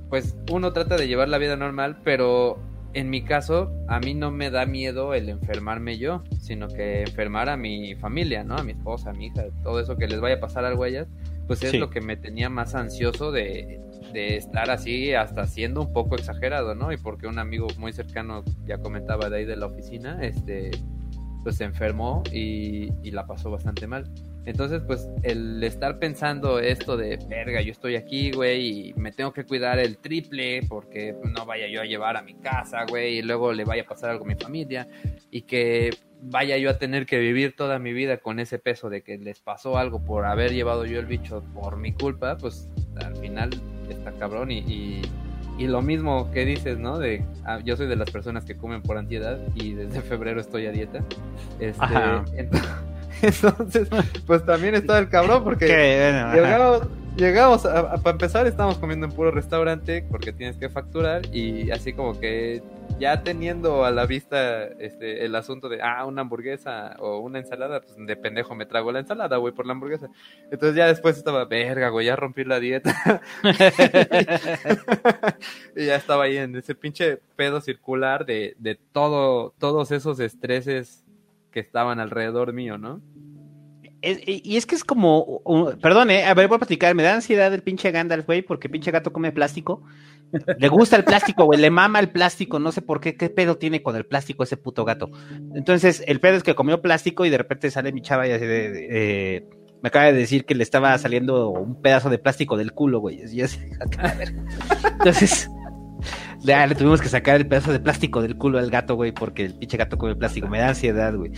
pues uno trata de llevar la vida normal, pero en mi caso, a mí no me da miedo el enfermarme yo, sino que enfermar a mi familia, ¿no? A mi esposa, a mi hija, todo eso que les vaya a pasar algo a ellas, pues es Sí. lo que me tenía más ansioso de, de estar así, hasta siendo un poco exagerado, ¿no? Y porque un amigo muy cercano, ya comentaba de ahí de la oficina, este, pues se enfermó y, y la pasó bastante mal. Entonces, pues el estar pensando esto de, verga, yo estoy aquí, güey, y me tengo que cuidar el triple porque no vaya yo a llevar a mi casa, güey, y luego le vaya a pasar algo a mi familia, y que vaya yo a tener que vivir toda mi vida con ese peso de que les pasó algo por haber llevado yo el bicho por mi culpa, pues al final está cabrón y... y y lo mismo que dices, ¿no? De, ah, yo soy de las personas que comen por ansiedad y desde febrero estoy a dieta. Este, Ajá. ent- entonces, pues también está el cabrón porque bueno, llegamos, llegamos a- a- para empezar estábamos comiendo en puro restaurante porque tienes que facturar y así como que ya teniendo a la vista este el asunto de ah una hamburguesa o una ensalada pues de pendejo me trago la ensalada güey por la hamburguesa. Entonces ya después estaba verga güey ya rompí la dieta. Y ya estaba ahí en ese pinche pedo circular de, de todo todos esos estreses que estaban alrededor mío no y es que es como, perdón, eh, a ver, voy a platicar, me da ansiedad el pinche Gandalf, güey, porque pinche gato come plástico. Le gusta el plástico, güey, le mama el plástico, no sé por qué, qué pedo tiene con el plástico ese puto gato. Entonces, el pedo es que comió plástico y de repente sale mi chava y así de, me acaba de decir que le estaba saliendo un pedazo de plástico del culo, güey. Entonces, le tuvimos que sacar el pedazo de plástico del culo al gato, güey, porque el pinche gato come plástico. Me da ansiedad, güey.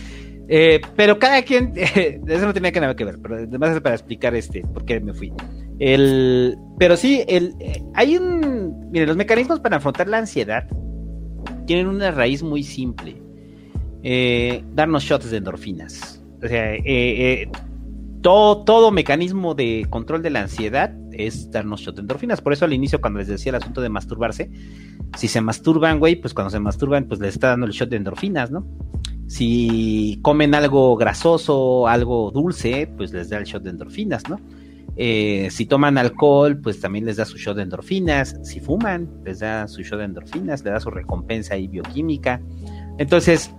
Eh, pero cada quien, eso no tenía que nada que ver, pero además es para explicar este por qué me fui. El, pero sí, el, eh, hay un, mire, los mecanismos para afrontar la ansiedad tienen una raíz muy simple. Eh, darnos shots de endorfinas. O sea, todo, todo mecanismo de control de la ansiedad es darnos shot de endorfinas. Por eso al inicio, cuando les decía el asunto de masturbarse, si se masturban, güey, pues cuando se masturban, pues les está dando el shot de endorfinas, ¿no? Si comen algo grasoso, algo dulce, pues les da el shot de endorfinas, ¿no? Eh, si toman alcohol, pues también les da su shot de endorfinas. Si fuman, les da su shot de endorfinas, le da su recompensa bioquímica. Entonces,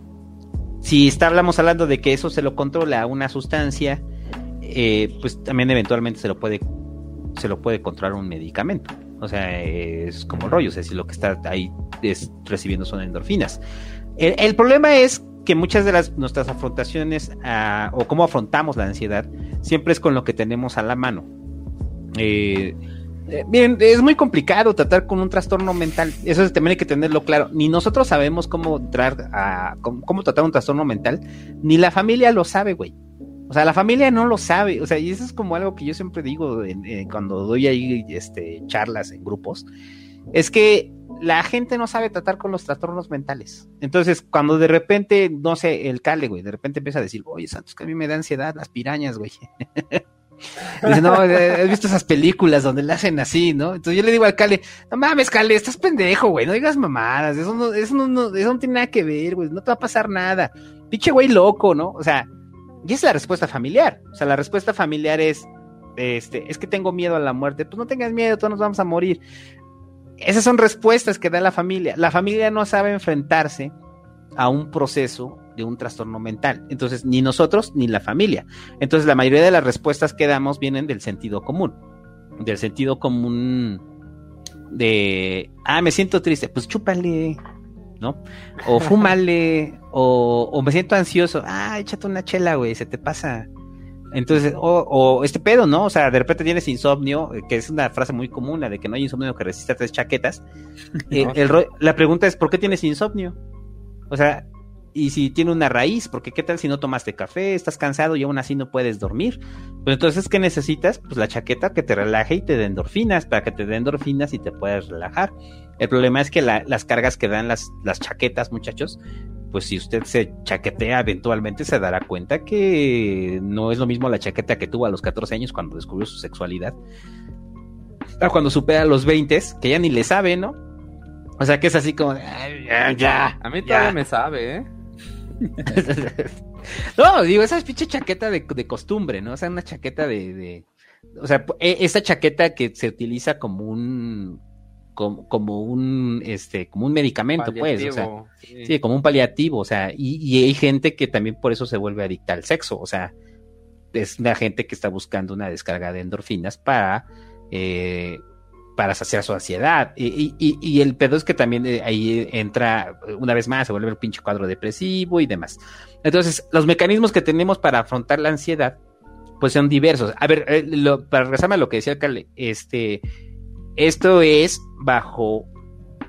si estamos hablando de que eso se lo controla una sustancia, eh, pues también eventualmente se lo puede se lo puede controlar un medicamento. O sea, es como rollo, o sea, si lo que está ahí es recibiendo son endorfinas. El, problema es que muchas de las nuestras afrontaciones o cómo afrontamos la ansiedad siempre es con lo que tenemos a la mano. Eh, eh, miren, es muy complicado tratar con un trastorno mental. Eso también hay que tenerlo claro. Ni nosotros sabemos cómo, tratar a, cómo tratar un trastorno mental, ni la familia lo sabe, güey. O sea, la familia no lo sabe, o sea, y eso es como algo que yo siempre digo cuando doy ahí este, charlas en grupos, es que la gente no sabe tratar con los trastornos mentales. Entonces, cuando de repente, no sé, el cale, güey, de repente empieza a decir, oye, Santos, que a mí me da ansiedad las pirañas, güey. No, he visto esas películas donde le hacen así, ¿no? Entonces yo le digo al Cale, no mames, Cale, estás pendejo, güey, no digas mamadas, eso no, eso no, eso no tiene nada que ver, güey, no te va a pasar nada. Pinche güey loco, ¿no? O sea, y es la respuesta familiar. O sea, la respuesta familiar es, este, es que tengo miedo a la muerte. Pues no tengas miedo, todos nos vamos a morir. Esas son respuestas que da la familia. La familia no sabe enfrentarse a un proceso de un trastorno mental. Entonces, ni nosotros ni la familia. Entonces, la mayoría de las respuestas que damos vienen del sentido común. Del sentido común de, ah, me siento triste, pues chúpale, ¿no? O fúmale, o, me siento ansioso, ah, échate una chela, güey, se te pasa. Entonces, o, este pedo, ¿no? O sea, de repente tienes insomnio, eh, que es una frase muy común, la de que no hay insomnio que resista tres chaquetas. Eh, la pregunta es, ¿por qué tienes insomnio? O sea, y si tiene una raíz, porque qué tal si no tomaste café, estás cansado y aún así no puedes dormir. Pues entonces, ¿qué necesitas? Pues la chaqueta que te relaje y te dé endorfinas, para que te dé endorfinas y te puedas relajar. El problema es que las cargas que dan las, las chaquetas, muchachos, pues si usted se chaquetea eventualmente se dará cuenta que no es lo mismo la chaqueta que tuvo a los 14 años cuando descubrió su sexualidad. A cuando supera los 20, que ya ni le sabe, ¿no? O sea que es así como, ya, ya, A mí todavía me sabe, ¿eh? no, digo, esa es pinche chaqueta de, costumbre, ¿no? O sea, una chaqueta de, O sea, e, esa chaqueta que se utiliza como un. Como, un este como un medicamento pues o sea sí. como un paliativo o sea y, hay gente que también por eso se vuelve adicta al sexo o sea es una gente que está buscando una descarga de endorfinas para eh, para saciar su ansiedad. Y, y, y, el pedo es que también eh, ahí entra, una vez más, se vuelve el pinche cuadro depresivo y demás. Entonces, los mecanismos que tenemos para afrontar la ansiedad, pues son diversos. A ver, eh, para regresarme a lo que decía Carle, este, esto es bajo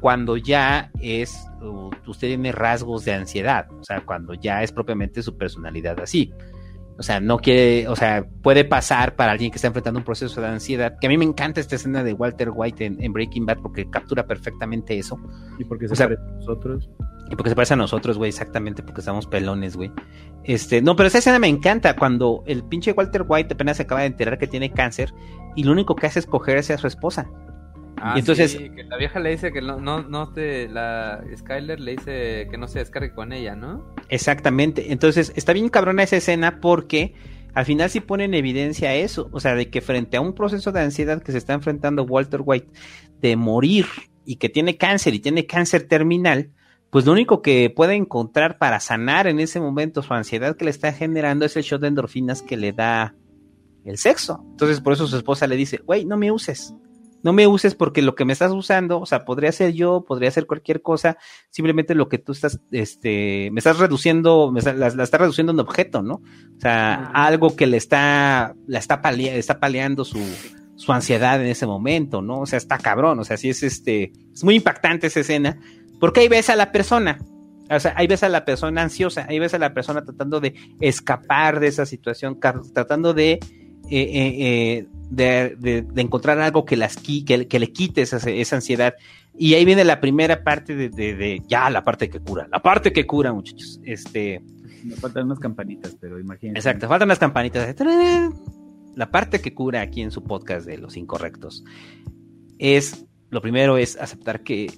cuando ya es, usted tiene rasgos de ansiedad, o sea, cuando ya es propiamente su personalidad así. O sea, no quiere, o sea, puede pasar para alguien que está enfrentando un proceso de ansiedad. Que a mí me encanta esta escena de Walter White en, Breaking Bad porque captura perfectamente eso. Y porque se parece a nosotros. Y porque se parece a nosotros, güey, exactamente, porque estamos pelones, güey. Este, no, pero esa escena me encanta cuando el pinche Walter White apenas se acaba de enterar que tiene cáncer y lo único que hace es cogerse a su esposa. Ah, y entonces que la vieja le dice que no, no, no te, la Skyler le dice que no se descargue con ella, ¿no? Exactamente. Entonces está bien cabrona esa escena porque al final sí pone en evidencia eso, o sea, de que frente a un proceso de ansiedad que se está enfrentando Walter White de morir y que tiene cáncer y tiene cáncer terminal, pues lo único que puede encontrar para sanar en ese momento su ansiedad que le está generando es el shot de endorfinas que le da el sexo. Entonces por eso su esposa le dice, güey, no me uses no me uses porque lo que me estás usando, o sea, podría ser yo, podría ser cualquier cosa, simplemente lo que tú estás, este, me estás reduciendo, me la, estás reduciendo en objeto, ¿no? O sea, algo que le está, la está, está paleando su, su ansiedad en ese momento, ¿no? O sea, está cabrón, o sea, sí es este, es muy impactante esa escena, porque ahí ves a la persona, o sea, ahí ves a la persona ansiosa, ahí ves a la persona tratando de escapar de esa situación, tratando de, eh, eh, eh, de, encontrar algo que, las, que, que le quite esa, esa, ansiedad. Y ahí viene la primera parte de, de, ya la parte que cura, la parte que cura, muchachos. Este, me faltan unas campanitas, pero imagínense. Exacto, faltan unas campanitas. La parte que cura aquí en su podcast de los incorrectos es, lo primero es aceptar que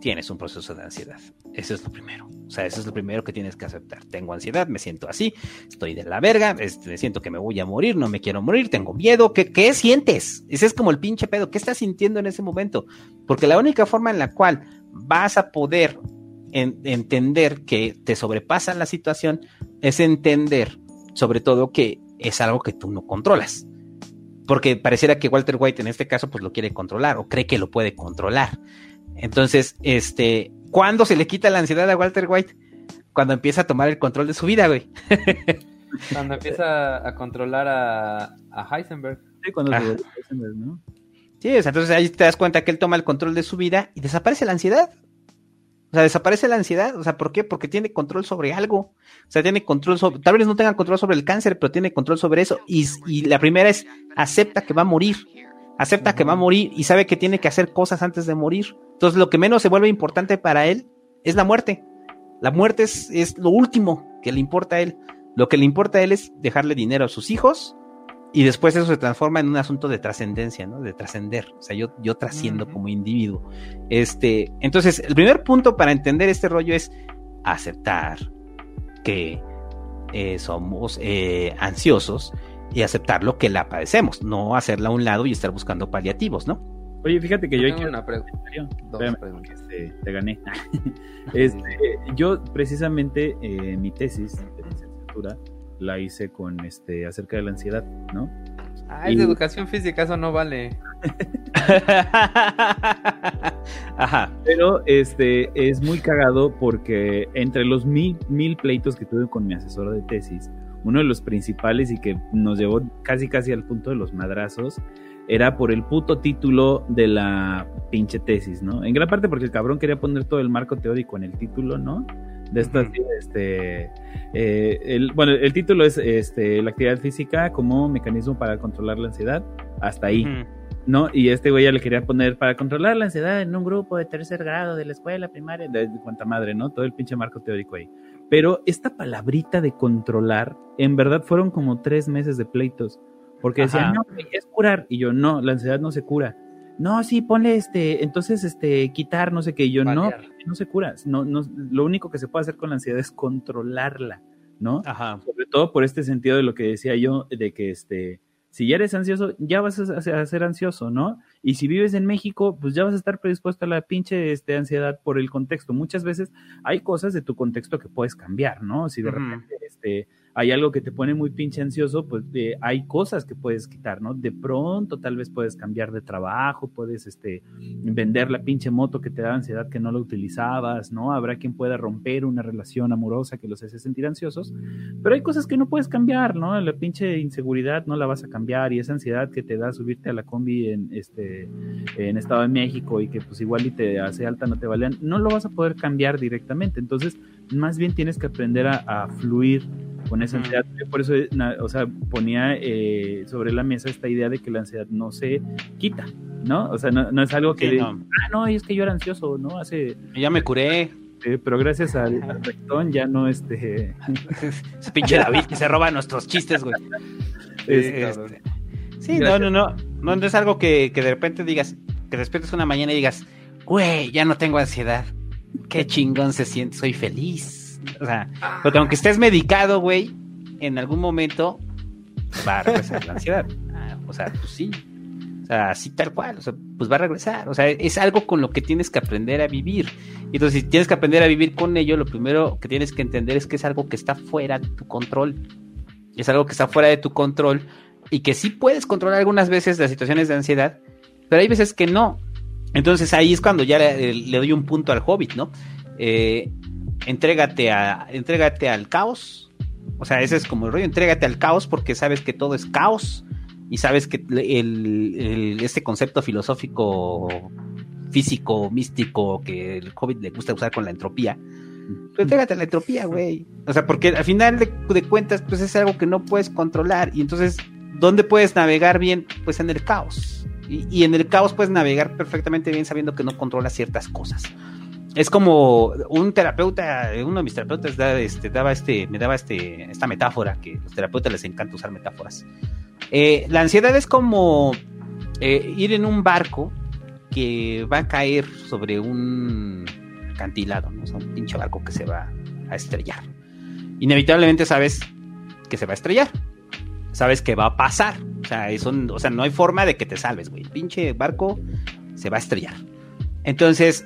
tienes un proceso de ansiedad. Eso es lo primero. O sea, eso es lo primero que tienes que aceptar. Tengo ansiedad, me siento así, estoy de la verga, este, siento que me voy a morir, no me quiero morir, tengo miedo. ¿Qué, qué sientes? Ese es como el pinche pedo. ¿Qué estás sintiendo en ese momento? Porque la única forma en la cual vas a poder entender que te sobrepasa la situación es entender, sobre todo, que es algo que tú no controlas. Porque pareciera que Walter White en este caso pues lo quiere controlar o cree que lo puede controlar. Entonces, este, ¿cuándo se le quita la ansiedad a Walter White? Cuando empieza a tomar el control de su vida, güey. Cuando empieza a controlar a, Heisenberg. Sí, cuando se Heisenberg, ¿no? Sí, o sea, entonces ahí te das cuenta que él toma el control de su vida y desaparece la ansiedad. O sea, desaparece la ansiedad. O sea, ¿por qué? Porque tiene control sobre algo. O sea, tiene control sobre, tal vez no tenga control sobre el cáncer, pero tiene control sobre eso. Y, y la primera es, acepta que va a morir acepta que va a morir y sabe que tiene que hacer cosas antes de morir. Entonces lo que menos se vuelve importante para él es la muerte. La muerte es, es lo último que le importa a él. Lo que le importa a él es dejarle dinero a sus hijos y después eso se transforma en un asunto de trascendencia, ¿no? De trascender. O sea, yo, yo trasciendo como individuo. Este, entonces, el primer punto para entender este rollo es aceptar que eh, somos eh, ansiosos y aceptar lo que la padecemos, no hacerla a un lado y estar buscando paliativos, ¿no? Oye, fíjate que yo... Tengo una pregunta. Este, te gané. este, yo precisamente eh, mi tesis de licenciatura la hice con este acerca de la ansiedad, ¿no? Ah, es de educación física, eso no vale. Ajá. Pero este es muy cagado porque entre los mil, mil pleitos que tuve con mi asesora de tesis, uno de los principales y que nos llevó casi casi al punto de los madrazos, era por el puto título de la pinche tesis, ¿no? En gran parte porque el cabrón quería poner todo el marco teórico en el título, ¿no? De esta, este, eh, el, bueno, el título es este, la actividad física como mecanismo para controlar la ansiedad, hasta ahí. ¿no? Y este güey ya le quería poner para controlar la ansiedad en un grupo de tercer grado de la escuela primaria, de, de cuanta madre, ¿no? Todo el pinche marco teórico ahí. Pero esta palabrita de controlar, en verdad fueron como tres meses de pleitos. Porque decían, no, es curar. Y yo, no, la ansiedad no se cura. No, sí, ponle este, entonces, este, quitar, no sé qué. Y yo, no, no se cura. No, no, lo único que se puede hacer con la ansiedad es controlarla, ¿no? Ajá. Sobre todo por este sentido de lo que decía yo, de que este, si ya eres ansioso, ya vas a, ser ansioso, ¿no? Y si vives en México, pues ya vas a estar predispuesto a la pinche este, ansiedad por el contexto. Muchas veces hay cosas de tu contexto que puedes cambiar, ¿no? Si de repente este, hay algo que te pone muy pinche ansioso, pues hay cosas que puedes quitar, ¿no? De pronto tal vez puedes cambiar de trabajo, puedes este, vender la pinche moto que te da ansiedad que no la utilizabas, ¿no? Habrá quien pueda romper una relación amorosa que los hace sentir ansiosos, pero hay cosas que no puedes cambiar, ¿no? La pinche inseguridad no la vas a cambiar y esa ansiedad que te da subirte a la combi en, este, en Estado de México y que pues igual y te hace alta, no te valen, no lo vas a poder cambiar directamente, entonces más bien tienes que aprender a, a fluir con esa ansiedad. Por eso, o sea, ponía eh, sobre la mesa esta idea de que la ansiedad no se quita, ¿no? O sea, no, es algo que... no. Ah, no, es que yo era ansioso, ¿no? Hace... Ya me curé. pero gracias al, rectón ya no, este... Ese pinche David que se roba nuestros chistes, güey. Este, sí, no, no, no, no. es algo que, que de repente digas, que despiertes una mañana y digas, güey, ya no tengo ansiedad. Qué chingón se siente, soy feliz o sea, porque aunque estés medicado, güey, en algún momento va a regresar la ansiedad. O sea, pues sí. O sea, así tal cual. O sea, pues va a regresar. O sea, es algo con lo que tienes que aprender a vivir. Entonces, si tienes que aprender a vivir con ello, lo primero que tienes que entender es que es algo que está fuera de tu control. Es algo que está fuera de tu control y que sí puedes controlar algunas veces las situaciones de ansiedad, pero hay veces que no. Entonces ahí es cuando ya le, le doy un punto al hobbit, ¿no? Eh, entrégate, a, entrégate al caos. O sea, ese es como el rollo, entrégate al caos porque sabes que todo es caos y sabes que el, este concepto filosófico, físico, místico que el hobbit le gusta usar con la entropía, pues entrégate a la entropía, güey. O sea, porque al final de, de, cuentas, pues es algo que no puedes controlar. Y entonces, ¿dónde puedes navegar bien? Pues en el caos. Y, y en el caos puedes navegar perfectamente bien sabiendo que no controlas ciertas cosas es como un terapeuta, uno de mis terapeutas da, este, daba este, me daba este, esta metáfora, que a los terapeutas les encanta usar metáforas. Eh, la ansiedad es como eh, ir en un barco que va a caer sobre un acantilado, ¿no? O sea, un pinche barco que se va a estrellar. Inevitablemente sabes que se va a estrellar. Sabes que va a pasar. O sea, eso, o sea no hay forma de que te salves, güey. El pinche barco se va a estrellar. Entonces,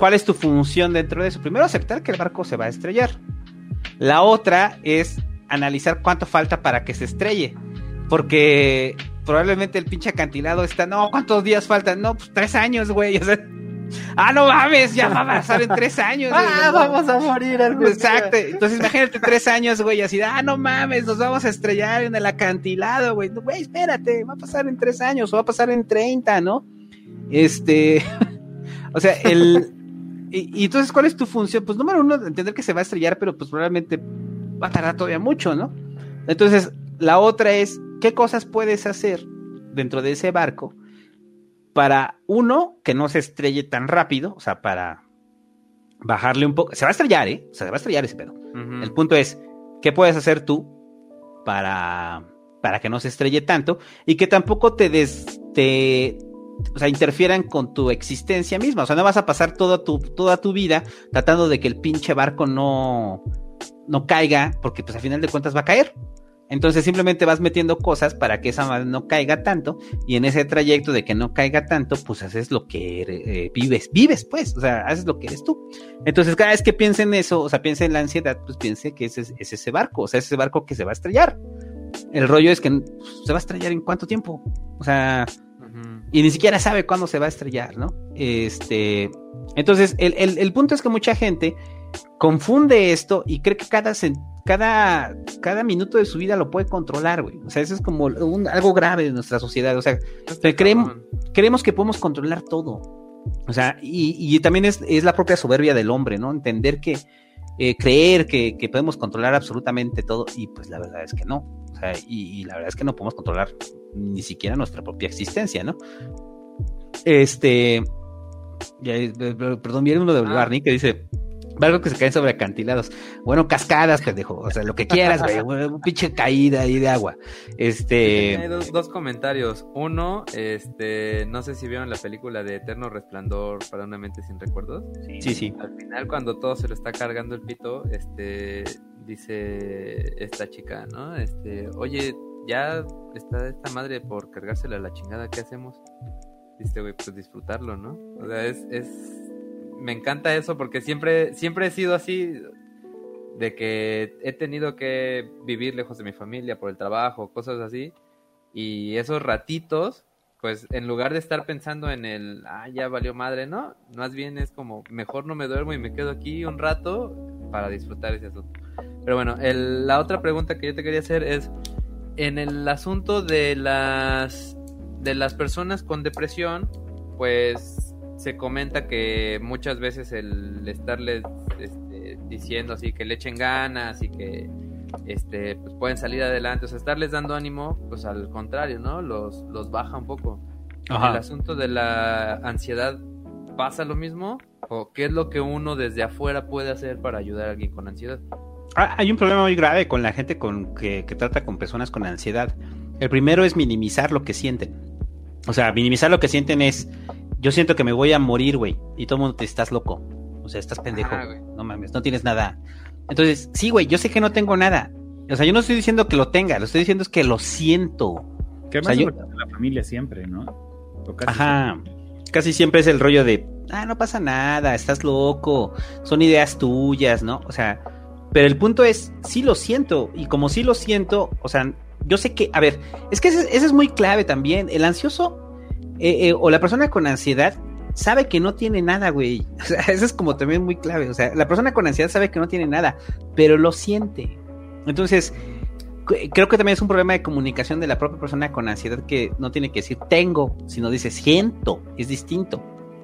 ¿Cuál es tu función dentro de eso? Primero, aceptar que el barco se va a estrellar. La otra es analizar cuánto falta para que se estrelle. Porque probablemente el pinche acantilado está, no, ¿cuántos días faltan? No, pues tres años, güey. O sea, ah, no mames, ya va a pasar en tres años. ah, vamos a morir algún Exacto. Día. Entonces imagínate tres años, güey, así, ah, no mames, nos vamos a estrellar en el acantilado, güey. Güey, espérate, va a pasar en tres años o va a pasar en treinta, ¿no? Este, o sea, el... Y, y, entonces, ¿cuál es tu función? Pues número uno, entender que se va a estrellar, pero pues probablemente va a tardar todavía mucho, ¿no? Entonces, la otra es, ¿qué cosas puedes hacer dentro de ese barco para, uno, que no se estrelle tan rápido, o sea, para bajarle un poco, se va a estrellar, ¿eh? O sea, se va a estrellar ese pedo. Uh -huh. El punto es, ¿qué puedes hacer tú para, para que no se estrelle tanto y que tampoco te des, te, o sea, interfieran con tu existencia misma. O sea, no vas a pasar toda tu, toda tu vida tratando de que el pinche barco no, no caiga, porque pues al final de cuentas va a caer. Entonces simplemente vas metiendo cosas para que esa madre no caiga tanto y en ese trayecto de que no caiga tanto, pues haces lo que eh, vives, vives pues, o sea, haces lo que eres tú. Entonces cada vez que piense en eso, o sea, piense en la ansiedad, pues piense que es, es ese barco, o sea, es ese barco que se va a estrellar. El rollo es que pues, se va a estrellar en cuánto tiempo, o sea, y ni siquiera sabe cuándo se va a estrellar, ¿no? Este, entonces, el, el, el punto es que mucha gente confunde esto y cree que cada, cada, cada minuto de su vida lo puede controlar, güey. O sea, eso es como un, algo grave de nuestra sociedad. O sea, creemos, creemos que podemos controlar todo. O sea, y, y también es, es, la propia soberbia del hombre, ¿no? Entender que, eh, creer que, que, podemos controlar absolutamente todo y pues la verdad es que no. O sea, y, y la verdad es que no podemos controlar ni siquiera nuestra propia existencia, ¿no? Este, perdón, viene uno de ah. Barney que dice, algo que se cae sobre acantilados. Bueno, cascadas, pendejo. O sea, lo que quieras, güey. Un pinche caída ahí de agua. Este. Hay dos, dos, comentarios. Uno, este. No sé si vieron la película de Eterno Resplandor para una mente sin recuerdos. Sí, sí. sí. Al final, cuando todo se lo está cargando el pito, este. Dice esta chica, ¿no? Este. Oye, ya está esta madre por cargársela a la chingada. ¿Qué hacemos? Dice, güey, pues disfrutarlo, ¿no? O sea, es. es me encanta eso porque siempre, siempre he sido así, de que he tenido que vivir lejos de mi familia por el trabajo, cosas así, y esos ratitos, pues en lugar de estar pensando en el, ah, ya valió madre, no, más bien es como, mejor no me duermo y me quedo aquí un rato para disfrutar ese asunto. Pero bueno, el, la otra pregunta que yo te quería hacer es, en el asunto de las, de las personas con depresión, pues se comenta que muchas veces el estarles este, diciendo así que le echen ganas y que este pues pueden salir adelante, o sea, estarles dando ánimo, pues al contrario, ¿no? Los, los baja un poco. Ajá. El asunto de la ansiedad pasa lo mismo o qué es lo que uno desde afuera puede hacer para ayudar a alguien con ansiedad. Ah, hay un problema muy grave con la gente con que, que trata con personas con ansiedad. El primero es minimizar lo que sienten. O sea, minimizar lo que sienten es yo siento que me voy a morir, güey. Y todo el mundo te estás loco. O sea, estás pendejo. Ah, no mames, no tienes nada. Entonces, sí, güey, yo sé que no tengo nada. O sea, yo no estoy diciendo que lo tenga, lo estoy diciendo es que lo siento. Que más o sea, yo... la familia siempre, ¿no? Casi Ajá. Siempre. Casi siempre es el rollo de, ah, no pasa nada, estás loco, son ideas tuyas, ¿no? O sea, pero el punto es, sí lo siento, y como sí lo siento, o sea, yo sé que, a ver, es que ese, es muy clave también, el ansioso eh, eh, o la persona con ansiedad sabe que no tiene nada, güey. O sea, eso es como también muy clave. O sea, la persona con ansiedad sabe que no tiene nada, pero lo siente. Entonces, creo que también es un problema de comunicación de la propia persona con ansiedad que no tiene que decir tengo, sino dice siento, es distinto.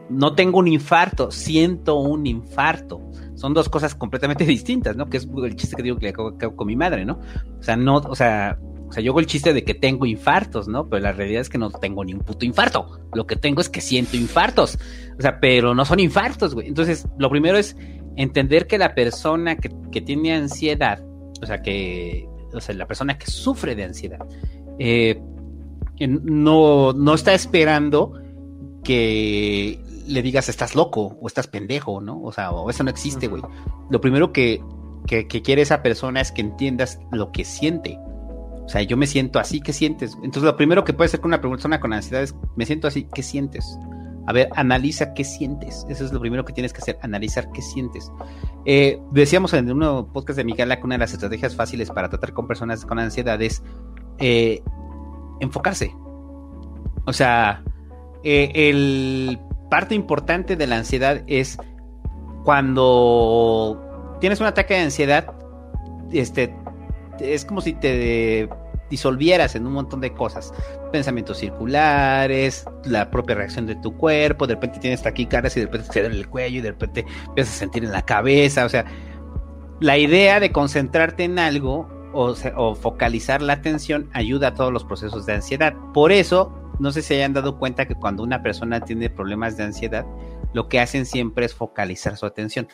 No tengo un infarto, siento un infarto. Son dos cosas completamente distintas, ¿no? Que es el chiste que digo que hago con mi madre, ¿no? O sea, no, o sea, o sea, yo hago el chiste de que tengo infartos, ¿no? Pero la realidad es que no tengo ni un puto infarto. Lo que tengo es que siento infartos. O sea, pero no son infartos, güey. Entonces, lo primero es entender que la persona que, que tiene ansiedad, o sea, que, o sea, la persona que sufre de ansiedad, eh, no, no está esperando que le digas estás loco o estás pendejo, ¿no? O sea, o eso no existe, güey. Lo primero que, que, que quiere esa persona es que entiendas lo que siente. O sea, yo me siento así, ¿qué sientes? Entonces, lo primero que puede ser con una persona con ansiedad es, me siento así, ¿qué sientes? A ver, analiza qué sientes. Eso es lo primero que tienes que hacer, analizar qué sientes. Eh, decíamos en un podcast de Miguel que una de las estrategias fáciles para tratar con personas con ansiedad es eh, enfocarse. O sea, eh, el parte importante de la ansiedad es cuando tienes un ataque de ansiedad, este, es como si te disolvieras en un montón de cosas. Pensamientos circulares, la propia reacción de tu cuerpo, de repente tienes taquicardias y de repente te duele el cuello y de repente empiezas a sentir en la cabeza, o sea, la idea de concentrarte en algo o, o, focalizar la atención ayuda a todos los procesos de ansiedad. Por eso, no sé si hayan dado cuenta que cuando una persona tiene problemas de ansiedad, lo que hacen siempre es focalizar su atención.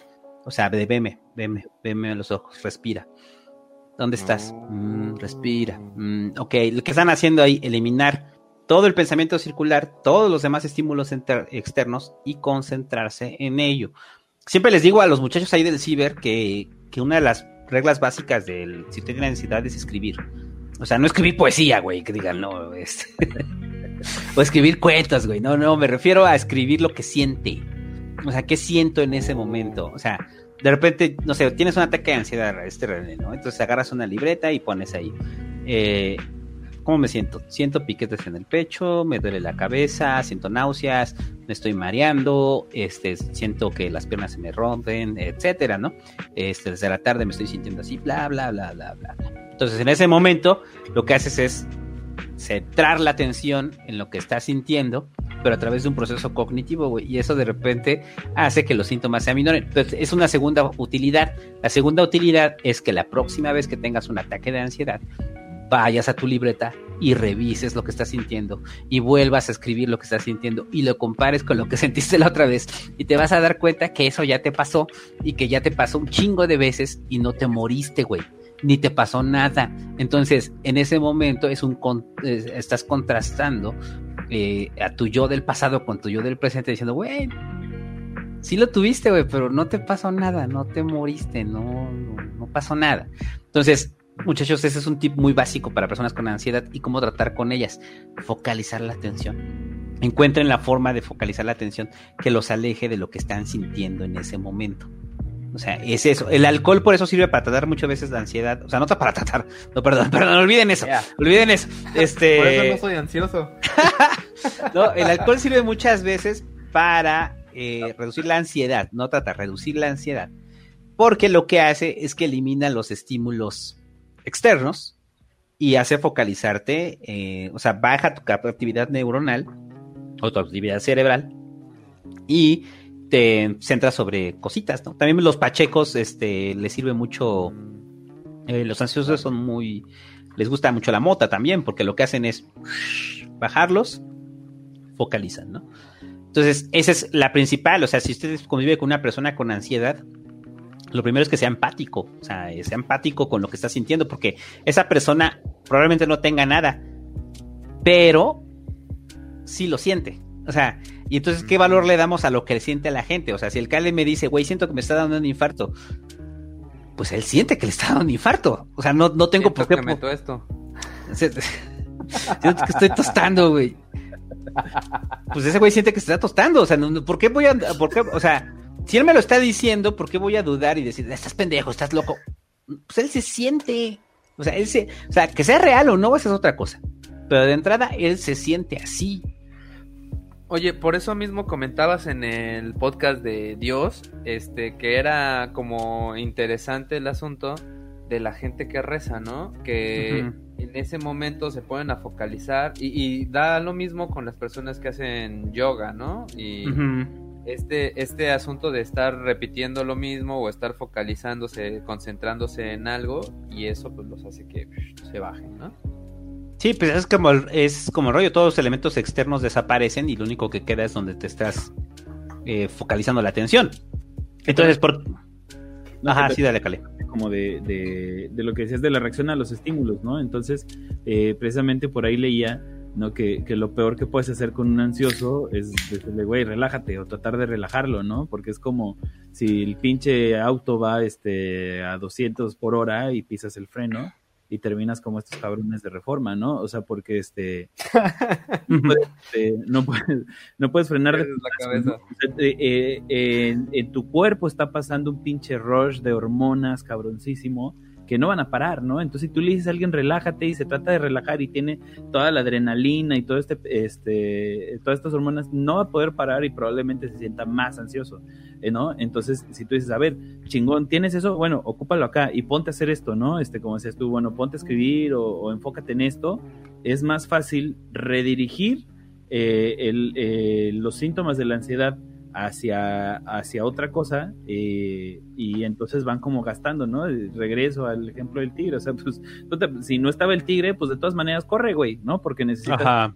O sea, veme, veme, veme a los ojos, respira. ¿Dónde estás? Mm, respira. Mm, ok, lo que están haciendo ahí, eliminar todo el pensamiento circular, todos los demás estímulos externos y concentrarse en ello. Siempre les digo a los muchachos ahí del ciber que, que una de las reglas básicas del si tienen ansiedad es escribir. O sea, no escribir poesía, güey, que digan, no, es... o escribir cuentos, güey. No, no, me refiero a escribir lo que siente. O sea, ¿qué siento en ese momento? O sea, de repente, no sé, tienes un ataque de ansiedad, este René, ¿no? Entonces agarras una libreta y pones ahí. Eh, ¿Cómo me siento? Siento piquetes en el pecho, me duele la cabeza, siento náuseas, me estoy mareando, este, siento que las piernas se me rompen, etcétera, ¿no? Este, desde la tarde me estoy sintiendo así, bla, bla, bla, bla, bla. Entonces, en ese momento, lo que haces es centrar la atención en lo que estás sintiendo pero a través de un proceso cognitivo, güey. Y eso de repente hace que los síntomas se aminoren. Entonces, es una segunda utilidad. La segunda utilidad es que la próxima vez que tengas un ataque de ansiedad, vayas a tu libreta y revises lo que estás sintiendo y vuelvas a escribir lo que estás sintiendo y lo compares con lo que sentiste la otra vez y te vas a dar cuenta que eso ya te pasó y que ya te pasó un chingo de veces y no te moriste, güey ni te pasó nada. Entonces, en ese momento es un estás contrastando eh, a tu yo del pasado con tu yo del presente diciendo, güey, sí lo tuviste, güey, pero no te pasó nada, no te moriste, no, no, pasó nada. Entonces, muchachos, ese es un tip muy básico para personas con ansiedad y cómo tratar con ellas. Focalizar la atención. Encuentren la forma de focalizar la atención que los aleje de lo que están sintiendo en ese momento. O sea, es eso. El alcohol por eso sirve para tratar muchas veces la ansiedad. O sea, no para tratar. No, perdón, perdón, olviden eso. Olviden eso. Este... Por eso no soy ansioso. no, el alcohol sirve muchas veces para eh, reducir la ansiedad. No trata, reducir la ansiedad. Porque lo que hace es que elimina los estímulos externos y hace focalizarte, eh, o sea, baja tu actividad neuronal o tu actividad cerebral y te centras sobre cositas, ¿no? También los pachecos, este, les sirve mucho, eh, los ansiosos son muy, les gusta mucho la mota también, porque lo que hacen es bajarlos, focalizan, ¿no? Entonces, esa es la principal, o sea, si usted convive con una persona con ansiedad, lo primero es que sea empático, o sea, sea empático con lo que está sintiendo, porque esa persona probablemente no tenga nada, pero sí lo siente. O sea, y entonces, ¿qué valor le damos a lo que siente la gente? O sea, si el alcalde me dice, güey, siento que me está dando un infarto, pues él siente que le está dando un infarto. O sea, no, no tengo por qué. Que esto. siento que estoy tostando, güey. Pues ese güey siente que se está tostando. O sea, ¿por qué voy a.? Por qué, o sea, si él me lo está diciendo, ¿por qué voy a dudar y decir, estás pendejo, estás loco? Pues él se siente. O sea, él se. O sea, que sea real o no, esa es otra cosa. Pero de entrada, él se siente así. Oye, por eso mismo comentabas en el podcast de Dios, este, que era como interesante el asunto de la gente que reza, ¿no? Que en ese momento se ponen a focalizar y, da lo mismo con las personas que hacen yoga, ¿no? Y este, este asunto de estar repitiendo lo mismo o estar focalizándose, concentrándose en algo y eso pues los hace que se bajen, ¿no? Sí, pues es como, es como el rollo, todos los elementos externos desaparecen y lo único que queda es donde te estás eh, focalizando la atención. Entonces, por... Ajá, sí, dale, Cale. Como de, de, lo que decías de la reacción a los estímulos, ¿no? Entonces, eh, precisamente por ahí leía ¿no? Que, que, lo peor que puedes hacer con un ansioso es decirle, güey, relájate o tratar de relajarlo, ¿no? Porque es como si el pinche auto va este, a 200 por hora y pisas el freno y terminas como estos cabrones de reforma, ¿no? O sea, porque este, este no, puedes, no, puedes, frenar de la cabeza. Eh, eh, en tu cuerpo está pasando un pinche rush de hormonas cabroncísimo que no van a parar, ¿no? Entonces, si tú le dices a alguien relájate y se trata de relajar y tiene toda la adrenalina y todo este, este, todas estas hormonas, no va a poder parar y probablemente se sienta más ansioso. ¿no? Entonces, si tú dices, a ver, chingón, ¿tienes eso? Bueno, ocúpalo acá y ponte a hacer esto, ¿no? Este, como decías tú, bueno, ponte a escribir o, enfócate en esto, es más fácil redirigir eh, eh, los síntomas de la ansiedad hacia, hacia otra cosa eh, y entonces van como gastando, ¿no? Regreso al ejemplo del tigre, o sea, pues si no estaba el tigre, pues de todas maneras corre, güey, ¿no? Porque necesitas,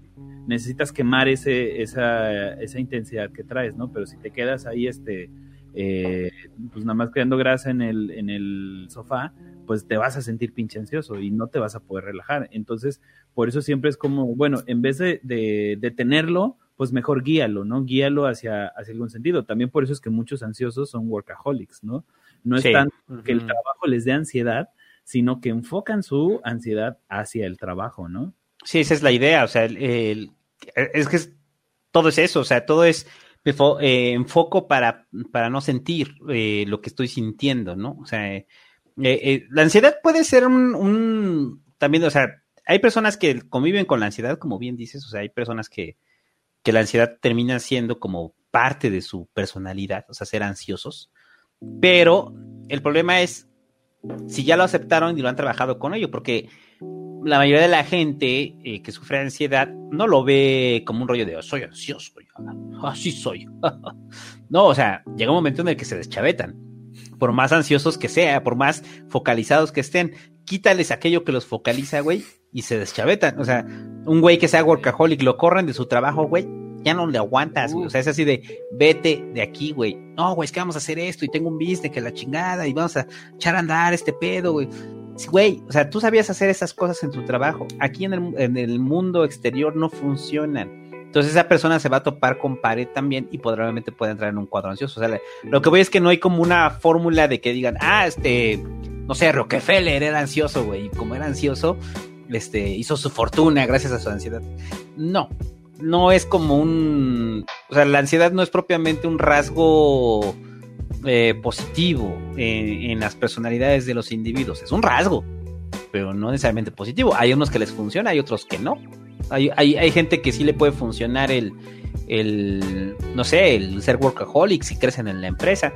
necesitas quemar ese, esa, esa intensidad que traes, ¿no? Pero si te quedas ahí, este, eh, pues nada más creando grasa en el, en el sofá, pues te vas a sentir pinche ansioso y no te vas a poder relajar. Entonces, por eso siempre es como, bueno, en vez de, de, de tenerlo, pues mejor guíalo, ¿no? Guíalo hacia, hacia algún sentido. También por eso es que muchos ansiosos son workaholics, ¿no? No es tanto que el trabajo les dé ansiedad, sino que enfocan su ansiedad hacia el trabajo, ¿no? Sí, esa es la idea, o sea, el, es que todo es eso, o sea, todo es eh, enfoco para, para no sentir eh, lo que estoy sintiendo, ¿no? O sea, eh, la ansiedad puede ser un, un, también, o sea, hay personas que conviven con la ansiedad, como bien dices, o sea, hay personas que, que la ansiedad termina siendo como parte de su personalidad, o sea, ser ansiosos. Pero el problema es si ya lo aceptaron y lo han trabajado con ello, porque la mayoría de la gente eh, que sufre ansiedad no lo ve como un rollo de oh, soy ansioso, así soy. no, o sea, llega un momento en el que se deschavetan. Por más ansiosos que sea, por más focalizados que estén, quítales aquello que los focaliza, güey, y se deschavetan. O sea, un güey que sea workaholic, lo corren de su trabajo, güey, ya no le aguantas, güey. O sea, es así de, vete de aquí, güey. No, güey, es que vamos a hacer esto y tengo un business que la chingada y vamos a echar a andar este pedo, güey. Güey, o sea, tú sabías hacer esas cosas en tu trabajo. Aquí en el, en el mundo exterior no funcionan. Entonces esa persona se va a topar con pared también y probablemente puede entrar en un cuadro ansioso. O sea, lo que voy es que no hay como una fórmula de que digan, ah, este, no sé, Rockefeller era ansioso, güey. Y como era ansioso, este, hizo su fortuna gracias a su ansiedad. No, no es como un, o sea, la ansiedad no es propiamente un rasgo eh, positivo en, las personalidades de los individuos, es un rasgo, pero no necesariamente positivo. Hay unos que les funciona, hay otros que no. Hay, hay, gente que sí le puede funcionar el, el, no sé, el ser workaholic si crecen en la empresa,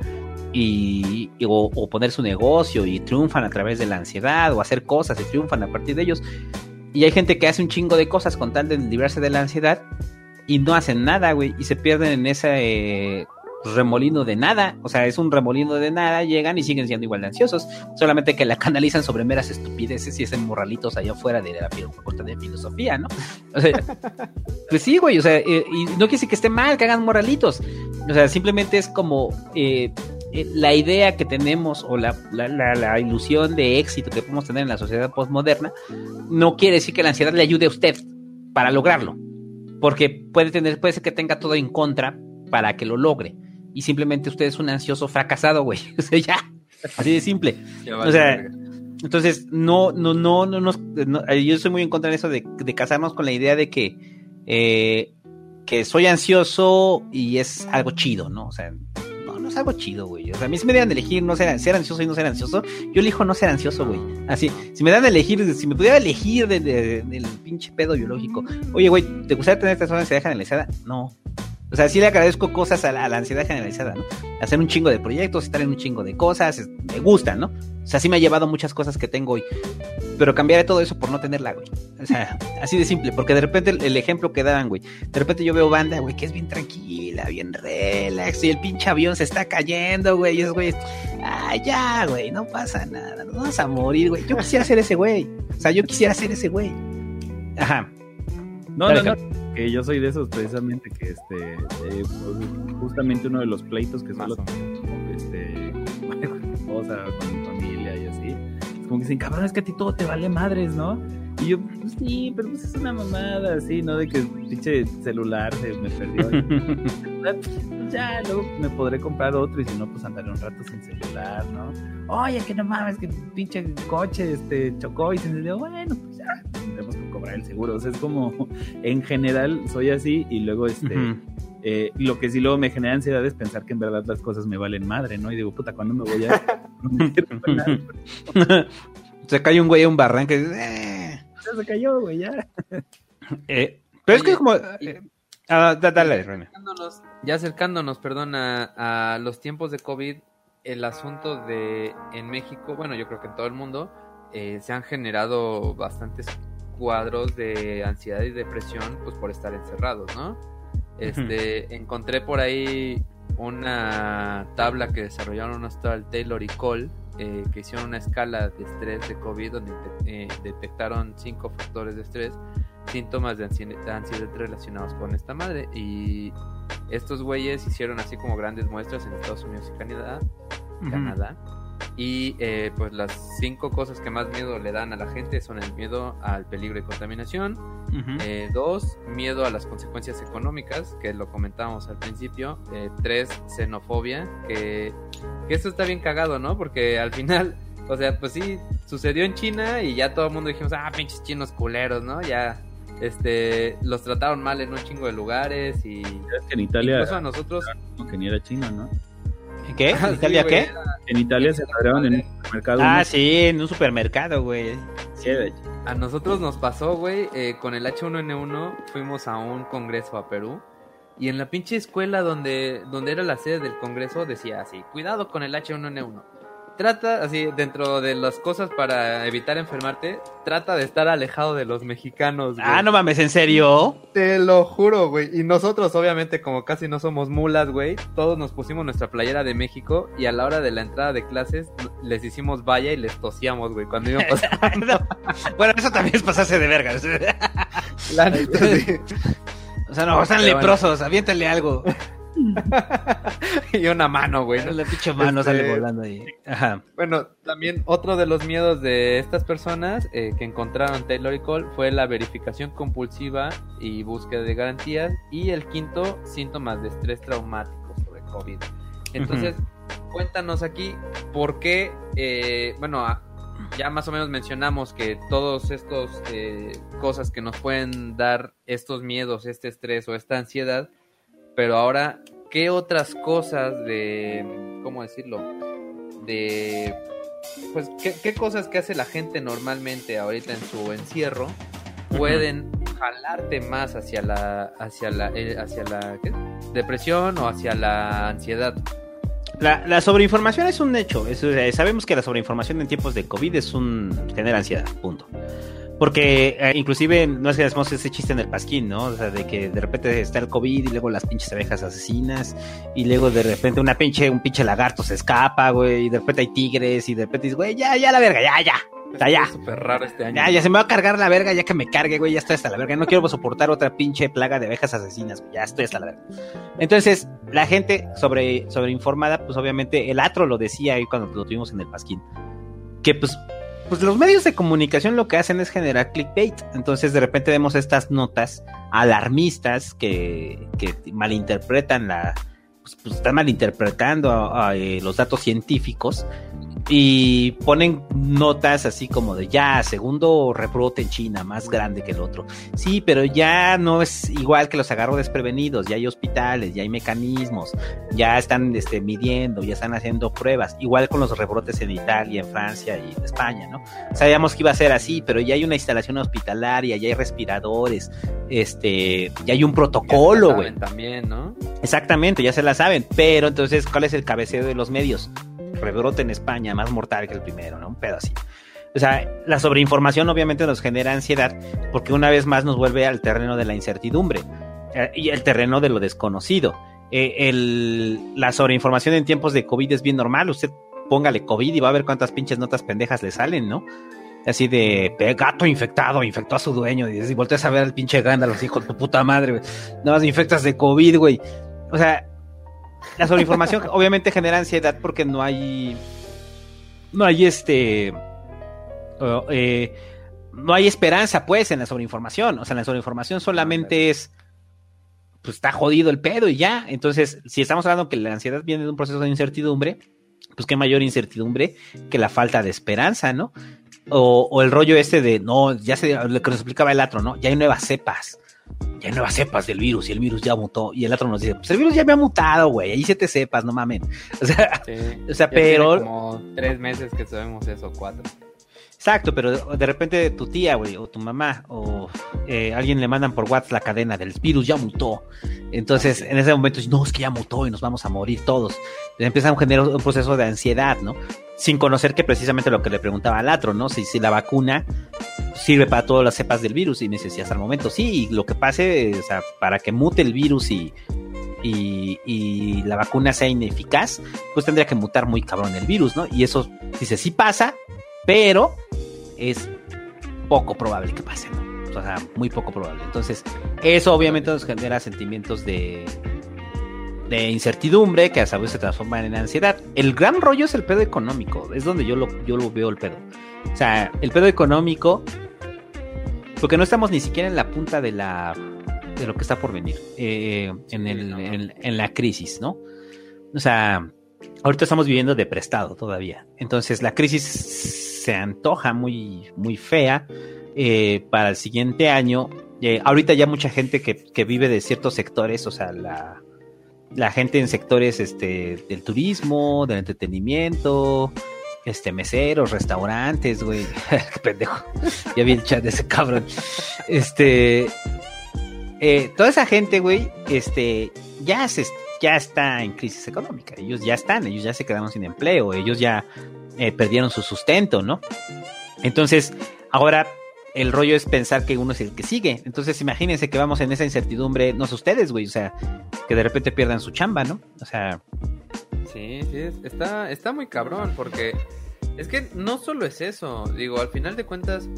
y, o, poner su negocio y triunfan a través de la ansiedad o hacer cosas y triunfan a partir de ellos. Y hay gente que hace un chingo de cosas con tal de librarse de la ansiedad y no hacen nada, güey, y se pierden en ese eh, remolino de nada. O sea, es un remolino de nada, llegan y siguen siendo igual de ansiosos, solamente que la canalizan sobre meras estupideces y hacen morralitos allá afuera de la facultad de filosofía, ¿no? O sea, pues sí, güey, o sea, eh, y no quiere decir que esté mal que hagan morralitos. O sea, simplemente es como eh, eh, la idea que tenemos o la, la, ilusión de éxito que podemos tener en la sociedad postmoderna no quiere decir que la ansiedad le ayude a usted para lograrlo. Porque puede tener, puede ser que tenga todo en contra para que lo logre. Y simplemente usted es un ansioso fracasado, güey. O sea, ya. Así de simple. o sea, entonces, no, no, no, no, no, yo estoy muy en contra de eso de, de casarnos con la idea de que, eh, que soy ansioso y es algo chido, ¿no? O sea, es algo chido, güey. O sea, a mí si me dieran de elegir no ser, ser ansioso y no ser ansioso, yo elijo no ser ansioso, güey. Así, si me dan de elegir, si me pudiera elegir del pinche pedo biológico, oye, güey, ¿te gustaría tener esta zona de ansiedad generalizada? No. O sea, sí le agradezco cosas a la, a la ansiedad generalizada, ¿no? Hacer un chingo de proyectos, estar en un chingo de cosas, es- me gustan, ¿no? O sea, sí me ha llevado muchas cosas que tengo hoy. Pero cambiaré todo eso por no tenerla, güey. O sea, así de simple, porque de repente el, el ejemplo que daban, güey. De repente yo veo banda, güey, que es bien tranquila, bien relax, y el pinche avión se está cayendo, güey. Y esos güeyes, ah, ya, güey, no pasa nada, nos vamos a morir, güey. Yo quisiera ser ese güey. O sea, yo quisiera ser ese güey. Ajá. No, Dale, no, no. Que yo soy de esos precisamente que este eh, justamente uno de los pleitos que Más suelo o este con mi esposa, con mi familia y así. Es como que dicen, cabrón, es que a ti todo te vale madres, ¿no? Y yo, pues sí, pero pues es una mamada así, ¿no? De que pinche celular se me perdió. Pues ya, luego me podré comprar otro y si no, pues andaré un rato sin celular, ¿no? Oye, que no mames, que pinche coche este, chocó y se encendió. Bueno, ya, tendremos que cobrar el seguro. O sea, es como, en general, soy así y luego, este, eh, lo que sí luego me genera ansiedad es pensar que en verdad las cosas me valen madre, ¿no? Y digo, puta, ¿cuándo me voy a? Se cae un güey a un barranco y dices, eh. Ya se cayó, güey, ya. Eh, pero es que Oye, como... y- eh, ah, da- dale, René. acercándonos- ya acercándonos, perdón, a, a los tiempos de COVID, el asunto de en México, bueno, yo creo que en todo el mundo, eh, se han generado bastantes cuadros de ansiedad y depresión, pues por estar encerrados, ¿no? Este, encontré por ahí una tabla que desarrollaron tal Taylor y Cole, eh, que hicieron una escala de estrés de COVID donde eh, detectaron cinco factores de estrés, síntomas de ansiedad relacionados con esta madre. Y estos güeyes hicieron así como grandes muestras en Estados Unidos y Canadá. Canadá. Y eh, pues las cinco cosas que más miedo le dan a la gente son el miedo al peligro de contaminación, eh, dos, miedo a las consecuencias económicas, que lo comentábamos al principio. Eh, tres, xenofobia, que, que esto está bien cagado, ¿no? Porque al final, o sea, pues sí, sucedió en China y ya todo el mundo dijimos, ah, pinches chinos culeros, ¿no? Ya, este, los trataron mal en un chingo de lugares y... Es que en Italia, Incluso a nosotros... como que ni era chino, ¿no? ¿Qué? Ah, ¿En sí, Italia güey, qué? En Italia se agarraron en un supermercado. Ah, unos- sí, en un supermercado, güey. Sí, de- A nosotros nos pasó, güey, eh, con el H1N1 fuimos a un congreso a Perú y en la pinche escuela donde, donde era la sede del congreso decía así, cuidado con el H1N1. Trata, así, dentro de las cosas para evitar enfermarte, trata de estar alejado de los mexicanos, güey. Ah, no mames, ¿en serio? Te lo juro, güey. Y nosotros, obviamente, como casi no somos mulas, güey, todos nos pusimos nuestra playera de México y a la hora de la entrada de clases les hicimos valla y les tosíamos, güey, cuando iban pasando. bueno, eso también es pasarse de verga. La neta, sí. O sea, no, están leprosos, aviéntale algo. y una mano, güey. ¿no? La pinche mano Este- sale volando ahí. Ajá. Bueno, también otro de los miedos de estas personas eh, que encontraron Taylor y Cole fue la verificación compulsiva y búsqueda de garantías. Y el quinto, síntomas de estrés traumático sobre COVID. Entonces, cuéntanos aquí por qué, eh, bueno, ya más o menos mencionamos que todos estos eh, cosas que nos pueden dar estos miedos, este estrés o esta ansiedad, pero ahora, ¿qué otras cosas de, cómo decirlo? De, pues, ¿qué, qué cosas que hace la gente normalmente ahorita en su encierro pueden jalarte más hacia la, hacia la, eh, hacia la ¿qué? depresión o hacia la ansiedad? La, la sobreinformación es un hecho. Es, eh, sabemos que la sobreinformación en tiempos de COVID es un genera ansiedad, punto. Porque eh, inclusive no es que hacemos ese chiste en el pasquín, ¿no? O sea, de que de repente está el COVID y luego las pinches abejas asesinas y luego de repente una pinche, un pinche lagarto se escapa, güey, y de repente hay tigres y de repente dices, güey, ya, ya la verga, ya, ya, ya, ya. Súper raro este año. Ya, ya se me va a cargar la verga, ya que me cargue, güey, ya estoy hasta la verga. No quiero soportar otra pinche plaga de abejas asesinas, güey, ya estoy hasta la verga. Entonces, la gente sobre, sobreinformada, pues obviamente el atro lo decía ahí cuando lo tuvimos en el pasquín, que pues, pues los medios de comunicación lo que hacen es generar clickbait. Entonces, de repente vemos estas notas alarmistas que, que malinterpretan la, pues, pues, están malinterpretando a- a, eh, los datos científicos y ponen notas así como de ya, segundo rebrote en China, más grande que el otro. Sí, pero ya no es igual que los agarro desprevenidos, ya hay hospitales, ya hay mecanismos, ya están este, midiendo, ya están haciendo pruebas, igual con los rebrotes en Italia, en Francia y en España, ¿no? Sabíamos que iba a ser así, pero ya hay una instalación hospitalaria, ya hay respiradores, este, ya hay un protocolo, güey. También, ¿no? Exactamente, ya se la saben, pero entonces, ¿cuál es el cabeceo de los medios? Rebrote en España más mortal que el primero, ¿no? Un pedo así. O sea, la sobreinformación obviamente nos genera ansiedad porque una vez más nos vuelve al terreno de la incertidumbre eh, y el terreno de lo desconocido. Eh, el, la sobreinformación en tiempos de COVID es bien normal. Usted póngale COVID y va a ver cuántas pinches notas pendejas le salen, ¿no? Así de gato infectado, infectó a su dueño. Y, y volteas a ver al pinche ganda, los hijos de tu puta madre, güey. Nada más infectas de COVID, güey. O sea, la sobreinformación obviamente genera ansiedad porque no hay. No hay este. Eh, no hay esperanza, pues, en la sobreinformación. O sea, la sobreinformación solamente es. Pues está jodido el pedo y ya. Entonces, si estamos hablando que la ansiedad viene de un proceso de incertidumbre, pues qué mayor incertidumbre que la falta de esperanza, ¿no? O, o el rollo este de, no, ya se, lo que nos explicaba el otro, ¿no? Ya hay nuevas cepas ya hay nuevas cepas del virus y el virus ya mutó. Y el otro nos dice, pues el virus ya me ha mutado, güey, ahí te sepas, no mames. O sea, o sea pero... como tres meses que sabemos eso, cuatro. Exacto, pero de repente tu tía, güey, o tu mamá, o eh, alguien le mandan por WhatsApp la cadena del virus ya mutó. Entonces, en ese momento, no, es que ya mutó y nos vamos a morir todos. empieza a generar un proceso de ansiedad, ¿no? Sin conocer que precisamente lo que le preguntaba al otro, ¿no? Si, si la vacuna sirve para todas las cepas del virus y me dice, hasta el momento sí, y lo que pase, o sea, para que mute el virus y, y, la vacuna sea ineficaz, pues tendría que mutar muy cabrón el virus, ¿no? Y eso, dice, sí pasa, pero es poco probable que pase, ¿no? O sea, muy poco probable. Entonces, eso obviamente nos genera sentimientos de, de incertidumbre que a su vez se transforman en ansiedad. El gran rollo es el pedo económico, es donde yo lo, yo lo veo el pedo. O sea, el pedo económico, porque no estamos ni siquiera en la punta de la de lo que está por venir eh, en, el, en la crisis, ¿no? O sea, ahorita estamos viviendo de prestado todavía. Entonces la crisis se antoja muy, muy fea eh, para el siguiente año. Eh, ahorita ya mucha gente que, que, vive de ciertos sectores, o sea, la, la gente en sectores este, del turismo, del entretenimiento, este, meseros, restaurantes, güey. Pendejo. Ya vi el chat de ese cabrón. Este. Eh, toda esa gente, güey, este, ya ya está en crisis económica. Ellos ya están, ellos ya se quedaron sin empleo, ellos ya eh, perdieron su sustento, ¿no? Entonces, ahora el rollo es pensar que uno es el que sigue. Entonces, imagínense que vamos en esa incertidumbre, no sé ustedes, güey, o sea, que de repente pierdan su chamba, ¿no? O sea. Sí, sí, está, está muy cabrón, porque es que no solo es eso, digo, al final de cuentas,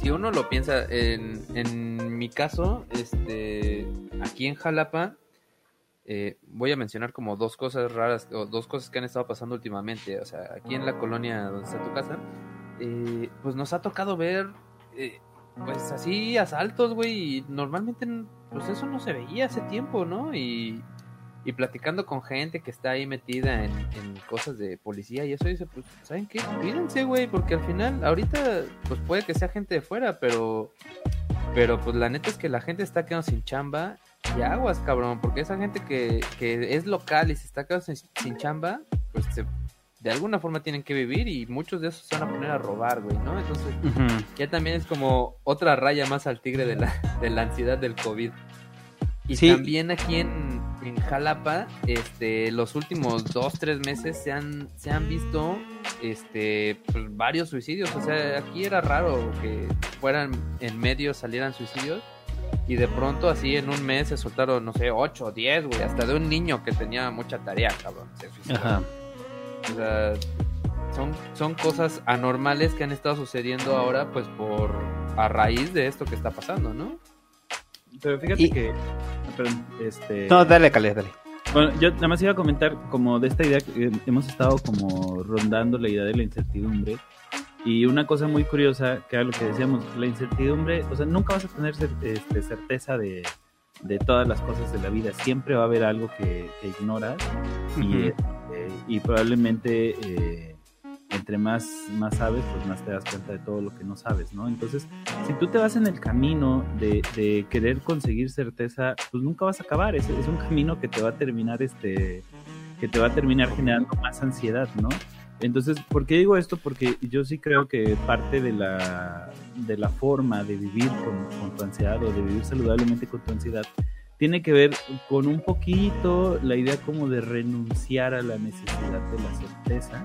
si uno lo piensa, en, en mi caso, este, aquí en Jalapa, eh, voy a mencionar como dos cosas raras o dos cosas que han estado pasando últimamente. O sea, aquí en la colonia donde está tu casa, eh, pues nos ha tocado ver, eh, pues así, asaltos, güey. Y normalmente, pues eso no se veía hace tiempo, ¿no? Y, y platicando con gente que está ahí metida en, en, cosas de policía y eso dice, pues, ¿saben qué? Cuídense, güey, porque al final, ahorita, pues puede que sea gente de fuera, pero, pero pues la neta es que la gente está quedando sin chamba y aguas, cabrón, porque esa gente que, que es local y se está quedando sin, chamba, pues de alguna forma tienen que vivir y muchos de esos se van a poner a robar, güey, ¿no? Entonces, ya también es como otra raya más al tigre de la, de la ansiedad del COVID. Y también aquí en, en, Jalapa, este, los últimos dos, tres meses se han, se han visto este, pues, varios suicidios. O sea, aquí era raro que fueran en medio salieran suicidios y de pronto así en un mes se soltaron, no sé, 8 o 10, güey, hasta de un niño que tenía mucha tarea, cabrón. Ajá. O sea, son, son cosas anormales que han estado sucediendo ahora, pues por a raíz de esto que está pasando, ¿no? Pero fíjate que. Perdón, este... No, dale, Cale, dale. Bueno, yo nada más iba a comentar como de esta idea que hemos estado como rondando la idea de la incertidumbre y una cosa muy curiosa, que era lo que decíamos, la incertidumbre, o sea, nunca vas a tener este, certeza de, de, todas las cosas de la vida, siempre va a haber algo que, ignoras y, y, probablemente eh, entre más, más sabes, pues más te das cuenta de todo lo que no sabes, ¿no? Entonces, si tú te vas en el camino de, de querer conseguir certeza, pues nunca vas a acabar, es, es un camino que te va a terminar, este, que te va a terminar generando más ansiedad, ¿no? Entonces, ¿por qué digo esto? Porque yo sí creo que parte de la, de la forma de vivir con, con tu ansiedad o de vivir saludablemente con tu ansiedad tiene que ver con un poquito la idea como de renunciar a la necesidad de la certeza,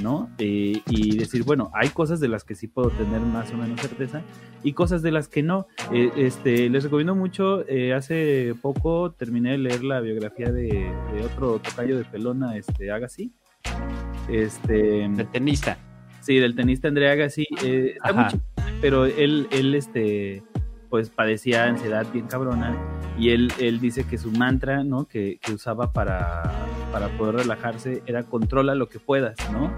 ¿no? Eh, y decir, bueno, hay cosas de las que sí puedo tener más o menos certeza y cosas de las que no. Eh, este, les recomiendo mucho, eh, hace poco terminé de leer la biografía de, de otro tocayo de pelona, este, Agassi. Este, El tenista. Sí, del tenista Andrea Agassi. Eh, está muy Ajá. chido, pero él, él, este, pues padecía ansiedad bien cabrona y él, él dice que su mantra, ¿no? Que, que usaba para, para poder relajarse era controla lo que puedas, ¿no?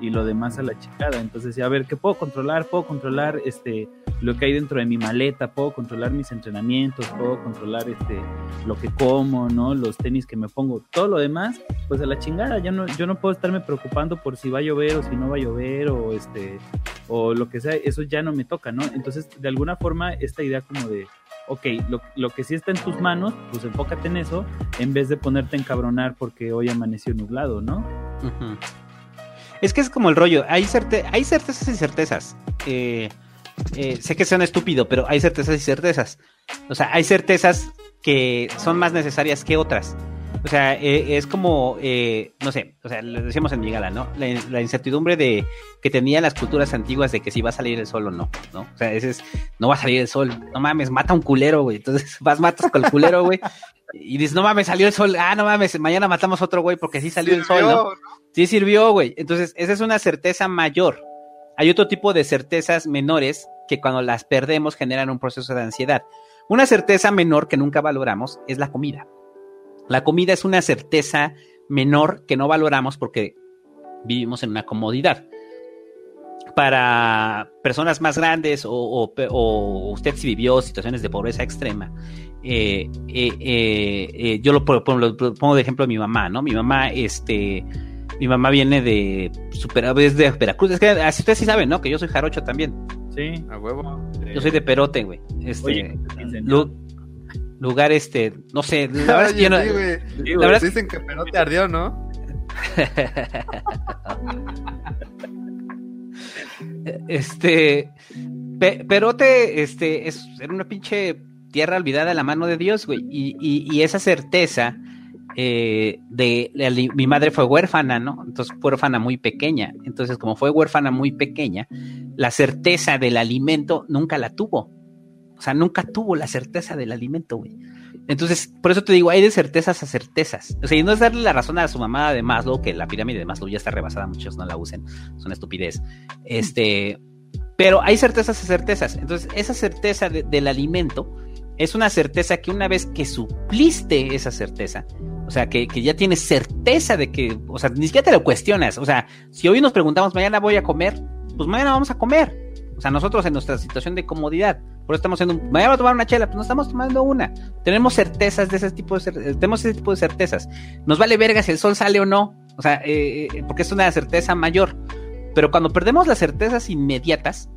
Y lo demás a la chingada. Entonces a ver, ¿qué puedo controlar? Puedo controlar este lo que hay dentro de mi maleta, puedo controlar mis entrenamientos, puedo controlar este lo que como, ¿no? Los tenis que me pongo, todo lo demás, pues a la chingada, yo no, yo no puedo estarme preocupando por si va a llover o si no va a llover o este o lo que sea, eso ya no me toca, ¿no? Entonces, de alguna forma, esta idea como de, ok, lo, lo que sí está en tus manos, pues enfócate en eso, en vez de ponerte a encabronar porque hoy amaneció nublado, ¿no? Ujú. Es que es como el rollo, hay, certe- hay certezas y certezas. Eh, eh, sé que suena estúpido, pero hay certezas y certezas. O sea, hay certezas que son más necesarias que otras. O sea, eh, es como, eh, no sé, o sea, lo decíamos en mi gala, ¿no? La, la incertidumbre de que tenían las culturas antiguas de que si va a salir el sol o no, ¿no? O sea, ese es, no va a salir el sol, no mames, mata a un culero, güey. Entonces vas, matas con el culero, güey. Y dices, no mames, salió el sol, ah, no mames, mañana matamos otro güey porque sí salió el sol, ¿no? Sí sirvió, güey. Entonces, esa es una certeza mayor. Hay otro tipo de certezas menores que cuando las perdemos generan un proceso de ansiedad. Una certeza menor que nunca valoramos es la comida. La comida es una certeza menor que no valoramos porque vivimos en una comodidad. Para personas más grandes o, o- o usted si vivió situaciones de pobreza extrema, eh, eh, eh, yo lo, pongo- lo pongo de ejemplo a mi mamá, ¿no? Mi mamá, este, mi mamá viene de super, es de Veracruz. Es que así ustedes sí saben, ¿no? Que yo soy jarocho también. Sí. A huevo. Yo soy de Perote, güey. Este, Oye, lugar, este, no sé. La verdad es que yo no- sí, la verdad Dicen que pero te ardió, ¿no? este, Pe- Perote, este, es era una pinche tierra olvidada a la mano de Dios, güey. Y, y- y esa certeza eh, de, li- mi madre fue huérfana, ¿no? Entonces fue huérfana muy pequeña. Entonces, como fue huérfana muy pequeña, la certeza del alimento nunca la tuvo. O sea, nunca tuvo la certeza del alimento, güey. Entonces, por eso te digo, hay de certezas a certezas. O sea, y no es darle la razón a su mamá de Maslow, que la pirámide de Maslow ya está rebasada, muchos no la usen, es una estupidez. Este, pero hay certezas a certezas. Entonces, esa certeza de- del alimento es una certeza que una vez que supliste esa certeza, o sea, que, que ya tienes certeza de que, o sea, ni siquiera te lo cuestionas. O sea, si hoy nos preguntamos, mañana voy a comer, pues mañana vamos a comer. O sea, nosotros en nuestra situación de comodidad, por eso estamos haciendo, un- voy a tomar una chela, pues no estamos tomando una. Tenemos certezas de ese tipo de, eh, tenemos ese tipo de certezas. Nos vale verga si el sol sale o no, o sea, eh, eh, porque es una certeza mayor. Pero cuando perdemos las certezas inmediatas,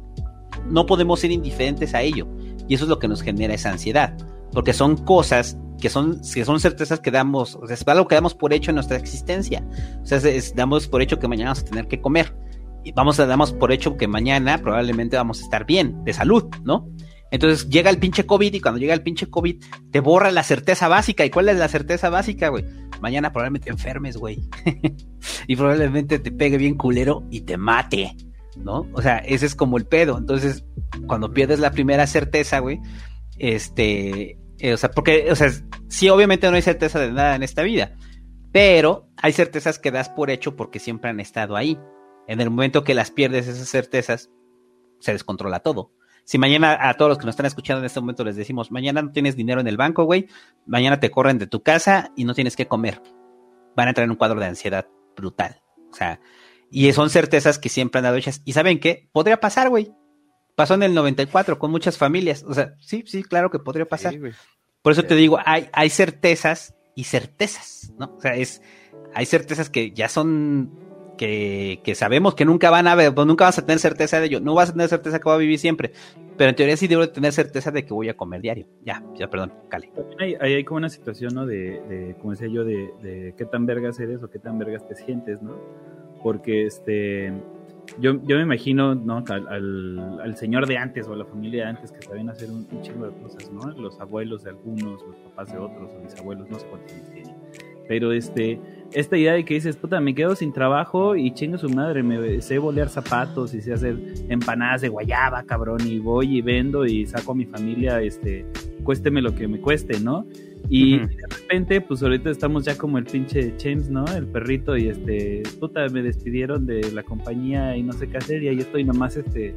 no podemos ser indiferentes a ello. Y eso es lo que nos genera esa ansiedad. Porque son cosas que son, que son certezas que damos, o sea, es algo que damos por hecho en nuestra existencia. O sea, damos por hecho que mañana vamos a tener que comer. Y vamos a damos por hecho que mañana probablemente vamos a estar bien, de salud, ¿no? Entonces llega el pinche COVID y cuando llega el pinche COVID te borra la certeza básica. ¿Y cuál es la certeza básica, güey? Mañana probablemente te enfermes, güey. y probablemente te pegue bien culero y te mate, ¿no? O sea, ese es como el pedo. Entonces, cuando pierdes la primera certeza, güey, este, eh, o sea, porque, o sea, sí, obviamente no hay certeza de nada en esta vida, pero hay certezas que das por hecho porque siempre han estado ahí. En el momento que las pierdes esas certezas, se descontrola todo. Si mañana a todos los que nos están escuchando en este momento les decimos, mañana no tienes dinero en el banco, güey, mañana te corren de tu casa y no tienes que comer, van a entrar en un cuadro de ansiedad brutal. O sea, y son certezas que siempre han dado hechas. ¿Y saben qué? Podría pasar, güey. Pasó en el 94 con muchas familias. O sea, sí, sí, claro que podría pasar. Sí. Por eso te digo, hay, hay certezas y certezas, ¿no? O sea, es, hay certezas que ya son, que, que, sabemos que nunca van a ver, pues nunca vas a tener certeza de ello, no vas a tener certeza que va a vivir siempre, pero en teoría sí debo tener certeza de que voy a comer diario. Ya, ya, perdón, Cali. Hay, hay, como una situación, ¿no? De, de como decía yo, de, de, qué tan vergas eres o qué tan vergas te sientes, ¿no? Porque este, yo, yo me imagino, ¿no? Al, al, señor de antes o a la familia de antes que sabían hacer un, un, chingo de cosas, ¿no? Los abuelos de algunos, los papás de otros, o mis abuelos, no sé cuántos tienen. Pero este, esta idea de que dices, puta, me quedo sin trabajo y chingo su madre, me sé bolear zapatos y sé hacer empanadas de guayaba, cabrón, y voy y vendo y saco a mi familia, este, cuésteme lo que me cueste, ¿no? Y de repente, pues ahorita estamos ya como el pinche James, ¿no? El perrito y este, puta, me despidieron de la compañía y no sé qué hacer y ahí estoy nomás, este,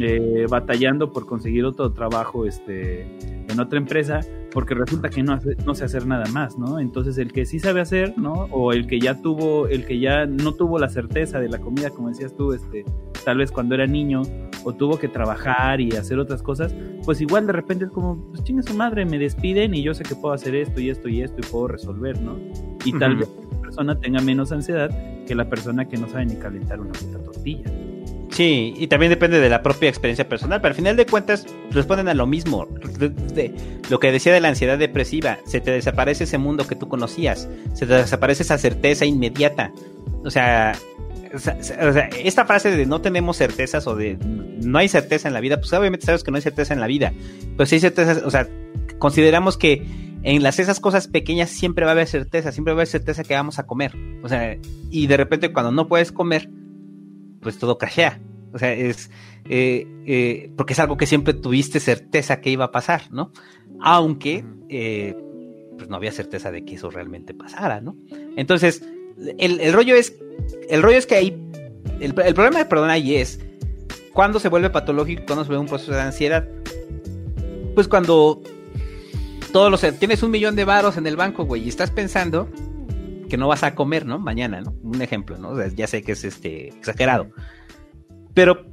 eh, batallando por conseguir otro trabajo, este, en otra empresa porque resulta que no, hace, no sé hacer nada más, ¿no? Entonces el que sí sabe hacer, ¿no? O el que ya tuvo, el que ya no tuvo la certeza de la comida, como decías tú, este, tal vez cuando era niño, o tuvo que trabajar y hacer otras cosas, pues igual de repente es como, pues chinga su madre, me despiden y yo sé que puedo hacer esto y esto y esto y puedo resolver, ¿no? Y tal vez la persona tenga menos ansiedad que la persona que no sabe ni calentar una puta tortilla. Sí, y también depende de la propia experiencia personal, pero al final de cuentas responden a lo mismo. De, lo que decía de la ansiedad depresiva, se te desaparece ese mundo que tú conocías, se te desaparece esa certeza inmediata. O sea, esta frase de no tenemos certezas o de no hay certeza en la vida, pues obviamente sabes que no hay certeza en la vida, pero sí hay certeza, o sea, consideramos que en las esas cosas pequeñas siempre va a haber certeza, siempre va a haber certeza que vamos a comer. O sea, y de repente cuando no puedes comer, pues todo crashea. O sea, es eh, eh, porque es algo que siempre tuviste certeza que iba a pasar, ¿no? Aunque eh, pues no había certeza de que eso realmente pasara, ¿no? Entonces, el, rollo es, el rollo es que ahí, el, el problema, perdón, ahí es cuando se vuelve patológico, cuando se vuelve un proceso de ansiedad. Pues cuando todos los tienes un millón de varos en el banco, güey, y estás pensando que no vas a comer, ¿no? Mañana, ¿no? Un ejemplo, ¿no? O sea, ya sé que es este exagerado. Pero,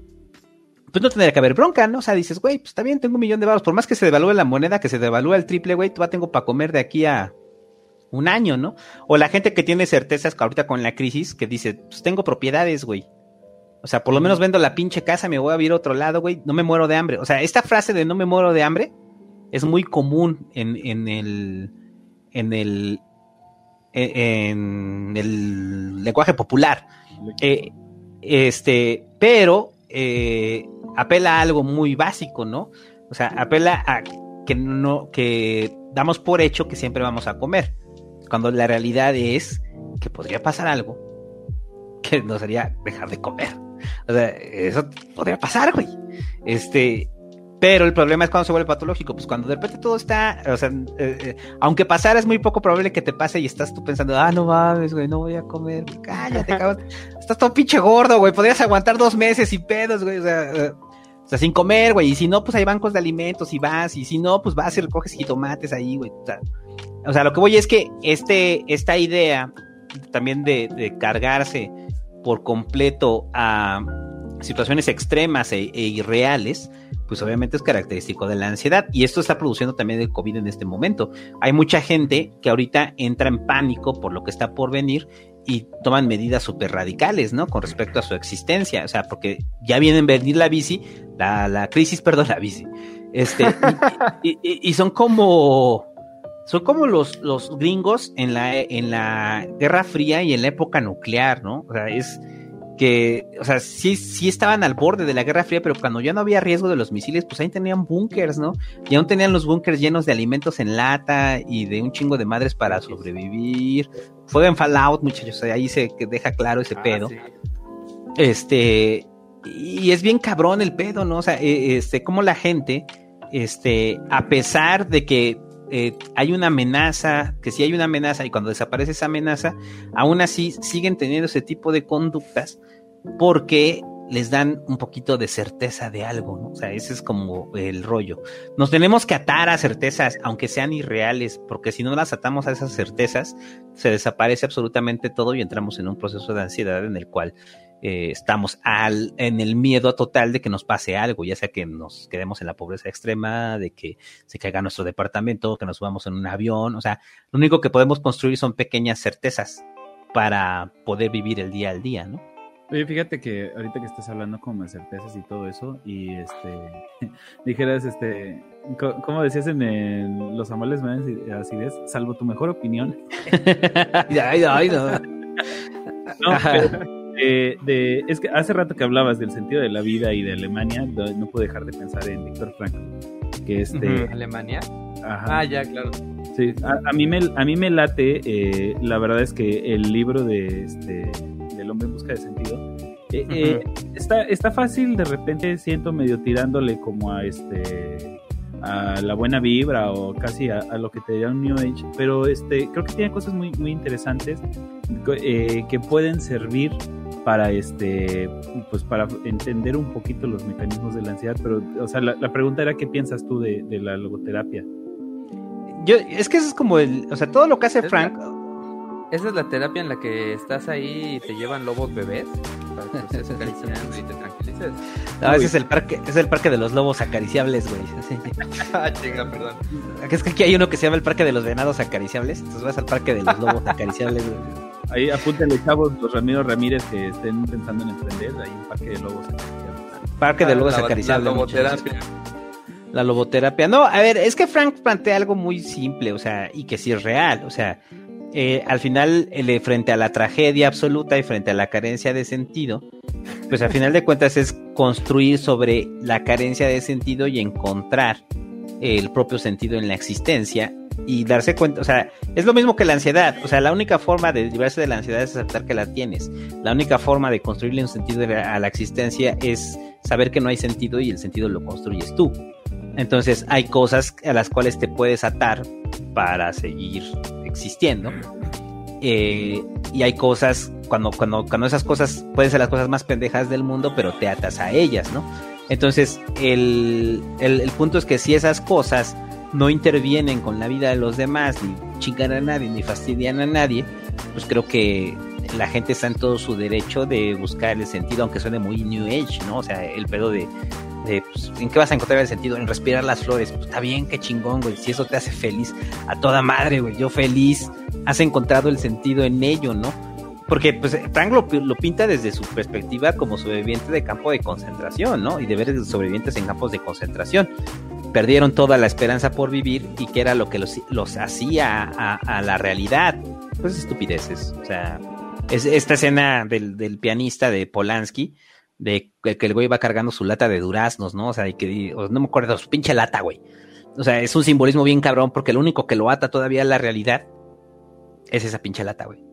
pues no tendría que haber bronca, ¿no? O sea, dices, güey, pues está bien, tengo un millón de baros. Por más que se devalúe la moneda, que se devalúe el triple, güey, todavía tengo para comer de aquí a un año, ¿no? O la gente que tiene certezas ahorita con la crisis, que dice, pues tengo propiedades, güey. O sea, por lo menos vendo la pinche casa, me voy a ir a otro lado, güey, no me muero de hambre. O sea, esta frase de no me muero de hambre es muy común en, en el en el en el lenguaje popular. Eh, este, pero eh, apela a algo muy básico, ¿no? O sea, apela a que no, que damos por hecho que siempre vamos a comer, cuando la realidad es que podría pasar algo que nos haría dejar de comer. O sea, eso podría pasar, güey. Este, pero el problema es cuando se vuelve patológico, pues cuando de repente todo está, o sea, eh, eh, aunque pasara es muy poco probable que te pase y estás tú pensando, ah, no mames, güey, no voy a comer, cállate, cabrón, estás todo pinche gordo, güey, podrías aguantar dos meses y pedos, güey, o sea, eh, o sea, sin comer, güey, y si no, pues hay bancos de alimentos y vas, y si no, pues vas y recoges jitomates ahí, güey, o sea, o sea, lo que voy es que este, esta idea también de, de cargarse por completo a situaciones extremas e, e irreales, pues obviamente es característico de la ansiedad y esto está produciendo también el COVID en este momento. Hay mucha gente que ahorita entra en pánico por lo que está por venir y toman medidas súper radicales, ¿no? Con respecto a su existencia, o sea, porque ya vienen a venir la bici, la, la crisis, perdón, la bici, este, y, y, y, son como, son como los, los gringos en la, en la Guerra Fría y en la época nuclear, ¿no? O sea, es, que, o sea, sí, sí estaban al borde de la Guerra Fría, pero cuando ya no había riesgo de los misiles, pues ahí tenían búnkers, ¿no? Y aún tenían los búnkers llenos de alimentos en lata y de un chingo de madres para sobrevivir. Fue en Fallout, muchachos, ahí se deja claro ese ah, pedo. Este, y es bien cabrón el pedo, ¿no? O sea, e, este, como la gente, este, a pesar de que eh, hay una amenaza, que si hay una amenaza y cuando desaparece esa amenaza, aún así siguen teniendo ese tipo de conductas porque les dan un poquito de certeza de algo, ¿no? O sea, ese es como el rollo. Nos tenemos que atar a certezas, aunque sean irreales, porque si no las atamos a esas certezas, se desaparece absolutamente todo y entramos en un proceso de ansiedad en el cual eh, estamos al, en el miedo total de que nos pase algo, ya sea que nos quedemos en la pobreza extrema, de que se caiga nuestro departamento, que nos subamos en un avión, o sea, lo único que podemos construir son pequeñas certezas, para poder vivir el día al día, ¿no? Oye, fíjate que ahorita que estás hablando como de certezas y todo eso, y este, dijeras, este, ¿cómo decías en Los Amales así es, salvo tu mejor opinión? ay, ay, no. de, es que hace rato que hablabas del sentido de la vida y de Alemania, no, puedo dejar de pensar en Víctor Frank, que este... ¿Alemania? Ah, ya, claro. Sí, a, mí, me, a mí me late, eh, la verdad es que el libro de este del hombre en busca de sentido eh, eh, está, está fácil, de repente siento medio tirándole como a este a la buena vibra o casi a, lo que te diría un New Age, pero este creo que tiene cosas muy, muy interesantes que pueden servir para este pues para entender un poquito los mecanismos de la ansiedad pero o sea la, pregunta era qué piensas tú de, de, la logoterapia yo es que eso es como el o sea todo lo que hace Frank esa es la terapia en la que estás ahí y te llevan lobos bebés para que estés acariciando y te tranquilices. No, ese es el parque, es el parque de los lobos acariciables, güey. ah, chinga, perdón. Es que aquí hay uno que se llama el parque de los venados acariciables. Entonces vas al parque de los lobos acariciables, güey. Ahí apúntenle, chavos, los Ramiro Ramírez que estén pensando en emprender. Hay un parque de lobos acariciables. Parque de ah, lobos acariciables. La loboterapia. La loboterapia. No, a ver, es que Frank plantea algo muy simple, o sea, y que sí es real. O sea, eh, al final, frente a la tragedia absoluta y frente a la carencia de sentido, pues al final de cuentas es construir sobre la carencia de sentido y encontrar el propio sentido en la existencia y darse cuenta, o sea, es lo mismo que la ansiedad, o sea, la única forma de librarse de la ansiedad es aceptar que la tienes, la única forma de construirle un sentido a la existencia es saber que no hay sentido y el sentido lo construyes tú. Entonces hay cosas a las cuales te puedes atar para seguir existiendo. Eh, y hay cosas, cuando, cuando, cuando esas cosas pueden ser las cosas más pendejas del mundo, pero te atas a ellas, ¿no? Entonces, el, el, punto es que si esas cosas no intervienen con la vida de los demás, ni chingan a nadie, ni fastidian a nadie, pues creo que la gente está en todo su derecho de buscar el sentido, aunque suene muy New Age, ¿no? O sea, el pedo de, pues, ¿en qué vas a encontrar el sentido? En respirar las flores. Pues está bien, qué chingón, güey. Si eso te hace feliz, a toda madre, güey. Yo feliz. Has encontrado el sentido en ello, ¿no? Porque, pues, Frank lo, pinta desde su perspectiva como sobreviviente de campo de concentración, ¿no? Y de ver sobrevivientes en campos de concentración. Perdieron toda la esperanza por vivir y que era lo que los, los hacía a, la realidad. Pues estupideces. O sea, es esta escena del, del pianista de Polanski de que el güey va cargando su lata de duraznos, ¿no? O sea, y que no me acuerdo, su pinche lata, güey. O sea, es un simbolismo bien cabrón porque lo único que lo ata todavía a la realidad es esa pinche lata, güey.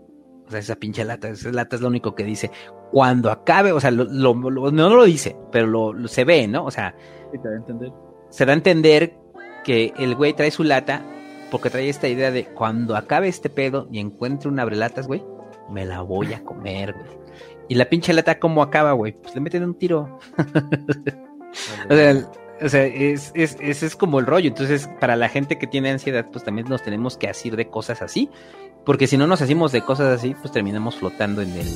O sea, esa pinche lata, esa lata es lo único que dice. Cuando acabe, o sea, no lo dice, pero lo, se ve, ¿no? O sea, se da a entender que el güey trae su lata porque trae esta idea de cuando acabe este pedo y encuentre un abrelatas, güey, me la voy a comer, güey. Y la pinche lata, ¿cómo acaba, güey? Pues le meten un tiro. o sea, o sea es, es, ese es como el rollo. Entonces, para la gente que tiene ansiedad, pues también nos tenemos que asir de cosas así. Porque si no nos hacemos de cosas así, pues terminamos flotando en el.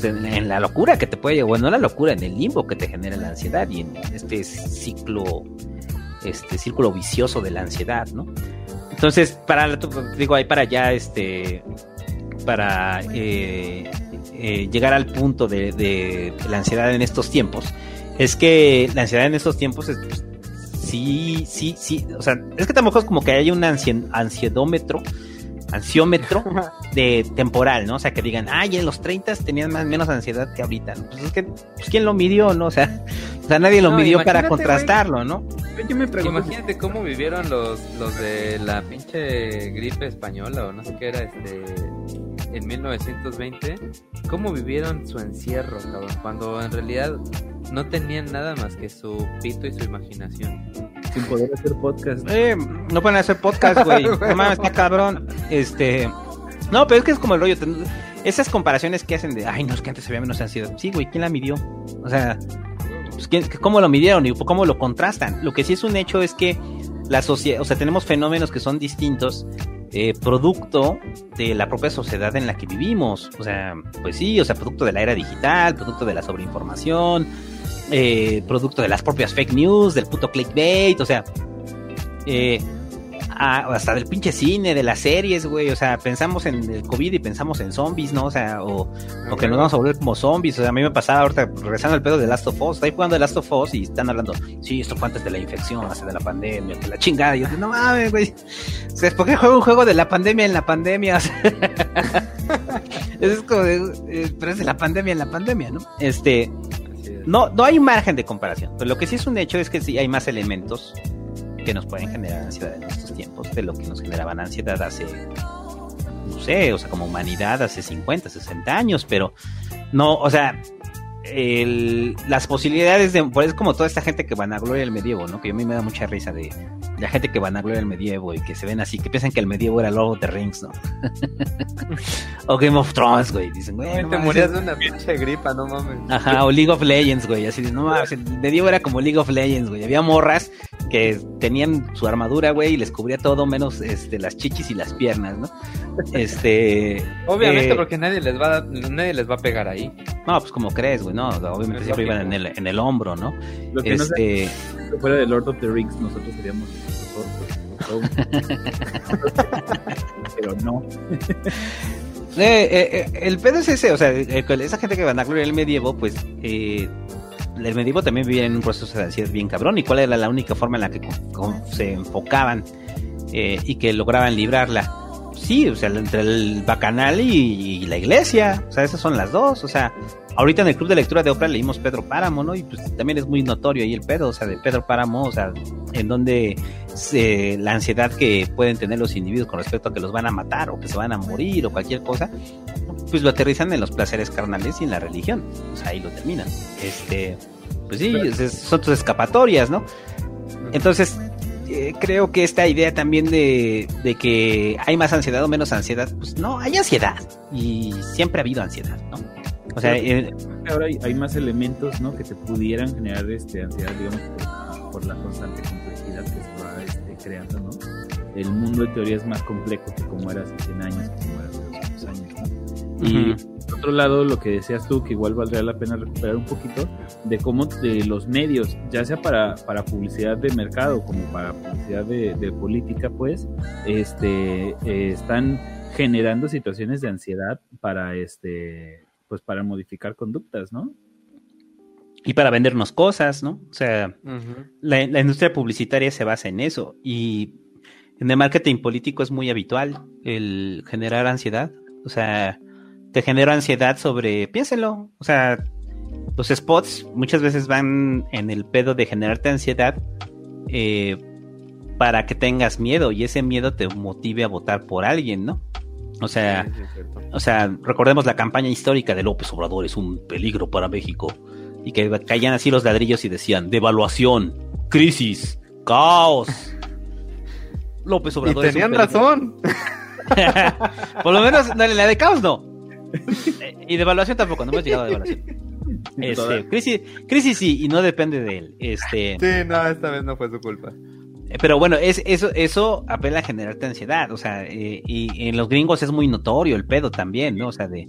Pues en, la locura que te puede llevar. Bueno, no la locura, en el limbo que te genera la ansiedad y en este ciclo. Este círculo vicioso de la ansiedad, ¿no? Entonces, para, digo, ahí para allá, este, para eh, eh, llegar al punto de, la ansiedad en estos tiempos, es que la ansiedad en estos tiempos es, pues, sí, sí, sí, o sea, es que tampoco es como que haya un ansiedómetro, ansiómetro de temporal, ¿no? O sea, que digan, ay, en los 30 tenían más menos ansiedad que ahorita. Pues es que, pues, ¿quién lo midió, no? O sea, o sea nadie lo midió para contrastarlo, ¿no? Yo me pregunto, imagínate cómo vivieron los, los de la pinche gripe española o no sé qué era, este en 1920, cómo vivieron su encierro, cabrón, cuando en realidad no tenían nada más que su pito y su imaginación. Sin poder hacer podcast. Eh, no pueden hacer podcast, güey. no mames, está cabrón. Este. No, pero es que es como el rollo. Esas comparaciones que hacen de, ay, no, es que antes se veía menos ansiedad. Sí, güey, ¿quién la midió? O sea, pues, ¿cómo lo midieron y cómo lo contrastan? Lo que sí es un hecho es que la sociedad, o sea, tenemos fenómenos que son distintos eh, producto de la propia sociedad en la que vivimos. O sea, pues sí, o sea, producto de la era digital, producto de la sobreinformación, eh, producto de las propias fake news, del puto clickbait, o sea, eh, hasta del pinche cine, de las series, güey. O sea, pensamos en el COVID y pensamos en zombies, ¿no? O sea, o, que nos vamos a volver como zombies. O sea, a mí me pasaba ahorita, regresando al pedo de Last of Us, estoy jugando de Last of Us y están hablando, sí, esto fue antes de la infección, hace de la pandemia, de la chingada. Y yo, no mames, güey. O sea, ¿por qué juego un juego de la pandemia en la pandemia? es como de, eh, pero es de la pandemia en la pandemia, ¿no? Este, no, no hay margen de comparación, pero lo que sí es un hecho es que sí hay más elementos que nos pueden generar ansiedad en estos tiempos de lo que nos generaban ansiedad hace, no sé, o sea, como humanidad hace 50, 60 años, pero no, o sea, el, las posibilidades de, pues es como toda esta gente que van a gloria del medievo, ¿no? Que a mí me da mucha risa de la gente que van a gloria del medievo y que se ven así, que piensan que el medievo era Lord of the Rings, ¿no? o Game of Thrones, güey. Dicen, güey. No te morías de una pinche gripa, no mames. Ajá, o League of Legends, güey. Así de, no mames, el medievo era como League of Legends, güey. Había morras que tenían su armadura, güey, y les cubría todo menos este, las chichis y las piernas, ¿no? Este. Obviamente, eh, porque nadie les va a, nadie les va a pegar ahí. No, pues como crees, güey, no, obviamente siempre iban en el, en el hombro, ¿no? Lo que este... no sé, fuera de Lord of the Rings, nosotros seríamos pero no. Eh, eh, eh, el pedo es ese, o sea, esa gente que van a gloria el medievo, pues el medievo también vivía en un proceso de ansiedad bien cabrón. ¿Y cuál era la única forma en la que se enfocaban y que lograban librarla? Sí, o sea, entre el bacanal y, la iglesia, o sea, esas son las dos, o sea, ahorita en el club de lectura de Oprah leímos Pedro Páramo, ¿no? Y pues también es muy notorio ahí el pedo, o sea, de Pedro Páramo, o sea, en donde la ansiedad que pueden tener los individuos con respecto a que los van a matar o que se van a morir o cualquier cosa, pues lo aterrizan en los placeres carnales y en la religión, o sea, ahí lo terminan. Este, pues sí, son tus escapatorias, ¿no? Entonces, eh, creo que esta idea también de, de, que hay más ansiedad o menos ansiedad, pues no, hay ansiedad y siempre ha habido ansiedad, ¿no? O sea, eh, ahora hay, más elementos, ¿no? Que te pudieran generar este ansiedad, digamos, por, la constante complejidad que se va este, creando, ¿no? El mundo de teoría es más complejo que como era hace 100 años, que como era hace 200 años, ¿no? Y por otro lado, lo que decías tú, que igual valdría la pena recuperar un poquito, de cómo de los medios, ya sea para, para publicidad de mercado como para publicidad de, de política, pues, este, eh, están generando situaciones de ansiedad para este pues para modificar conductas, ¿no? Y para vendernos cosas, ¿no? O sea, la, industria publicitaria se basa en eso. Y en el marketing político es muy habitual el generar ansiedad. O sea, te genera ansiedad sobre, piénselo. O sea, los spots muchas veces van en el pedo de generarte ansiedad eh, para que tengas miedo y ese miedo te motive a votar por alguien, ¿no? O sea, o sea, recordemos la campaña histórica de López Obrador es un peligro para México y que caían así los ladrillos y decían devaluación, crisis, caos. López Obrador. Y tenían razón. Por lo menos, dale, la de caos no. y devaluación tampoco, no hemos llegado a devaluación. Este, crisis, crisis sí, y no depende de él. Este, sí, no, esta vez no fue su culpa. Eh, pero bueno, es, eso, eso apela a generarte ansiedad, o sea, eh, y en los gringos es muy notorio el pedo también, ¿no? O sea, de...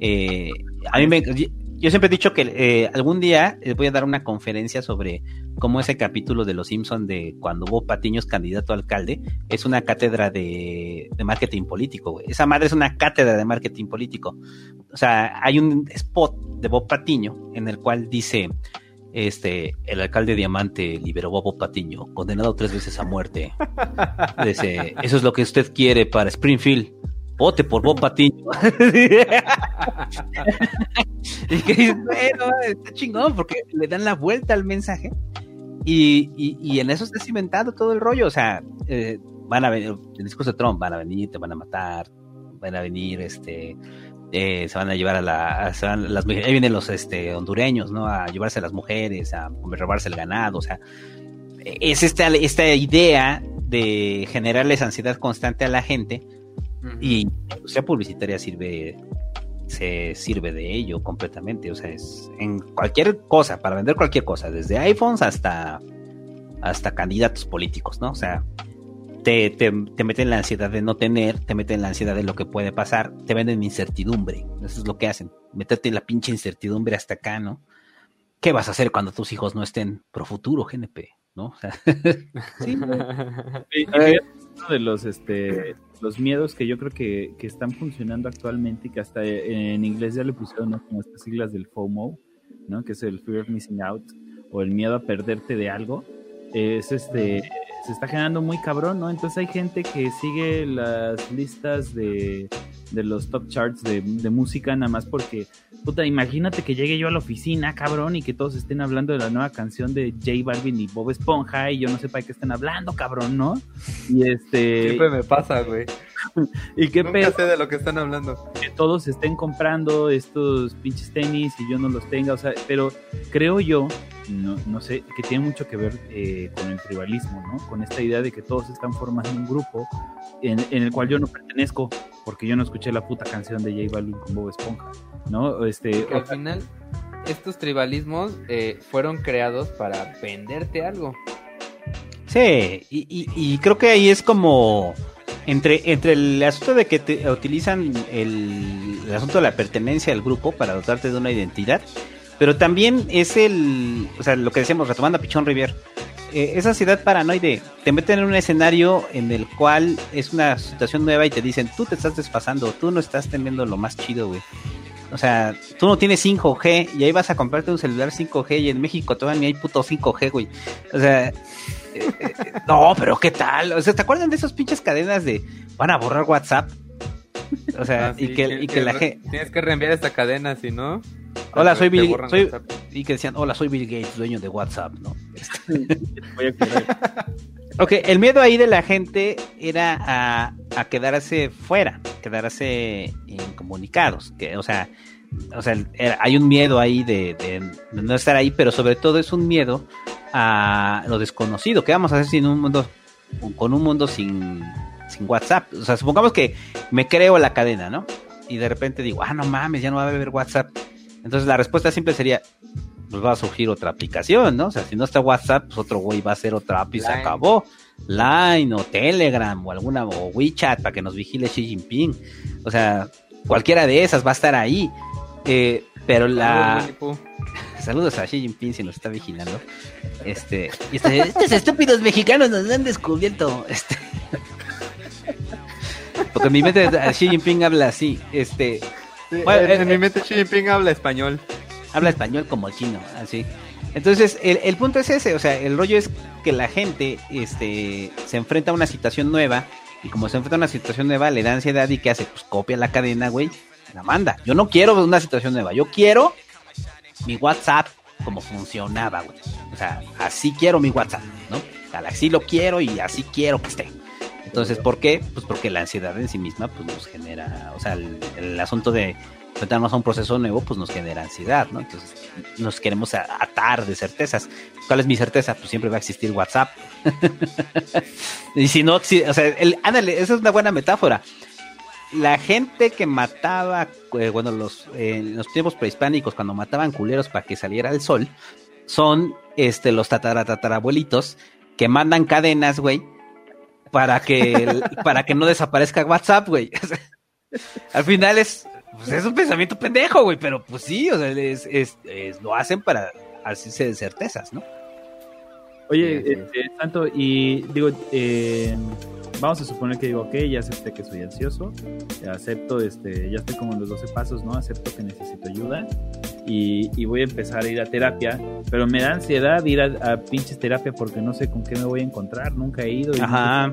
Eh, a mí me, yo siempre he dicho que algún día les voy a dar una conferencia sobre cómo ese capítulo de Los Simpson de cuando Bob Patiño es candidato a alcalde es una cátedra de, de marketing político, güey. Esa madre es una cátedra de marketing político. O sea, hay un spot de Bob Patiño en el cual dice este, el alcalde Diamante liberó a Bob Patiño, condenado tres veces a muerte. Dice, eso es lo que usted quiere para Springfield. Vote por Bob Patiño. y que dice, bueno, está chingón, porque le dan la vuelta al mensaje. Y, y, en eso está cimentado todo el rollo. O sea, eh, van a venir, el discurso de Trump, van a venir, te van a matar, van a venir, este, eh, se van a llevar a, la, las ahí vienen los este, hondureños, ¿no? A llevarse a las mujeres, a robarse el ganado, o sea, es esta, esta idea de generarles ansiedad constante a la gente y la industria publicitaria sirve se sirve de ello completamente, o sea, es en cualquier cosa, para vender cualquier cosa, desde iPhones hasta hasta candidatos políticos, ¿no? O sea, te, te, te meten la ansiedad de no tener, te meten la ansiedad de lo que puede pasar, te venden incertidumbre. Eso es lo que hacen, meterte la pinche incertidumbre hasta acá, ¿no? ¿Qué vas a hacer cuando tus hijos no estén pro futuro, GNP? ¿No? O sea, sí, uno de los, este, los miedos que yo creo que, que están funcionando actualmente y que hasta en inglés ya le pusieron ¿no? como estas siglas del FOMO, ¿no? Que es el Fear of Missing Out o el miedo a perderte de algo. Es este, se está generando muy cabrón, ¿no? Entonces hay gente que sigue las listas de, de los top charts de, de, música nada más porque, puta, imagínate que llegue yo a la oficina, cabrón, y que todos estén hablando de la nueva canción de J Balvin y Bob Esponja y yo no sepa de qué estén hablando, cabrón, ¿no? Y este... Siempre me pasa, güey. Y qué Nunca sé de lo que están hablando. Que todos estén comprando estos pinches tenis y yo no los tenga, o sea, pero creo yo, no, no sé, que tiene mucho que ver eh, con el tribalismo, ¿no? Con esta idea de que todos están formando un grupo en, en, el cual yo no pertenezco porque yo no escuché la puta canción de J Balvin con Bob Esponja, ¿no? Este, al final, estos tribalismos eh, fueron creados para venderte algo. Sí, y, y, y creo que ahí es como entre, entre el asunto de que te utilizan el, asunto de la pertenencia al grupo para dotarte de una identidad, pero también es el, o sea, lo que decíamos, retomando a Pichón Rivier, eh, esa ciudad paranoide, te meten en un escenario en el cual es una situación nueva y te dicen, tú te estás desfasando, tú no estás teniendo lo más chido, güey. O sea, tú no tienes 5G y ahí vas a comprarte un celular 5G y en México todavía ni hay puto 5G, güey. O sea, no, pero ¿qué tal? O sea, ¿te acuerdan de esas pinches cadenas de van a borrar WhatsApp? O sea, ah, sí, y que, que, y que, que la gente... Tienes que reenviar esta cadena, si no... Hola, soy Bill soy, Y que decían, hola, soy Bill Gates, dueño de WhatsApp, ¿no? ok, el miedo ahí de la gente era a, a quedarse fuera, quedarse incomunicados. Que, o sea, o sea, hay un miedo ahí de, de, de, no estar ahí, pero sobre todo es un miedo a lo desconocido. ¿Qué vamos a hacer sin un mundo, con un mundo sin, sin WhatsApp? O sea, supongamos que me creo la cadena, ¿no? Y de repente digo, ah, no mames, ya no va a haber WhatsApp. Entonces la respuesta simple sería, pues va a surgir otra aplicación, ¿no? O sea, si no está WhatsApp, pues otro güey va a hacer otra app y se acabó. Line o Telegram o alguna, o WeChat para que nos vigile Xi Jinping. O sea, cualquiera de esas va a estar ahí. Eh, pero la... Saludos a Xi Jinping si nos está vigilando. Este, y este, estos estúpidos mexicanos nos han descubierto. Este. Porque mi mente Xi Jinping habla así. Este, bueno, en, eh, en, mi mente Xi Jinping habla español. Habla español como chino, así. Entonces, el, el, punto es ese, o sea, el rollo es que la gente este, se enfrenta a una situación nueva y como se enfrenta a una situación nueva, le da ansiedad y ¿qué hace? Pues copia la cadena, güey, la manda. Yo no quiero una situación nueva, yo quiero mi WhatsApp como funcionaba, güey. O sea, así quiero mi WhatsApp, ¿no? O sea, así lo quiero y así quiero que esté. Entonces, ¿por qué? Pues porque la ansiedad en sí misma pues nos genera, o sea, el, asunto de enfrentarnos a un proceso nuevo pues nos genera ansiedad, ¿no? Entonces nos queremos atar de certezas. ¿Cuál es mi certeza? Pues siempre va a existir WhatsApp. y si no, si, o sea, el, ándale, esa es una buena metáfora. La gente que mataba, eh, bueno, los, eh, en los tiempos prehispánicos, cuando mataban culeros para que saliera el sol, son este, los tataratatarabuelitos que mandan cadenas, güey, para que, para que no desaparezca WhatsApp, güey. Al final es, pues es un pensamiento pendejo, güey, pero pues sí, o sea, es, es, es lo hacen para hacerse de certezas, ¿no? Oye, sí, sí. Eh, tanto, y digo, eh, vamos a suponer que digo, ok, ya acepté que soy ansioso, acepto, este, ya estoy como en los 12 pasos, ¿no? Acepto que necesito ayuda y, y voy a empezar a ir a terapia, pero me da ansiedad ir a, a, pinches terapia porque no sé con qué me voy a encontrar, nunca he ido. Y Ajá.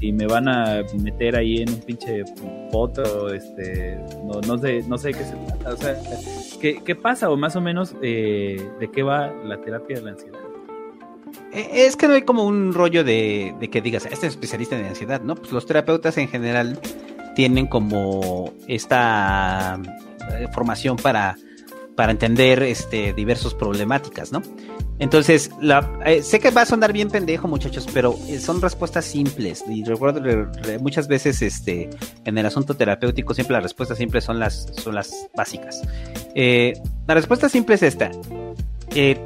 y me van a meter ahí en un pinche foto, este, no, no sé, no sé qué se trata, o sea, ¿qué, qué pasa o más o menos eh, de qué va la terapia de la ansiedad? Es que no hay como un rollo de, de, que digas, este es especialista en ansiedad, ¿no? Pues los terapeutas en general tienen como esta eh, formación para, para entender este, diversas problemáticas, ¿no? Entonces, eh, sé que va a sonar bien pendejo, muchachos, pero eh, son respuestas simples. Y recuerdo re, muchas veces este, en el asunto terapéutico, siempre las respuestas simples son las, son las básicas. Eh, la respuesta simple es esta. Eh,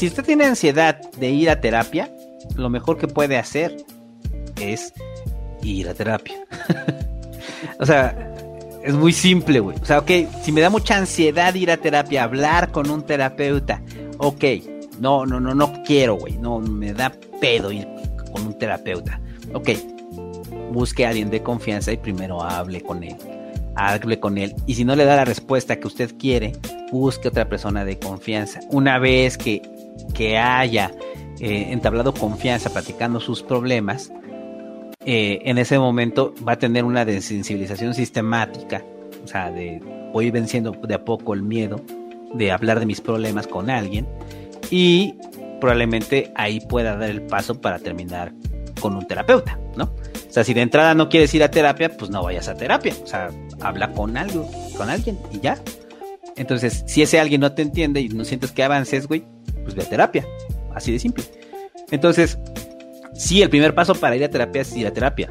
si usted tiene ansiedad de ir a terapia, lo mejor que puede hacer es ir a terapia. o sea, es muy simple, güey. O sea, ok, si me da mucha ansiedad ir a terapia, hablar con un terapeuta, ok, no, no, no, no quiero, güey. No, me da pedo ir con un terapeuta. Ok, busque a alguien de confianza y primero hable con él. Hable con él. Y si no le da la respuesta que usted quiere, busque otra persona de confianza. Una vez que, que haya eh, entablado confianza platicando sus problemas, eh, en ese momento va a tener una desensibilización sistemática. O sea, de voy venciendo de a poco el miedo de hablar de mis problemas con alguien. Y probablemente ahí pueda dar el paso para terminar con un terapeuta, ¿no? O sea, si de entrada no quieres ir a terapia, pues no vayas a terapia. O sea, habla con algo, con alguien y ya. Entonces, si ese alguien no te entiende y no sientes que avances, güey, pues ve a terapia. Así de simple. Entonces, sí, el primer paso para ir a terapia es ir a terapia.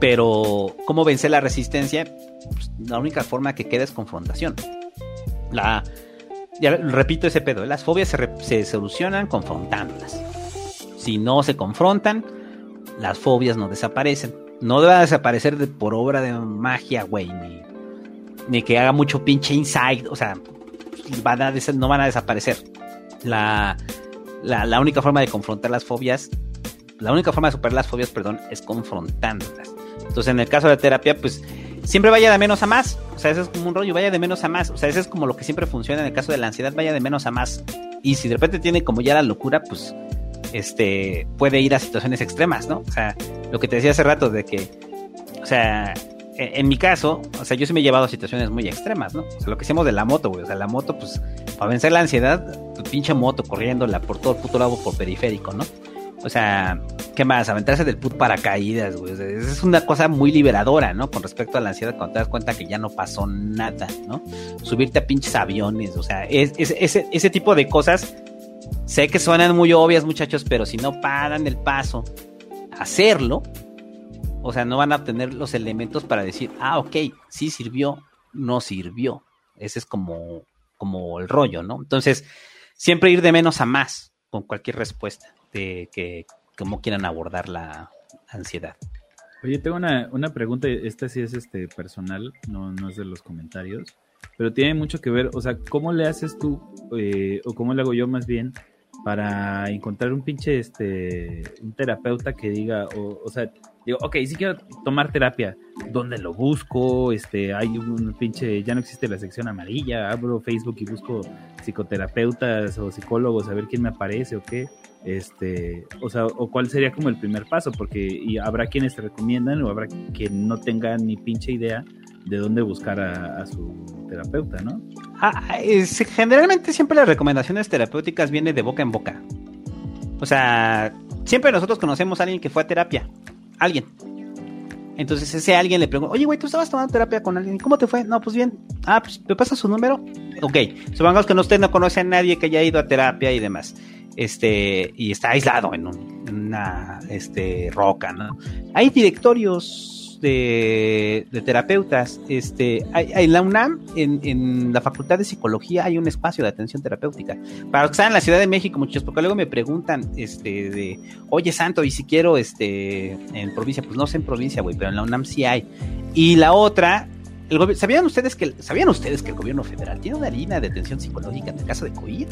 Pero, ¿cómo vencer la resistencia? Pues, la única forma que queda es confrontación. La, ya repito ese pedo, las fobias se, se solucionan confrontándolas. Si no se confrontan, las fobias no desaparecen. No a desaparecer de, por obra de magia, güey, ni, que haga mucho pinche inside, o sea, van a no van a desaparecer. La, la, única forma de confrontar las fobias, la única forma de superar las fobias, perdón, es confrontándolas. Entonces, en el caso de terapia, pues siempre vaya de menos a más. O sea, eso es como un rollo, vaya de menos a más. O sea, eso es como lo que siempre funciona en el caso de la ansiedad, vaya de menos a más. Y si de repente tiene como ya la locura, pues este puede ir a situaciones extremas, ¿no? O sea, lo que te decía hace rato de que, o sea, en, mi caso, o sea, yo sí me he llevado a situaciones muy extremas, ¿no? O sea, lo que hicimos de la moto, güey. O sea, la moto, pues, para vencer la ansiedad, tu pinche moto corriéndola por todo el puto lado por periférico, ¿no? O sea, ¿qué más? Aventarse del put paracaídas, güey. O sea, es una cosa muy liberadora, ¿no? Con respecto a la ansiedad, cuando te das cuenta que ya no pasó nada, ¿no? Subirte a pinches aviones, o sea, es, es, ese, tipo de cosas, sé que suenan muy obvias, muchachos, pero si no paran el paso hacerlo, o sea, no van a obtener los elementos para decir, ah, ok, sí sirvió, no sirvió. Ese es como, como el rollo, ¿no? Entonces, siempre ir de menos a más con cualquier respuesta de que cómo quieran abordar la ansiedad. Oye, tengo una, una pregunta, esta sí es este personal, no, no es de los comentarios, pero tiene mucho que ver, o sea, ¿cómo le haces tú, eh, o cómo le hago yo más bien, para encontrar un pinche, este, un terapeuta que diga, o, o sea, digo, ok, sí quiero tomar terapia, ¿dónde lo busco? Este, hay un pinche, ya no existe la sección amarilla, abro Facebook y busco psicoterapeutas o psicólogos a ver quién me aparece o qué. Este, o sea, o cuál sería como el primer paso, porque y habrá quienes te recomiendan o habrá quien no tenga ni pinche idea de dónde buscar a, su terapeuta, ¿no? Ah, generalmente siempre las recomendaciones terapéuticas vienen de boca en boca. O sea, siempre nosotros conocemos a alguien que fue a terapia. Alguien. Entonces ese alguien le pregunta, oye, güey, ¿tú estabas tomando terapia con alguien? ¿Cómo te fue? No, pues bien. Ah, pues ¿me pasa su número? Ok. Supongamos que usted no conoce a nadie que haya ido a terapia y demás. Este, y está aislado en, en una este, roca, ¿no? Hay directorios de, terapeutas. Este, hay, en la UNAM, en, en, la Facultad de Psicología, hay un espacio de atención terapéutica. Para los que están en la Ciudad de México, muchos, porque luego me preguntan, este, de, oye, Santo, y si quiero, este, en provincia, pues no sé en provincia, güey, pero en la UNAM sí hay. Y la otra, ¿sabían ustedes que, sabían ustedes que el gobierno federal tiene una línea de atención psicológica en el caso de COVID?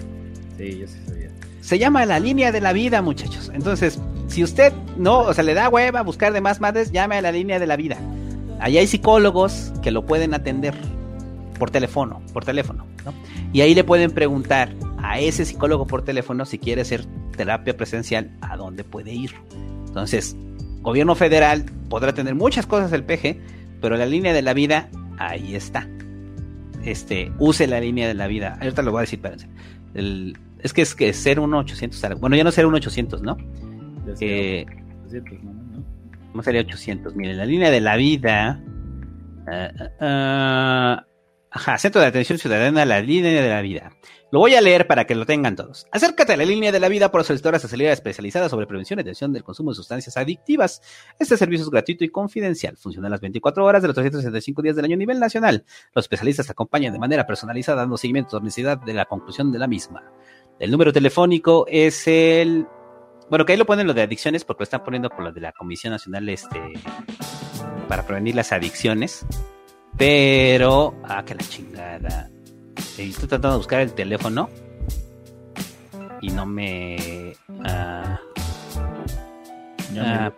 Sí, yo sí sabía. Se llama la línea de la vida, muchachos. Entonces, si usted no, o sea, le da hueva buscar de más madres, llame a la línea de la vida. Allá hay psicólogos que lo pueden atender por teléfono, por teléfono, ¿no? Y ahí le pueden preguntar a ese psicólogo por teléfono si quiere hacer terapia presencial, a dónde puede ir. Entonces, gobierno federal podrá tener muchas cosas del PG, pero la línea de la vida ahí está. Este, use la línea de la vida. Ahorita lo voy a decir, espérense. El, es que es que 01800. Bueno, ya no 01800, ¿no? Eh, 800, ¿no? ¿no? ¿Cómo sería 800? Miren, la línea de la vida. Uh, uh, ajá, Centro de Atención Ciudadana, la línea de la vida. Lo voy a leer para que lo tengan todos. Acércate a la línea de la vida por solicituras aceleradas especializadas sobre prevención y atención del consumo de sustancias adictivas. Este servicio es gratuito y confidencial. Funciona las 24 horas de los 365 días del año a nivel nacional. Los especialistas acompañan de manera personalizada dando seguimiento a la necesidad de la conclusión de la misma. El número telefónico es el. Bueno, que ahí lo ponen lo de adicciones porque lo están poniendo por lo de la Comisión Nacional este, para prevenir las adicciones. Pero. Ah, que la chingada. Estoy tratando de buscar el teléfono. Y no me. Ah, ah,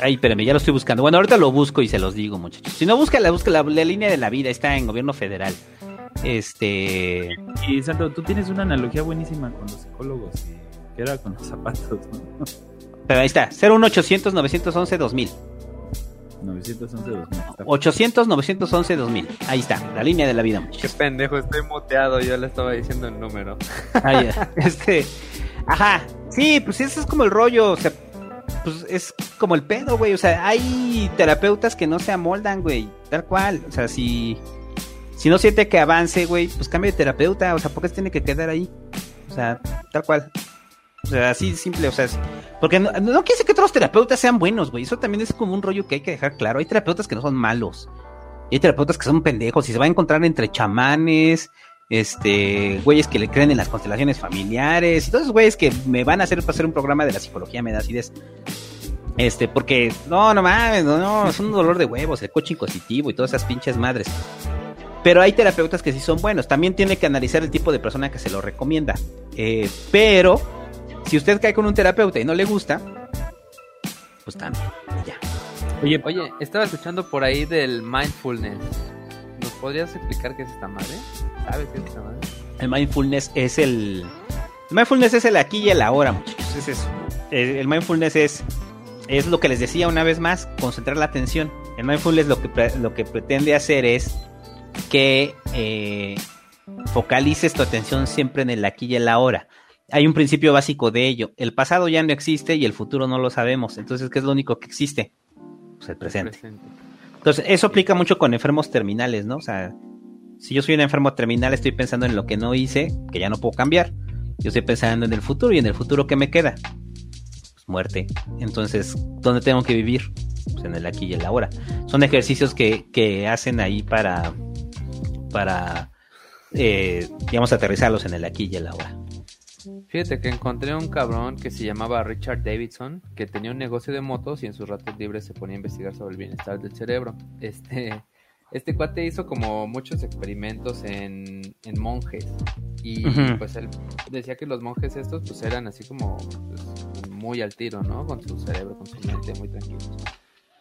Ay, espérame, ya lo estoy buscando. Bueno, ahorita lo busco y se los digo, muchachos. Si no, busca la, busca la, la línea de la vida, está en gobierno federal. Este. Y Santo, tú tienes una analogía buenísima con los psicólogos, que era con los zapatos, ¿no? Pero ahí está, 01800 911 2000. 911 2000. está- 800 911 2000. Ahí está, la línea de la vida, Qué muchachos. pendejo, estoy muteado. Yo le estaba diciendo el número. Ahí, este. Ajá, sí, pues ese es como el rollo, o sea, pues es como el pedo, güey. O sea, hay terapeutas que no se amoldan, güey, tal cual. O sea, si, si no siente que avance, güey, pues cambia de terapeuta. O sea, ¿por qué se tiene que quedar ahí? O sea, tal cual. O sea, así simple, o sea, porque no, no quiere decir que todos los terapeutas sean buenos, güey. Eso también es como un rollo que hay que dejar claro. Hay terapeutas que no son malos. Y hay terapeutas que son pendejos y se va a encontrar entre chamanes, este, güeyes que le creen en las constelaciones familiares y todos esos güeyes que me van a hacer hacer un programa de la psicología me da acidez. Este, porque, no, no mames, no, no, es un dolor de huevos, el coaching positivo y todas esas pinches madres. Pero hay terapeutas que sí son buenos. También tiene que analizar el tipo de persona que se lo recomienda. Eh, pero, si usted cae con un terapeuta y no le gusta, pues también, ya. Oye, Oye, estaba escuchando por ahí del mindfulness. ¿Nos podrías explicar qué es esta madre? ¿Sabes qué es esta madre? El mindfulness es el. El mindfulness es el aquí y el ahora, muchachos. Es eso. El, el mindfulness es. Es lo que les decía una vez más, concentrar la atención. El mindfulness lo que, lo que pretende hacer es que eh, focalices tu atención siempre en el aquí y el ahora. Hay un principio básico de ello. El pasado ya no existe y el futuro no lo sabemos. Entonces, ¿qué es lo único que existe? Pues el presente. Presente. Entonces, eso aplica mucho con enfermos terminales, ¿no? O sea, si yo soy un enfermo terminal, estoy pensando en lo que no hice, que ya no puedo cambiar. Yo estoy pensando en el futuro y en el futuro que me queda. Pues muerte. Entonces, ¿dónde tengo que vivir? Pues en el aquí y el ahora. Son ejercicios que, que hacen ahí para, para, eh, digamos, aterrizarlos en el aquí y el ahora. Fíjate que encontré un cabrón que se llamaba Richard Davidson, que tenía un negocio de motos y en sus ratos libres se ponía a investigar sobre el bienestar del cerebro. Este, este cuate hizo como muchos experimentos en, en monjes. Y pues él decía que los monjes estos pues eran así como pues, muy al tiro, ¿no? Con su cerebro, con su mente muy tranquilos.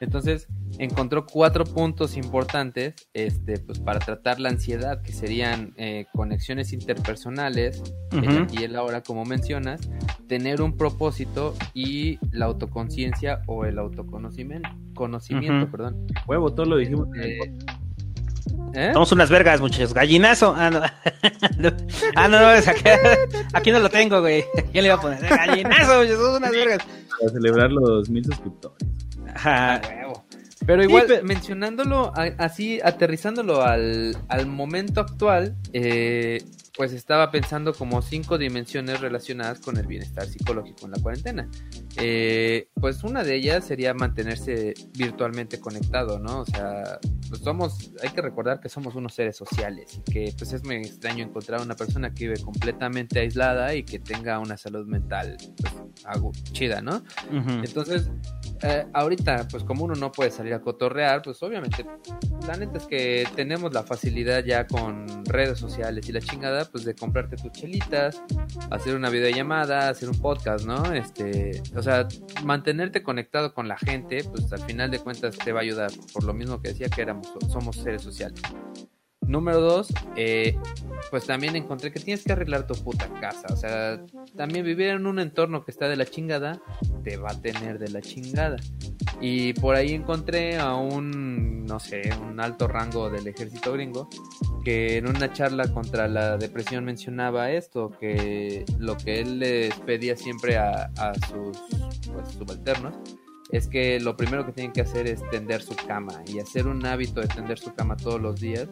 Entonces encontró cuatro puntos importantes este, pues, para tratar la ansiedad, que serían eh, conexiones interpersonales, el Ujú. aquí y el ahora, como mencionas, tener un propósito y la autoconciencia o el autoconocimiento, conocimiento, perdón. huevo, todo lo dijimos. en el Eh, podcast. ¿eh? Somos unas vergas, muchachos. Gallinazo. Ah, no. ah, no, no, aquí, aquí no lo tengo, güey. ¿Quién le iba a poner? Gallinazo, muchachos, somos unas vergas. Para celebrar los mil suscriptores. Ajá. Pero Sí, igual, mencionándolo así, aterrizándolo al, al momento actual, eh, pues estaba pensando como cinco dimensiones relacionadas con el bienestar psicológico en la cuarentena. Eh, pues una de ellas sería mantenerse virtualmente conectado, ¿no? O sea, pues somos, hay que recordar que somos unos seres sociales y que pues es muy extraño encontrar una persona que vive completamente aislada y que tenga una salud mental pues, chida, ¿no? Entonces, eh, ahorita, pues como uno no puede salir a cotorrear, pues obviamente, la neta es que tenemos la facilidad ya con redes sociales y la chingada, pues de comprarte tus chelitas, hacer una videollamada, hacer un podcast, ¿no? Este, o sea, mantenerte conectado con la gente, pues al final de cuentas te va a ayudar, por lo mismo que decía que éramos, somos seres sociales. Número dos, eh, pues también encontré que tienes que arreglar tu puta casa. O sea, también vivir en un entorno que está de la chingada, te va a tener de la chingada. Y por ahí encontré a un, no sé, un alto rango del ejército gringo, que en una charla contra la depresión mencionaba esto, que lo que él les pedía siempre a, a sus pues, subalternos es que lo primero que tienen que hacer es tender su cama y hacer un hábito de tender su cama todos los días.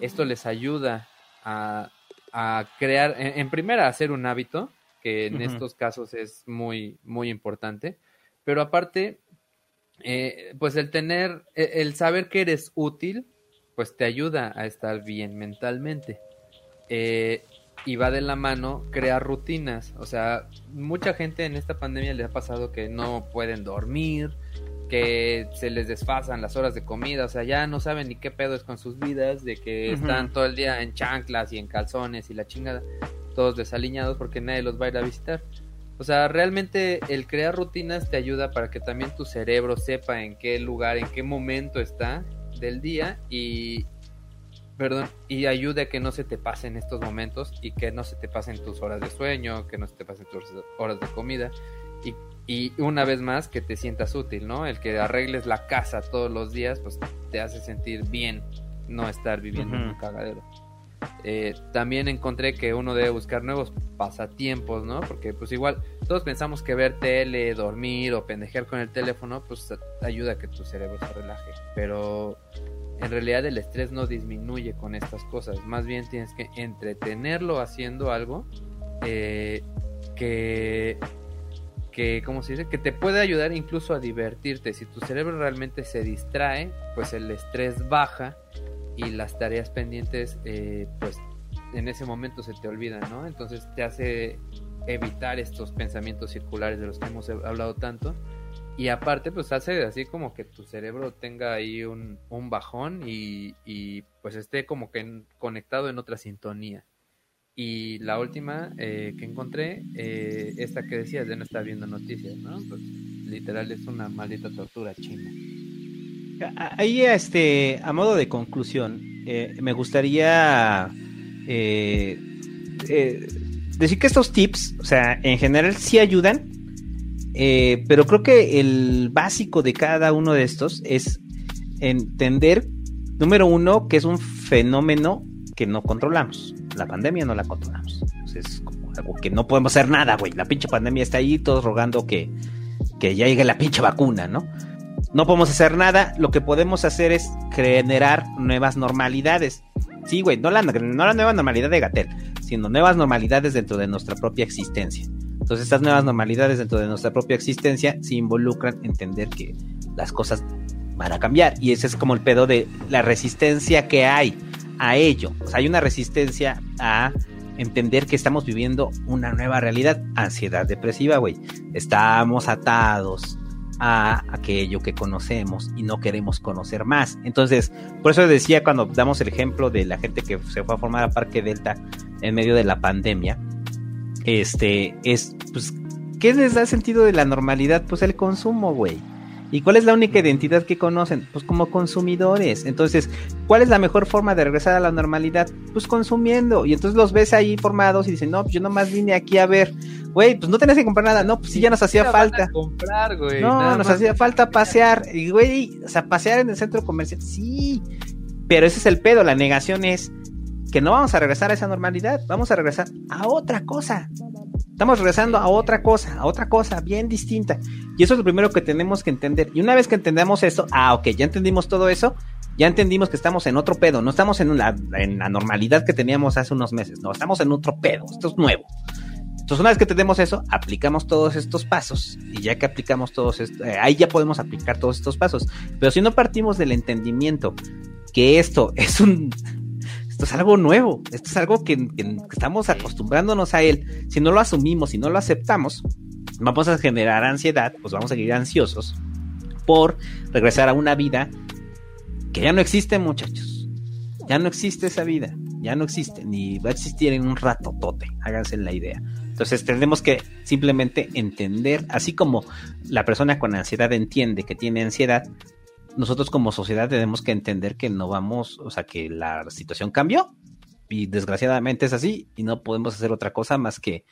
Esto les ayuda a, a crear, en, en primera, hacer un hábito, que en estos casos es muy, muy importante, pero aparte, eh, pues el tener, e- el saber que eres útil, pues te ayuda a estar bien mentalmente. Eh, y va de la mano crear rutinas. O sea, mucha gente en esta pandemia le ha pasado que no pueden dormir, que se les desfasan las horas de comida, o sea, ya no saben ni qué pedo es con sus vidas, de que están todo el día en chanclas y en calzones y la chingada, todos desaliñados porque nadie los va a ir a visitar. O sea, realmente el crear rutinas te ayuda para que también tu cerebro sepa en qué lugar, en qué momento está del día y, perdón, y ayude a que no se te pasen estos momentos y que no se te pasen tus horas de sueño, que no se te pasen tus horas de comida y, y una vez más que te sientas útil, ¿no? El que arregles la casa todos los días, pues te hace sentir bien no estar viviendo en un cagadero. Eh, también encontré que uno debe buscar nuevos pasatiempos, ¿no? Porque pues igual todos pensamos que ver tele, dormir o pendejear con el teléfono, pues ayuda a que tu cerebro se relaje. Pero en realidad el estrés no disminuye con estas cosas. Más bien tienes que entretenerlo haciendo algo eh, que que, ¿cómo se dice? Que te puede ayudar incluso a divertirte. Si tu cerebro realmente se distrae, pues el estrés baja y las tareas pendientes, eh, pues en ese momento se te olvidan, ¿no? Entonces te hace evitar estos pensamientos circulares de los que hemos hablado tanto. Y aparte, pues hace así como que tu cerebro tenga ahí un, un bajón y, y, pues esté como que conectado en otra sintonía. Y la última eh, que encontré, eh, esta que decías de no estar viendo noticias, ¿no? Pues literal es una maldita tortura china. Ahí, este, a modo de conclusión, eh, me gustaría decir que estos tips, o sea, en general sí ayudan, pero creo que el básico de cada uno de estos es entender, número uno, que es un fenómeno que no controlamos la pandemia no la controlamos. es como algo que no podemos hacer nada, güey. La pinche pandemia está ahí, todos rogando que, que ya llegue la pinche vacuna, ¿no? No podemos hacer nada, lo que podemos hacer es generar nuevas normalidades. Sí, güey, no la, no la nueva normalidad de Gatel, sino nuevas normalidades dentro de nuestra propia existencia. Entonces, estas nuevas normalidades dentro de nuestra propia existencia se involucran en entender que las cosas van a cambiar. Y ese es como el pedo de la resistencia que hay a ello. Hay una resistencia a entender que estamos viviendo una nueva realidad. Ansiedad depresiva, güey. Estamos atados a aquello que conocemos y no queremos conocer más. Entonces, por eso decía cuando damos el ejemplo de la gente que se fue a formar a Parque Delta en medio de la pandemia, este es, pues, ¿qué les da sentido de la normalidad? Pues el consumo, güey. ¿Y cuál es la única identidad que conocen? Pues como consumidores. Entonces, ¿cuál es la mejor forma de regresar a la normalidad? Pues consumiendo. Y entonces los ves ahí formados y dicen, no, pues yo nomás vine aquí a ver. Güey, pues no tenías que comprar nada. No, pues sí, ya nos hacía falta. comprar, güey. No, nos hacía falta pasear. Y, güey, o sea, pasear en el centro comercial. Sí. Pero ese es el pedo. La negación es que no vamos a regresar a esa normalidad. Vamos a regresar a otra cosa. Estamos regresando a otra cosa, a otra cosa bien distinta. Y eso es lo primero que tenemos que entender. Y una vez que entendemos eso, ah, ok, ya entendimos todo eso, ya entendimos que estamos en otro pedo, no estamos en la, en la normalidad que teníamos hace unos meses, no, estamos en otro pedo, esto es nuevo. Entonces, una vez que tenemos eso, aplicamos todos estos pasos y ya que aplicamos todos estos, eh, ahí ya podemos aplicar todos estos pasos. Pero si no partimos del entendimiento que esto es un, esto es algo nuevo, esto es algo que, estamos acostumbrándonos a él. Si no lo asumimos, si no lo aceptamos, vamos a generar ansiedad, pues vamos a seguir ansiosos por regresar a una vida que ya no existe, muchachos. Ya no existe esa vida, ya no existe, ni va a existir en un rato tote, háganse la idea. Entonces tenemos que simplemente entender, así como la persona con ansiedad entiende que tiene ansiedad, nosotros como sociedad tenemos que entender que no vamos, o sea, que la situación cambió y desgraciadamente es así y no podemos hacer otra cosa más que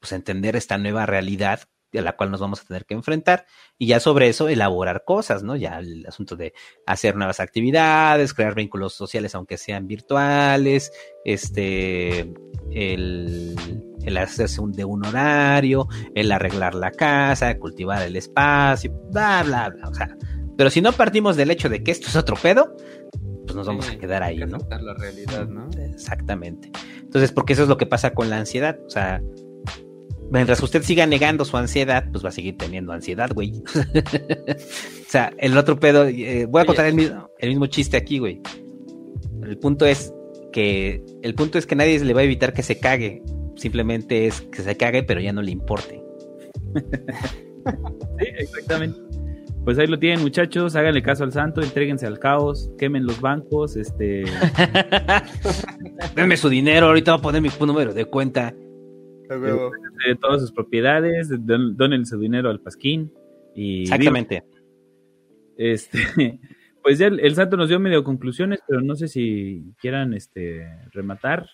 pues entender esta nueva realidad a la cual nos vamos a tener que enfrentar y ya sobre eso elaborar cosas, ¿no? Ya el asunto de hacer nuevas actividades, crear vínculos sociales aunque sean virtuales, este, el, el hacerse un, de un horario, el arreglar la casa, cultivar el espacio, bla, bla, bla, o sea, pero si no partimos del hecho de que esto es otro pedo, pues nos vamos a quedar ahí, ¿no? la realidad, ¿no? Exactamente. Entonces, porque eso es lo que pasa con la ansiedad. O sea, mientras usted siga negando su ansiedad, pues va a seguir teniendo ansiedad, güey. o sea, el otro pedo, eh, voy a contar el mismo, el mismo chiste aquí, güey. El punto es que, el punto es que nadie le va a evitar que se cague. Simplemente es que se cague, pero ya no le importe. sí, exactamente. Pues ahí lo tienen, muchachos. Háganle caso al santo, entréguense al caos, quemen los bancos, este. Denme su dinero, ahorita voy a poner mi número de cuenta. de todas sus propiedades, don- donen su dinero al Pasquín y Exactamente. este pues ya el, el santo nos dio medio conclusiones, pero no sé si quieran este rematar.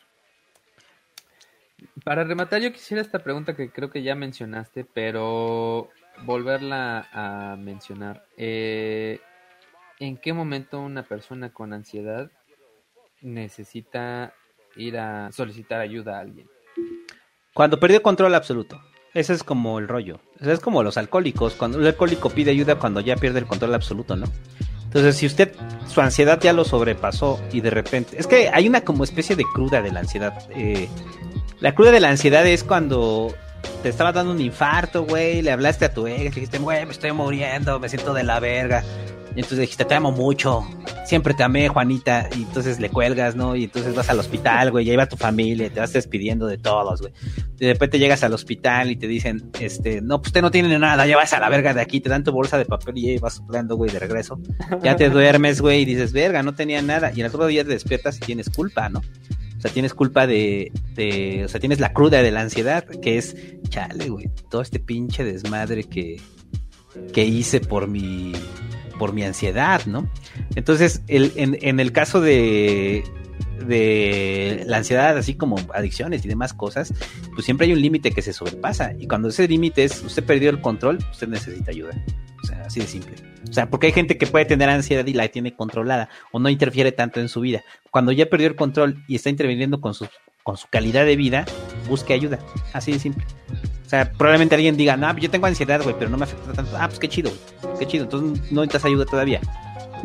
Para rematar, yo quisiera esta pregunta que creo que ya mencionaste, pero volverla a mencionar. Eh, ¿En qué momento una persona con ansiedad necesita ir a solicitar ayuda a alguien? Cuando perdió control absoluto. Ese es como el rollo. O sea, es como los alcohólicos. Cuando el alcohólico pide ayuda cuando ya pierde el control absoluto, ¿no? Entonces, si usted, su ansiedad ya lo sobrepasó y de repente... Es que hay una como especie de cruda de la ansiedad. Eh, la cruda de la ansiedad es cuando te estaba dando un infarto, güey, le hablaste a tu ex, dijiste, güey, me estoy muriendo, me siento de la verga. Y entonces dijiste, te amo mucho, siempre te amé, Juanita. Y entonces le cuelgas, ¿no? Y entonces vas al hospital, güey, ya iba tu familia, te vas despidiendo de todos, güey. De repente llegas al hospital y te dicen, este, no, pues usted no tiene nada, ya vas a la verga de aquí, te dan tu bolsa de papel y ya vas soplando, güey, de regreso. Ya te duermes, güey, y dices, verga, no tenía nada. Y al otro día te despiertas y tienes culpa, ¿no? Sea, tienes culpa de, de, o sea, tienes la cruda de la ansiedad, que es, chale, güey, todo este pinche desmadre que, que hice por mi, por mi ansiedad, ¿no? Entonces, el, en, en el caso de, de la ansiedad, así como adicciones y demás cosas, pues siempre hay un límite que se sobrepasa. Y cuando ese límite es, usted perdió el control, usted necesita ayuda. O sea, así de simple. O sea, porque hay gente que puede tener ansiedad y la tiene controlada o no interfiere tanto en su vida. Cuando ya perdió el control y está interviniendo con su, con su calidad de vida, busque ayuda. Así de simple. O sea, probablemente alguien diga, no, yo tengo ansiedad, güey, pero no me afecta tanto. Ah, pues qué chido, güey. Qué chido. Entonces no necesitas ayuda todavía.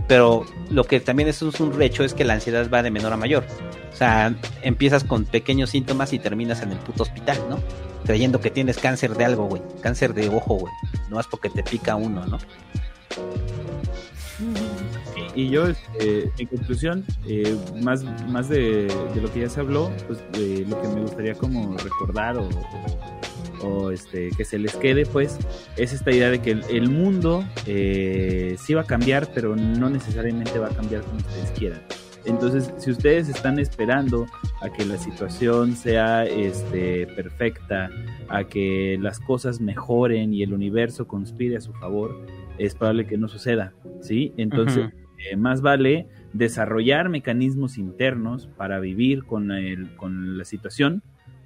Pero lo que también es un hecho es que la ansiedad va de menor a mayor. O sea, empiezas con pequeños síntomas y terminas en el puto hospital, ¿no? Creyendo que tienes cáncer de algo, güey. Cáncer de ojo, güey. No es porque te pica uno, ¿no? Y yo, este, en conclusión, eh, más, más de, lo que ya se habló, pues de lo que me gustaría como recordar o, o, este, que se les quede, pues, es esta idea de que el, el mundo eh, sí va a cambiar, pero no necesariamente va a cambiar como ustedes quieran. Entonces, si ustedes están esperando a que la situación sea este, perfecta, a que las cosas mejoren y el universo conspire a su favor, es probable que no suceda, ¿sí? Entonces, uh -huh. eh, más vale desarrollar mecanismos internos para vivir con, el, con la situación,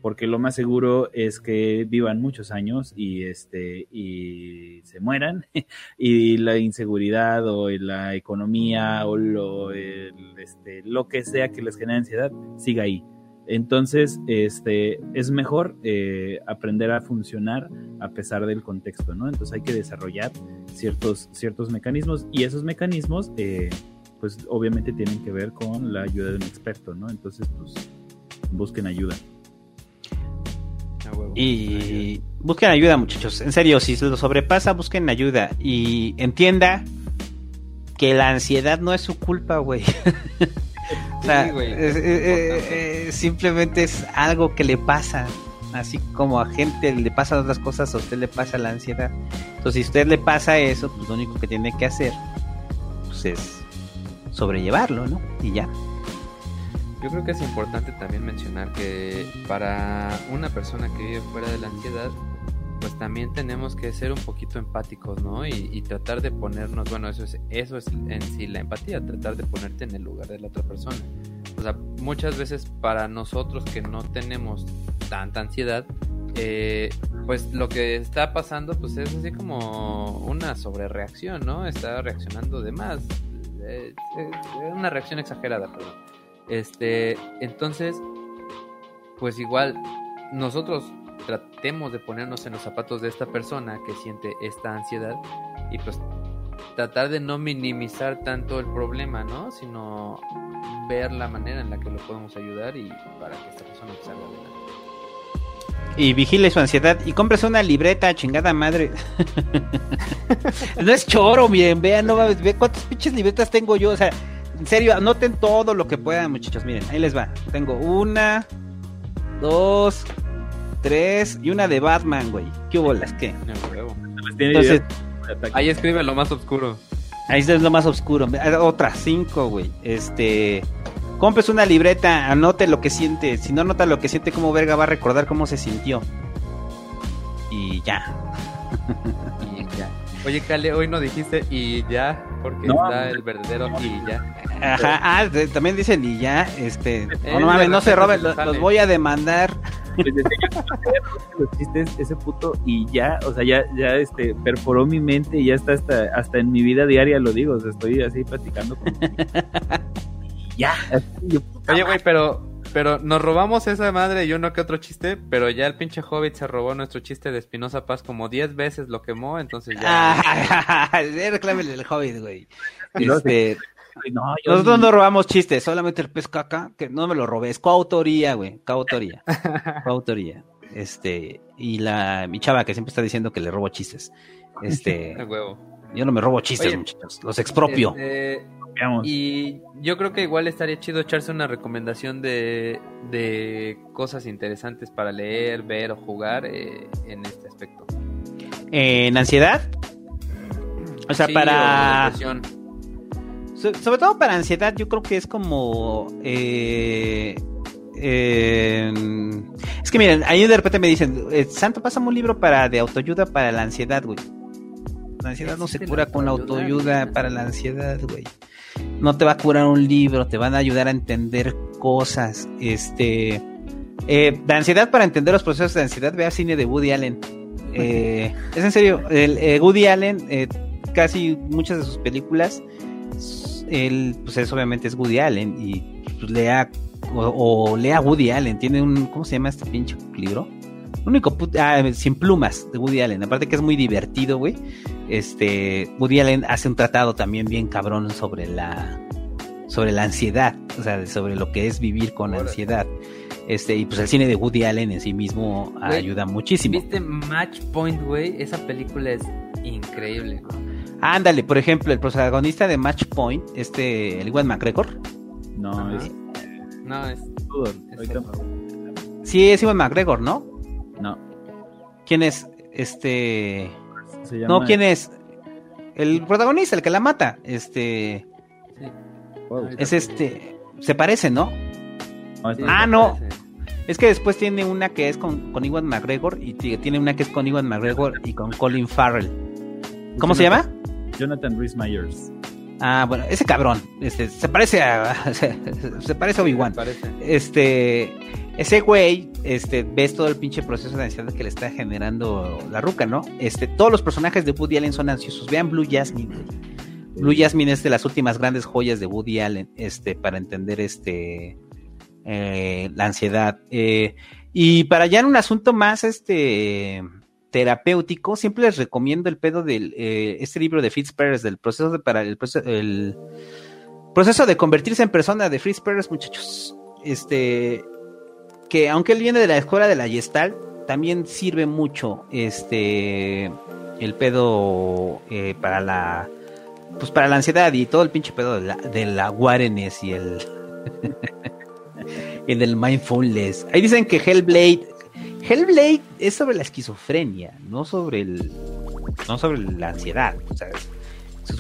porque lo más seguro es que vivan muchos años y este y se mueran y la inseguridad o la economía o lo, este, lo que sea que les genere ansiedad siga ahí. Entonces, este, es mejor eh, aprender a funcionar a pesar del contexto, ¿no? Entonces hay que desarrollar ciertos, ciertos mecanismos y esos mecanismos, eh, pues obviamente tienen que ver con la ayuda de un experto, ¿no? Entonces, pues busquen ayuda. Y busquen ayuda, muchachos. En serio, si se lo sobrepasa, busquen ayuda. Y entienda que la ansiedad no es su culpa, güey. o sea, sí, es, es, es, simplemente es algo que le pasa. Así como a gente le pasan otras cosas, a usted le pasa la ansiedad. Entonces, si a usted le pasa eso, pues lo único que tiene que hacer pues, es sobrellevarlo, ¿no? Y ya. Yo creo que es importante también mencionar que para una persona que vive fuera de la ansiedad, pues también tenemos que ser un poquito empáticos, ¿no? Y, y, tratar de ponernos, bueno, eso es, eso es en sí la empatía, tratar de ponerte en el lugar de la otra persona. O sea, muchas veces para nosotros que no tenemos tanta ansiedad, eh, pues lo que está pasando pues es así como una sobrereacción, ¿no? Está reaccionando de más. Eh, eh, una reacción exagerada, perdón. Este, entonces, pues igual nosotros tratemos de ponernos en los zapatos de esta persona que siente esta ansiedad y pues tratar de no minimizar tanto el problema, ¿no? Sino ver la manera en la que lo podemos ayudar y para que esta persona salga adelante. Y vigile su ansiedad y cómprese una libreta, chingada madre. no es choro, miren, vean, no mames, ve cuántas pinches libretas tengo yo, o sea, en serio, anoten todo lo que puedan, muchachos. Miren, ahí les va. Tengo una, dos, tres y una de Batman, güey. ¿Qué hubo las que? Entonces, ahí escribe lo más oscuro. Ahí es lo más oscuro. Otra, cinco, güey. Este. Compres una libreta, anote lo que siente. Si no anota lo que siente, como verga va a recordar cómo se sintió. Y ya. Oye, Cale, hoy no dijiste y ya, porque No. está el verdadero y ya. Ajá, ah, de- también dicen y ya, este, Eh, no, no mames, no se roben, los, voy a demandar. Les decía yo, los chistes, ese puto y ya, o sea, ya, ya este, perforó mi mente y ya está hasta, hasta en mi vida diaria lo digo, o sea, estoy así platicando con ya, así, yo, puta Oye, güey, pero, pero nos robamos esa madre y uno que otro chiste, pero ya el pinche Hobbit se robó nuestro chiste de Espinosa Paz como 10 veces lo quemó, entonces ya. Ah, reclámele el Hobbit, güey. Este, no, yo nosotros no robamos chistes, solamente el pez caca, que no me lo robé, es coautoría, güey, coautoría, coautoría. Este, y la, mi chava que siempre está diciendo que le robo chistes. Este, huevo. yo no me robo chistes, Oye, muchachos, los expropio. Este, veamos. y yo creo que igual estaría chido echarse una recomendación de, de cosas interesantes para leer, ver o jugar eh, en este aspecto. En ansiedad, o sea, Sí, para... o depresión. So- sobre todo para ansiedad, yo creo que es como. eh, eh, es que miren, ahí de repente me dicen, eh, Santo, pásame un libro para de autoayuda para la ansiedad, güey. La ansiedad no se cura la con la autoayuda, para la ansiedad, güey. No te va a curar un libro, te van a ayudar a entender cosas. Este. eh, de ansiedad para entender los procesos de ansiedad, vea cine de Woody Allen. Eh, es en serio, el, eh, Woody Allen, eh, casi muchas de sus películas, él, pues es obviamente es Woody Allen y pues, lea o, o lea Woody Allen, tiene un, ¿cómo se llama este pinche libro? Único, put- ah, sin plumas de Woody Allen, aparte que es muy divertido, güey. Este, Woody Allen hace un tratado también bien cabrón sobre la, sobre la ansiedad, o sea, sobre lo que es vivir con ansiedad. Este, y pues el cine de Woody Allen en sí mismo ayuda muchísimo. ¿Viste Match Point, güey? Esa película es increíble. Ándale, por ejemplo, el protagonista de Match Point, este, el Iwan McGregor. No, Ajá. es No, es... Sí, es Iwan McGregor, ¿no? No, ¿Quién es? Este. se llama, No, ¿quién es? El protagonista, el que la mata. Este. sí. Wow. Es este. Se parece, ¿no? No, es- Sí, Ah, no. parece. Es que después tiene una que es con, con Iwan McGregor y tiene una que es con Iwan McGregor y con Colin Farrell. ¿Cómo se llama? Jonathan Rhys Myers. Ah, bueno, ese cabrón. Este, se parece a. Se, se parece a Obi-Wan. Este, ese güey, este, ves todo el pinche proceso de ansiedad que le está generando la ruca, ¿no? Este, todos los personajes de Woody Allen son ansiosos. Vean Blue Jasmine. Blue Jasmine es de las últimas grandes joyas de Woody Allen, este, para entender este, eh, la ansiedad. Eh, y para ya en un asunto más, este, terapéutico, siempre les recomiendo el pedo del, eh, este libro de Fitz Perez, del proceso de, para el, el proceso de convertirse en persona de Fritz Perez, muchachos. Este, que aunque él viene de la escuela de la Gestalt, también sirve mucho, este, el pedo eh, para la, pues para la ansiedad y todo el pinche pedo de la, de la awareness y el, y del mindfulness. Ahí dicen que Hellblade, Hellblade es sobre la esquizofrenia, no sobre el, no sobre la ansiedad. O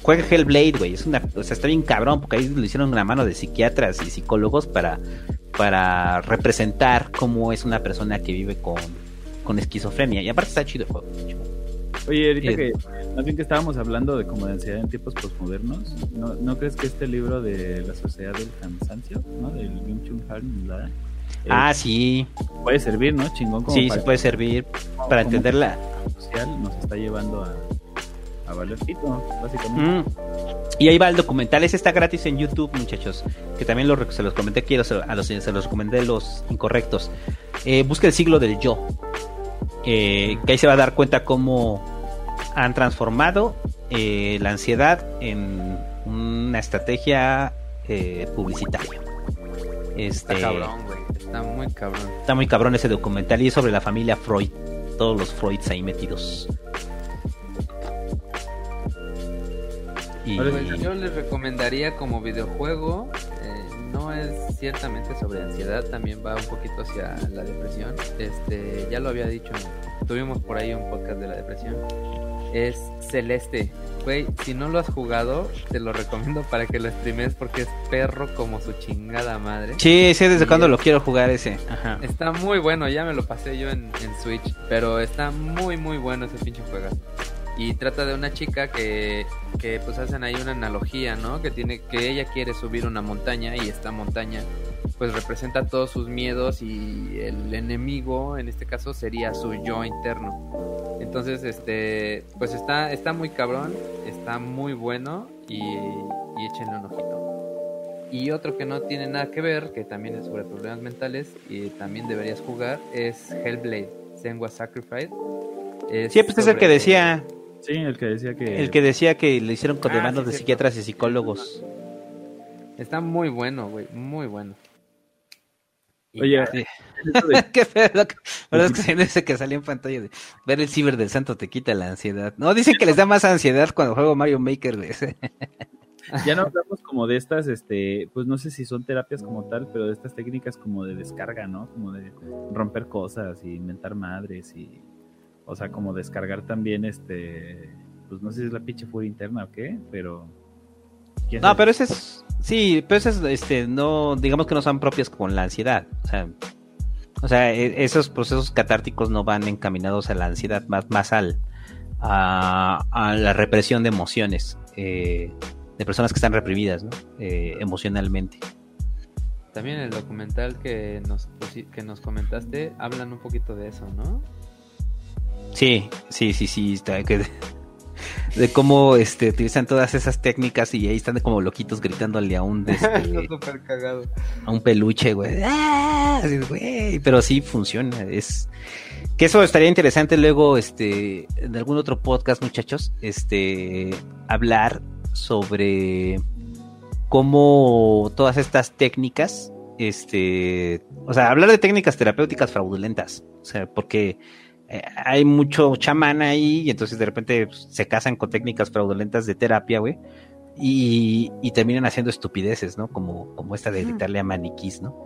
juega Hellblade, güey. Es una, o sea, está bien cabrón, porque ahí lo hicieron una mano de psiquiatras y psicólogos para, para representar cómo es una persona que vive con, con esquizofrenia. Y aparte está chido el juego. Oye, ahorita Eh. que más bien que estábamos hablando de como de ansiedad en tiempos posmodernos, ¿no, ¿no crees que este libro de la sociedad del cansancio, ¿no? Del Byung Chun Han, la- eh, Ah, sí, puede servir, ¿no? Chingón como sí, para se puede servir para entenderla. social nos está llevando a, a valer pito, básicamente. Mm. Y ahí va el documental, ese está gratis en YouTube, muchachos. Que también lo, se los comenté aquí, a los, se los recomendé los incorrectos. Eh, busca el siglo del yo. Eh, que ahí se va a dar cuenta cómo han transformado eh, la ansiedad en una estrategia publicitaria. Este, Está cabrón, güey. Está muy cabrón. está muy cabrón ese documental y es sobre la familia Freud. Todos los Freuds ahí metidos. Y, Pues yo les recomendaría como videojuego, eh, no es ciertamente sobre ansiedad, también va un poquito hacia la depresión. Este, ya lo había dicho, tuvimos por ahí un podcast de la depresión. Es Celeste, Güey, si no lo has jugado, te lo recomiendo para que lo streames porque es perro como su chingada madre. Sí, sí, desde cuando es- lo quiero jugar ese. Ajá. Está muy bueno, ya me lo pasé yo en, en Switch, pero está muy muy bueno ese pinche juego. Y trata de una chica que, que pues hacen ahí una analogía, ¿no? Que tiene que ella quiere subir una montaña y esta montaña pues representa todos sus miedos y el enemigo en este caso sería su yo interno. Entonces, este, pues está está muy cabrón, está muy bueno y, y échenle un ojito. Y otro que no tiene nada que ver, que también es sobre problemas mentales y también deberías jugar, es Hellblade, Senua Sacrifice. Es Sí, pues es el sobre- que decía, Sí, el que decía que... el que decía que le hicieron con Ah, demandas sí, de cierto. psiquiatras y psicólogos. Está muy bueno, güey, muy bueno. Y Oye, de- Qué feo. La verdad es que ese que salió en pantalla de ver el ciber del santo te quita la ansiedad. No, dicen que les da más ansiedad cuando juego Mario Maker. güey. ya no hablamos como de estas, este, pues no sé si son terapias como tal, pero de estas técnicas como de descarga, ¿no? Como de romper cosas y inventar madres y, o sea, como descargar también, este, pues no sé si es la pinche furia interna o qué, pero... ¿quién No, sabe? pero ese es. Sí, pero ese es, este, no, digamos que no son propias con la ansiedad. O sea, o sea, e- esos procesos catárticos no van encaminados a la ansiedad, más, más al, a, a la represión de emociones, eh, de personas que están reprimidas, ¿no? Eh, emocionalmente. También el documental que nos, que nos comentaste hablan un poquito de eso, ¿no? Sí, sí, sí, sí, está que de cómo este utilizan todas esas técnicas y ahí están como loquitos gritándole a un este, cagado. a un peluche, güey. ¡Ah! Así, güey, Pero sí funciona. Es que eso estaría interesante luego, este, en algún otro podcast, muchachos, este, hablar sobre cómo todas estas técnicas, este, o sea, hablar de técnicas terapéuticas fraudulentas, o sea, porque eh, hay mucho chamán ahí y entonces de repente pues, se casan con técnicas fraudulentas de terapia, güey. Y, y terminan haciendo estupideces, ¿no? Como, como esta de gritarle a maniquís, ¿no?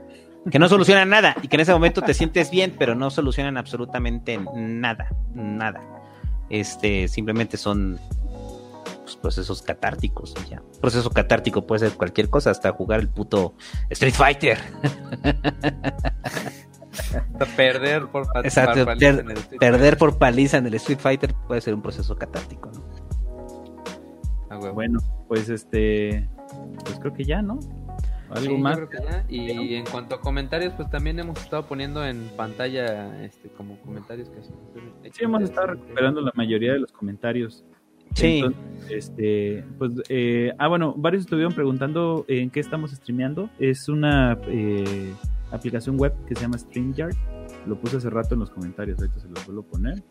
Que no solucionan nada y que en ese momento te sientes bien, pero no solucionan absolutamente nada, nada. Este, simplemente son pues, procesos catárticos y ya. Proceso catártico puede ser cualquier cosa, hasta jugar el puto Street Fighter. Perder por Exacto, par- per- en el Street perder por paliza en el Street Fighter puede ser un proceso catártico, ¿no? Ah. Bueno, pues este, pues creo que ya, ¿no? Algo Sí, más. creo que ya. Y en cuanto a comentarios, pues también hemos estado poniendo en pantalla este como comentarios que son. Sí, hemos estado recuperando la mayoría de los comentarios. Sí. Entonces, este, pues, eh, ah, bueno, varios estuvieron preguntando en qué estamos streameando. Es una eh, aplicación web que se llama StreamYard. Lo puse hace rato en los comentarios, ahorita se los vuelvo a poner.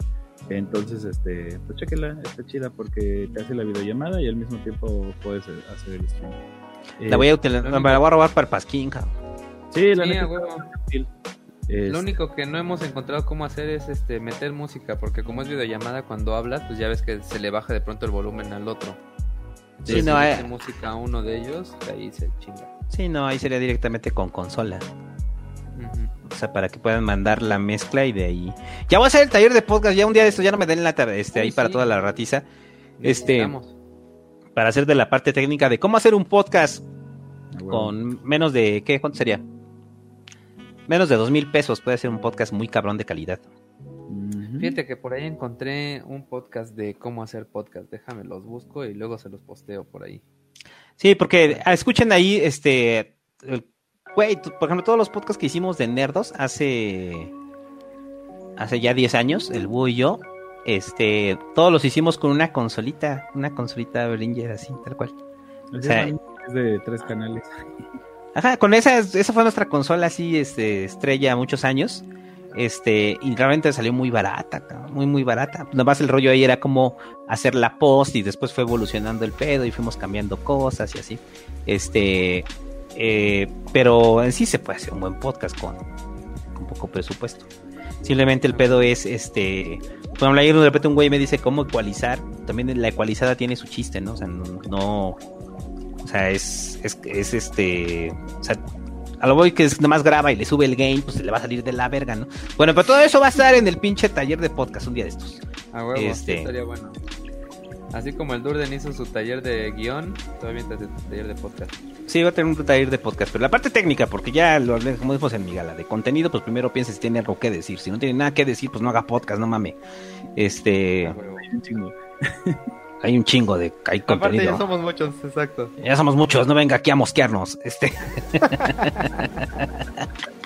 Entonces, este, pues chequela, está chida porque te hace la videollamada y al mismo tiempo puedes eh, hacer el stream. La voy a, util- me la voy a robar para el pasquín, cabrón. Sí, la Sí, neta a está huevo. muy útil. Es- Lo único que no hemos encontrado cómo hacer es este meter música, porque como es videollamada cuando hablas, pues ya ves que se le baja de pronto el volumen al otro. Sí, Entonces, no, si eh. música a uno de ellos, ahí se chinga. Sí, no, ahí sería directamente con consola. Ujú. O sea, para que puedan mandar la mezcla y de ahí. Ya voy a hacer el taller de podcast, ya un día de esto, ya no me den lata este, ahí para toda la ratiza. Este, para hacer de la parte técnica de cómo hacer un podcast con menos de, ¿qué? ¿Cuánto sería? Menos de dos mil pesos, puede ser un podcast muy cabrón de calidad. Fíjate que por ahí encontré un podcast de cómo hacer podcast. Déjame los busco y luego se los posteo por ahí. Sí, porque ah, escuchen ahí, este, el- güey, por ejemplo, todos los podcasts que hicimos de Nerdos hace, hace ya 10 años, el Búho y yo, este, todos los hicimos con una consolita, una consolita Behringer así, tal cual. O sea, sea, es de tres canales. Ajá, con esa, esa fue nuestra consola así, este, estrella muchos años. Este, y realmente salió muy barata, muy, muy barata. Nomás el rollo ahí era como hacer la post y después fue evolucionando el pedo y fuimos cambiando cosas y así. Este, eh, pero en sí se puede hacer un buen podcast con, con poco presupuesto. Simplemente el pedo es, este, por ejemplo, ayer de repente un güey me dice cómo ecualizar. También la ecualizada tiene su chiste, ¿no? O sea, no, no- o sea, es, es, es este, o sea, a lo voy que es nomás graba y le sube el game, pues se le va a salir de la verga, ¿no? Bueno, pero todo eso va a estar en el pinche taller de podcast un día de estos. A huevo, Este- estaría bueno. Así como el Durden hizo su taller de guion, todavía está tu taller de podcast. Sí, va a tener un taller de podcast, pero la parte técnica, porque ya lo hablé, como dijimos en mi gala, de contenido, pues primero piensa si tiene algo que decir. Si no tiene nada que decir, pues no haga podcast, no mame. Este, huevo. Un chingo. hay un chingo de hay Aparte contenido. ya somos muchos, exacto. Ya somos muchos, no venga aquí a mosquearnos. Este.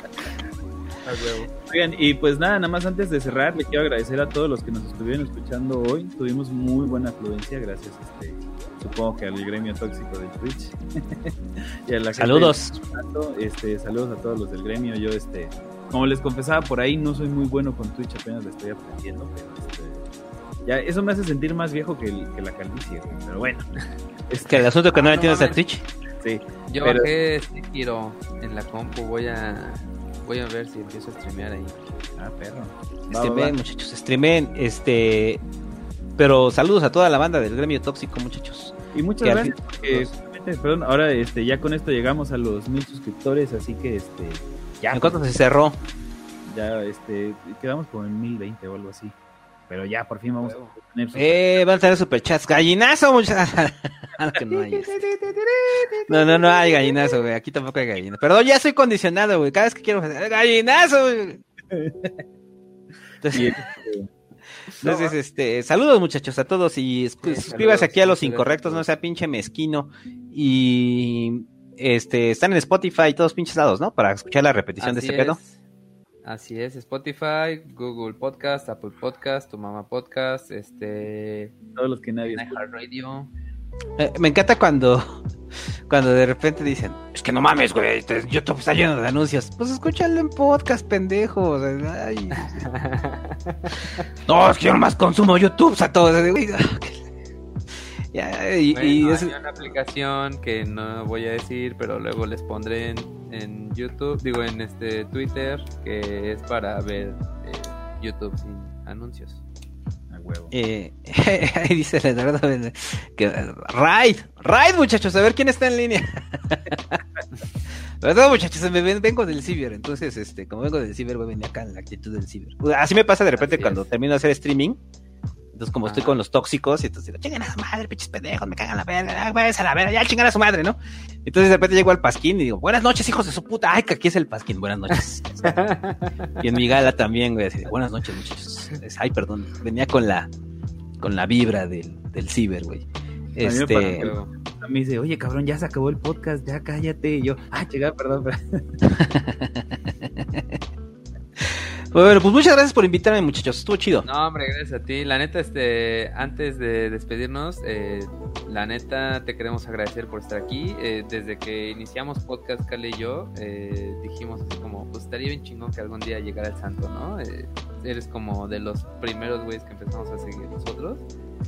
Oigan, y pues nada, nada más antes de cerrar, le quiero agradecer a todos los que nos estuvieron escuchando hoy. Tuvimos muy buena afluencia, gracias, este, supongo que al gremio tóxico del Twitch. Y a la gente saludos. escuchando, Este, saludos a todos los del gremio. Yo, este, como les confesaba por ahí, no soy muy bueno con Twitch, apenas le estoy aprendiendo, pero este, ya, eso me hace sentir más viejo que, el- que la calvicie, pero bueno. Este, Que el asunto que no Ah, le no entiendes a mames. Twitch. sí. Yo Pero- bajé Sekiro en la compu, voy a voy a ver si empiezo a streamear ahí. Ah, perro. Streamen, muchachos, streamen, este, pero saludos a toda la banda del gremio tóxico, muchachos. Y muchas Que gracias, porque perdón, ahora este, ya con esto llegamos a los mil suscriptores, así que este, ya, ¿En cuánto se cerró? ya este, quedamos como en 1020 o algo así. Pero ya, por fin vamos a tener sus- Eh, van a tener superchats. Gallinazo, muchachos. que no hay. este. No, no, no hay gallinazo, güey. Aquí tampoco hay gallinazo. Perdón, ya soy condicionado, güey. Cada vez que quiero gallinazo, güey. Entonces, y, este, entonces, este, saludos muchachos a todos y sus- Sí, suscríbase saludos, aquí a los incorrectos, no sea pinche mezquino. Y este, están en Spotify todos pinches lados, ¿no? Para escuchar la repetición de este pedo. Así es, Spotify, Google Podcast, Apple Podcast, Tu Mama Podcast, este, todos los que nadie iHeartRadio. Eh, me encanta cuando, cuando de repente dicen, es que no mames, güey, YouTube está lleno de anuncios. Pues escúchalo en podcast, pendejo. o sea, ay. no, es que yo nomás consumo YouTube, a todos. Ya, y, Bueno, y hay es- una aplicación que no voy a decir, pero luego les pondré en, en YouTube, digo en este Twitter, que es para ver eh, YouTube sin anuncios. a huevo. eh, ahí dice Leonardo que Raid, Raid muchachos, a ver quién está en línea. Pero no, muchachos, me ven- vengo del ciber, entonces, este, como vengo del ciber, voy a venir acá en la actitud del ciber. Así me pasa de repente Así cuando es. termino de hacer streaming. Entonces, como estoy con los tóxicos, y entonces digo, chingan a su madre, pinches pendejos, me cagan la verga, ah, a la verga, ya chingan a su madre, ¿no? Entonces de repente llego al pasquín y digo, buenas noches, hijos de su puta, ay, que aquí es el pasquín, buenas noches. y en mi gala también, güey, así de, buenas noches, muchachos. Ay, perdón, venía con la, con la vibra del, del ciber, güey. Este, Pero, Me dice, oye, cabrón, ya se acabó el podcast, ya cállate. Y yo, ah, chica, perdón, perdón. bueno, pues muchas gracias por invitarme, muchachos, estuvo chido. no, hombre, gracias a ti. La neta, este, antes de despedirnos, eh, la neta te queremos agradecer por estar aquí. Eh, desde que iniciamos podcast, Cale y yo, eh, dijimos así como, pues estaría bien chingón que algún día llegara el santo, ¿no? Eh, eres como de los primeros güeyes que empezamos a seguir nosotros.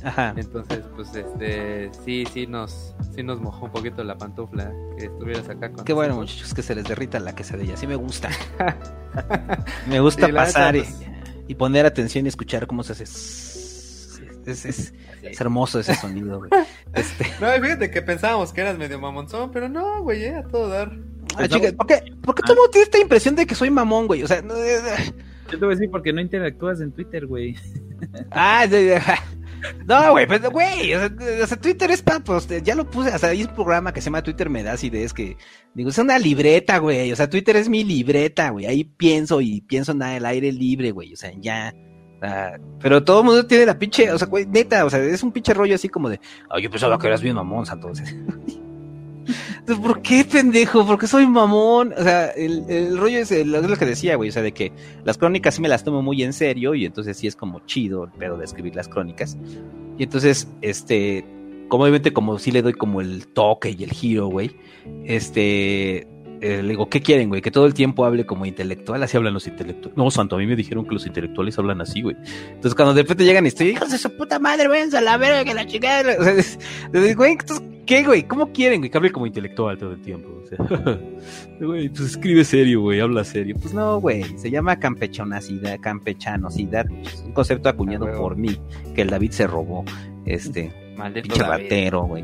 Ajá. Entonces, pues este, sí, sí nos, sí nos mojó un poquito la pantufla que estuvieras acá con Qué bueno, nosotros. muchachos, que se les derrita la quesadilla, así me gusta. me gusta Sí, pasar y, pues- y poner atención y escuchar cómo se hace. Es, es- Sí. hermoso ese sonido, güey. Este, No, fíjate que pensábamos que eras medio mamonzón, pero no, güey, eh, a todo dar. ah, chicas, ¿por qué, por qué todo el mundo tiene esta impresión de que soy mamón, güey? O sea, no, eh, Yo te voy a decir porque no interactúas en Twitter, güey. ah, no, güey, pues, güey, o sea, sea, Twitter es para, pues, ya lo puse, o sea, hay un programa que se llama Twitter me das ideas que, digo, es una libreta, güey, o sea, Twitter es mi libreta, güey, ahí pienso y pienso en el aire libre, güey, o sea, ya, pero todo el mundo tiene la pinche, o sea, güey, neta, o sea, es un pinche rollo así como de, ah, yo pensaba que eras bien mamón, entonces. Entonces, ¿por qué, pendejo? ¿Por qué soy mamón? O sea, el, el rollo es, es lo que decía, güey, o sea, de que las crónicas sí me las tomo muy en serio y entonces sí es como chido el pedo de escribir las crónicas. Y entonces, este, como obviamente como sí le doy como el toque y el giro, güey, este, eh, le digo, ¿qué quieren, güey? Que todo el tiempo hable como intelectual, así hablan los intelectuales. No, santo, a mí me dijeron que los intelectuales hablan así, güey. Entonces cuando de repente llegan y estoy, hijos de su puta madre, váyanse a la verga, que la chingada. O sea, es- es- güey, entonces, ¿qué, güey? ¿Cómo quieren, güey? Que hable como intelectual todo el tiempo. O sea, güey, pues escribe serio, güey, habla serio. Pues no, güey, se llama campechonacidad, campechanosidad. Es un concepto acuñado Ah, por mí, que el David se robó. Este, Maldito pinche David. ratero, güey.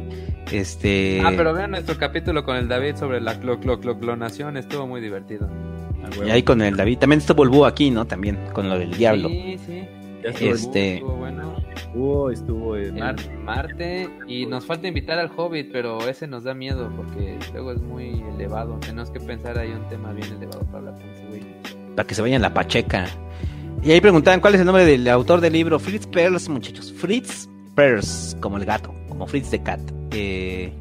Este. Ah, pero vean nuestro capítulo con el David sobre la clo clo clo clonación, estuvo muy divertido. Y ahí con el David. También estuvo el búho aquí, ¿no? También, con lo del diablo. Sí, sí. Estuvo. Este- Estuvo bueno. estuvo, estuvo en en Marte. Marte. Y nos falta invitar al Hobbit, pero ese nos da miedo porque luego es muy elevado. Tenemos que pensar ahí un tema bien elevado para ese güey. Para que se vayan la pacheca. Y ahí preguntaban cuál es el nombre del autor del libro. Fritz Perls, muchachos. Fritz Perls, como el gato, como Fritz the Cat. Eh,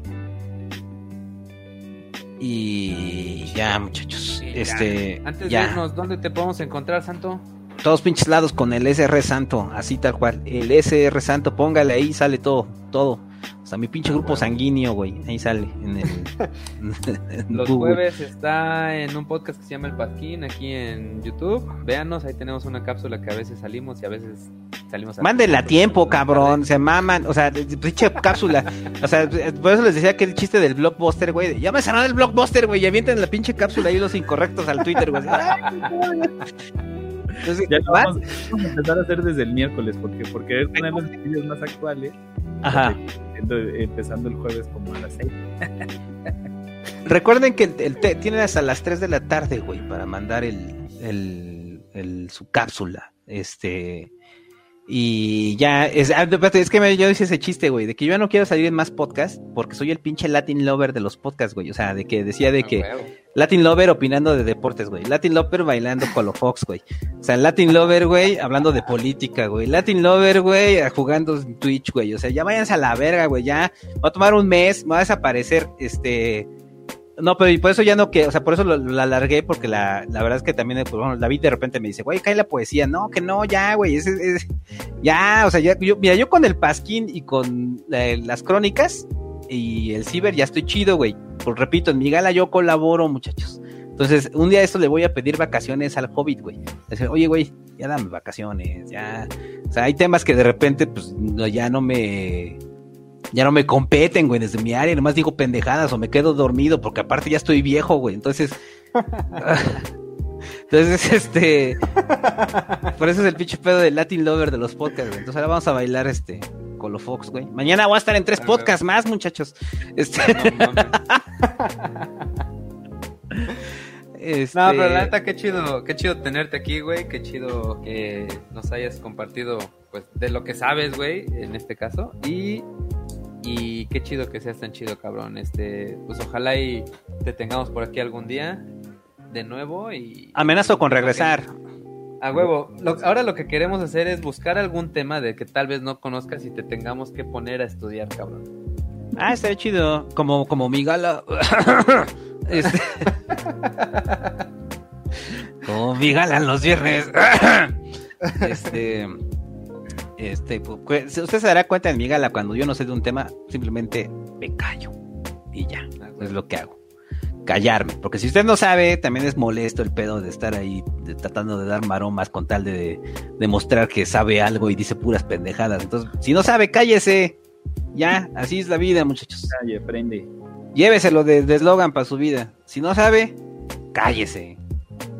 y ya, muchachos. Este, Antes ya. de irnos, ¿dónde te podemos encontrar, Santo? Todos pinches lados con el SR Santo, así tal cual. El SR Santo, póngale ahí, sale todo, todo. O sea, mi pinche grupo sanguíneo, güey. Ahí sale en el. en Los Google. jueves está en un podcast que se llama El Pasquín aquí en YouTube. Véanos, ahí tenemos una cápsula que a veces salimos y a veces salimos a Mándenla a tiempo, cabrón. Se maman. O sea, pinche cápsula. O sea, por eso les decía que el chiste del blockbuster, güey. Ya me cerraron el blockbuster, güey. Y avienten la pinche cápsula ahí los incorrectos al Twitter, güey. Entonces, Ya lo vamos, vamos a empezar a hacer desde el miércoles, porque por querer poner los vídeos más actuales, Ajá. empezando el jueves como a las 6. Recuerden que el, el te- tienen hasta las 3 de la tarde, güey, para mandar el, el, el- su cápsula. Este. Y ya, es, ah, es que me- yo hice ese chiste, güey, de que yo ya no quiero salir en más podcasts porque soy el pinche Latin lover de los podcasts, güey. O sea, de que decía de Ah, que. Latin lover opinando de deportes, güey. Latin lover bailando Colo Fox, güey. O sea, Latin lover, güey, hablando de política, güey. Latin lover, güey, jugando en Twitch, güey. O sea, ya váyanse a la verga, güey. Ya va a tomar un mes, va a desaparecer, este. No, pero y por eso ya no que, o sea, por eso lo alargué, porque la, la verdad es que también, pues, bueno, David de repente me dice, güey, cae la poesía. No, que no, ya, güey, es, es- ya, o sea, ya, mira, yo con el Pasquín y con eh, las crónicas y el Ciber ya estoy chido, güey. Pues repito, en mi gala yo colaboro, muchachos. Entonces, un día esto le voy a pedir vacaciones al Hobbit, güey. Oye, güey, ya dame vacaciones, ya. O sea, hay temas que de repente, pues, ya no me. Ya no me competen, güey, desde mi área. Nomás digo pendejadas o me quedo dormido, porque aparte ya estoy viejo, güey. Entonces. Entonces, este. Por eso es el pinche pedo del Latin Lover de los podcasts, güey. Entonces ahora vamos a bailar este. Colo Fox, güey. Mañana voy a estar en tres podcasts más, muchachos. Este. No, este- No, pero la neta, qué chido, qué chido tenerte aquí, güey. Qué chido que nos hayas compartido, pues, de lo que sabes, güey, en este caso. Y, y qué chido que seas tan chido, cabrón. Este, pues ojalá y te tengamos por aquí algún día de nuevo y... Amenazo con regresar. A huevo. Lo- ahora lo que queremos hacer es buscar algún tema de que tal vez no conozcas y te tengamos que poner a estudiar, cabrón. Ah, estaría chido. Como, como mi gala. Este- como mi gala en los viernes. este. Este, pu- cu- usted se dará cuenta en mi gala cuando yo no sé de un tema, simplemente me callo. Y ya, es lo que hago. Callarme. Porque si usted no sabe, también es molesto el pedo de estar ahí de- tratando de dar maromas con tal de demostrar que sabe algo y dice puras pendejadas. Entonces, si no sabe, cállese. Ya, así es la vida, muchachos. Calle, prende. Lléveselo de de eslogan para su vida. Si no sabe, cállese.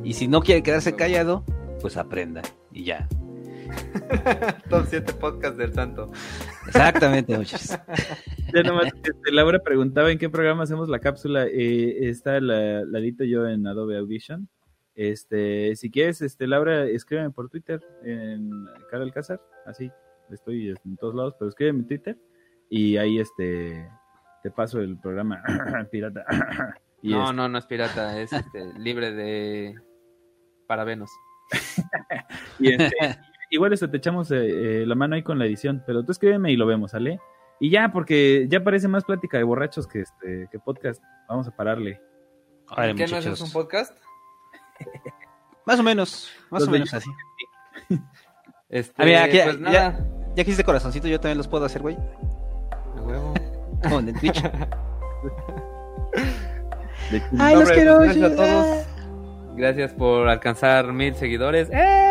Y si no quiere quedarse callado, pues aprenda. Y ya. Top 7 podcast del santo. Exactamente, muchachos. Ya nomás, este, Laura preguntaba en qué programa hacemos la cápsula. Eh, está la, la edito yo en Adobe Audition. Este, si quieres, este, Laura, escríbeme por Twitter en Cara Alcázar, así, estoy en todos lados, pero escríbeme en Twitter y ahí este te paso el programa pirata. y no, este, no, no es pirata, es este, libre de parabenos. y este, igual este, te echamos eh, eh, la mano ahí con la edición, pero tú escríbeme y lo vemos, ¿sale? Y ya, porque ya parece más plática de borrachos que este que podcast. Vamos a pararle. Órale, ¿Qué no es un podcast? Más o menos, más Los o menos así. Este, Ah, mira, aquí- pues ya- nada. Ya que hiciste corazoncito, yo también los puedo hacer, güey. A huevo. Como en el Twitch. De Ay, los Hombre, quiero. pues, gracias a todos. Gracias por alcanzar mil seguidores. ¡Eh!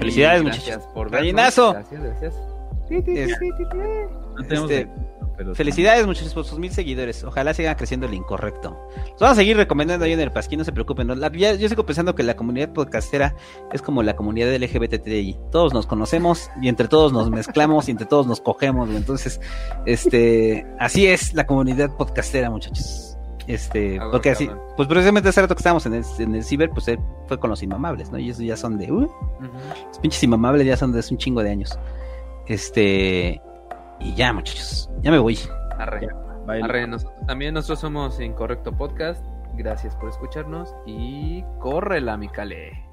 Felicidades, muchachos. Por. Gallinazo. Gracias, gracias. Es- No tenemos Este, de- pero Felicidades, muchachos, por sus mil seguidores. Ojalá sigan creciendo el incorrecto. Los vamos a seguir recomendando ahí en el Pasquín, no se preocupen. ¿no? La- ya- yo sigo pensando que la comunidad podcastera es como la comunidad LGBTI. Todos nos conocemos y entre todos nos mezclamos y entre todos nos cogemos. Entonces, este, así es la comunidad podcastera, muchachos. Este, porque así, pues precisamente hace rato que estábamos en el, en el ciber, pues él fue con los inmamables, ¿no? Y eso ya son de, uh, los pinches inmamables ya son de hace un chingo de años. Este, y ya, muchachos, ya me voy. Arre, arre también nosotros somos Incorrecto Podcast. Gracias por escucharnos y corre la micale.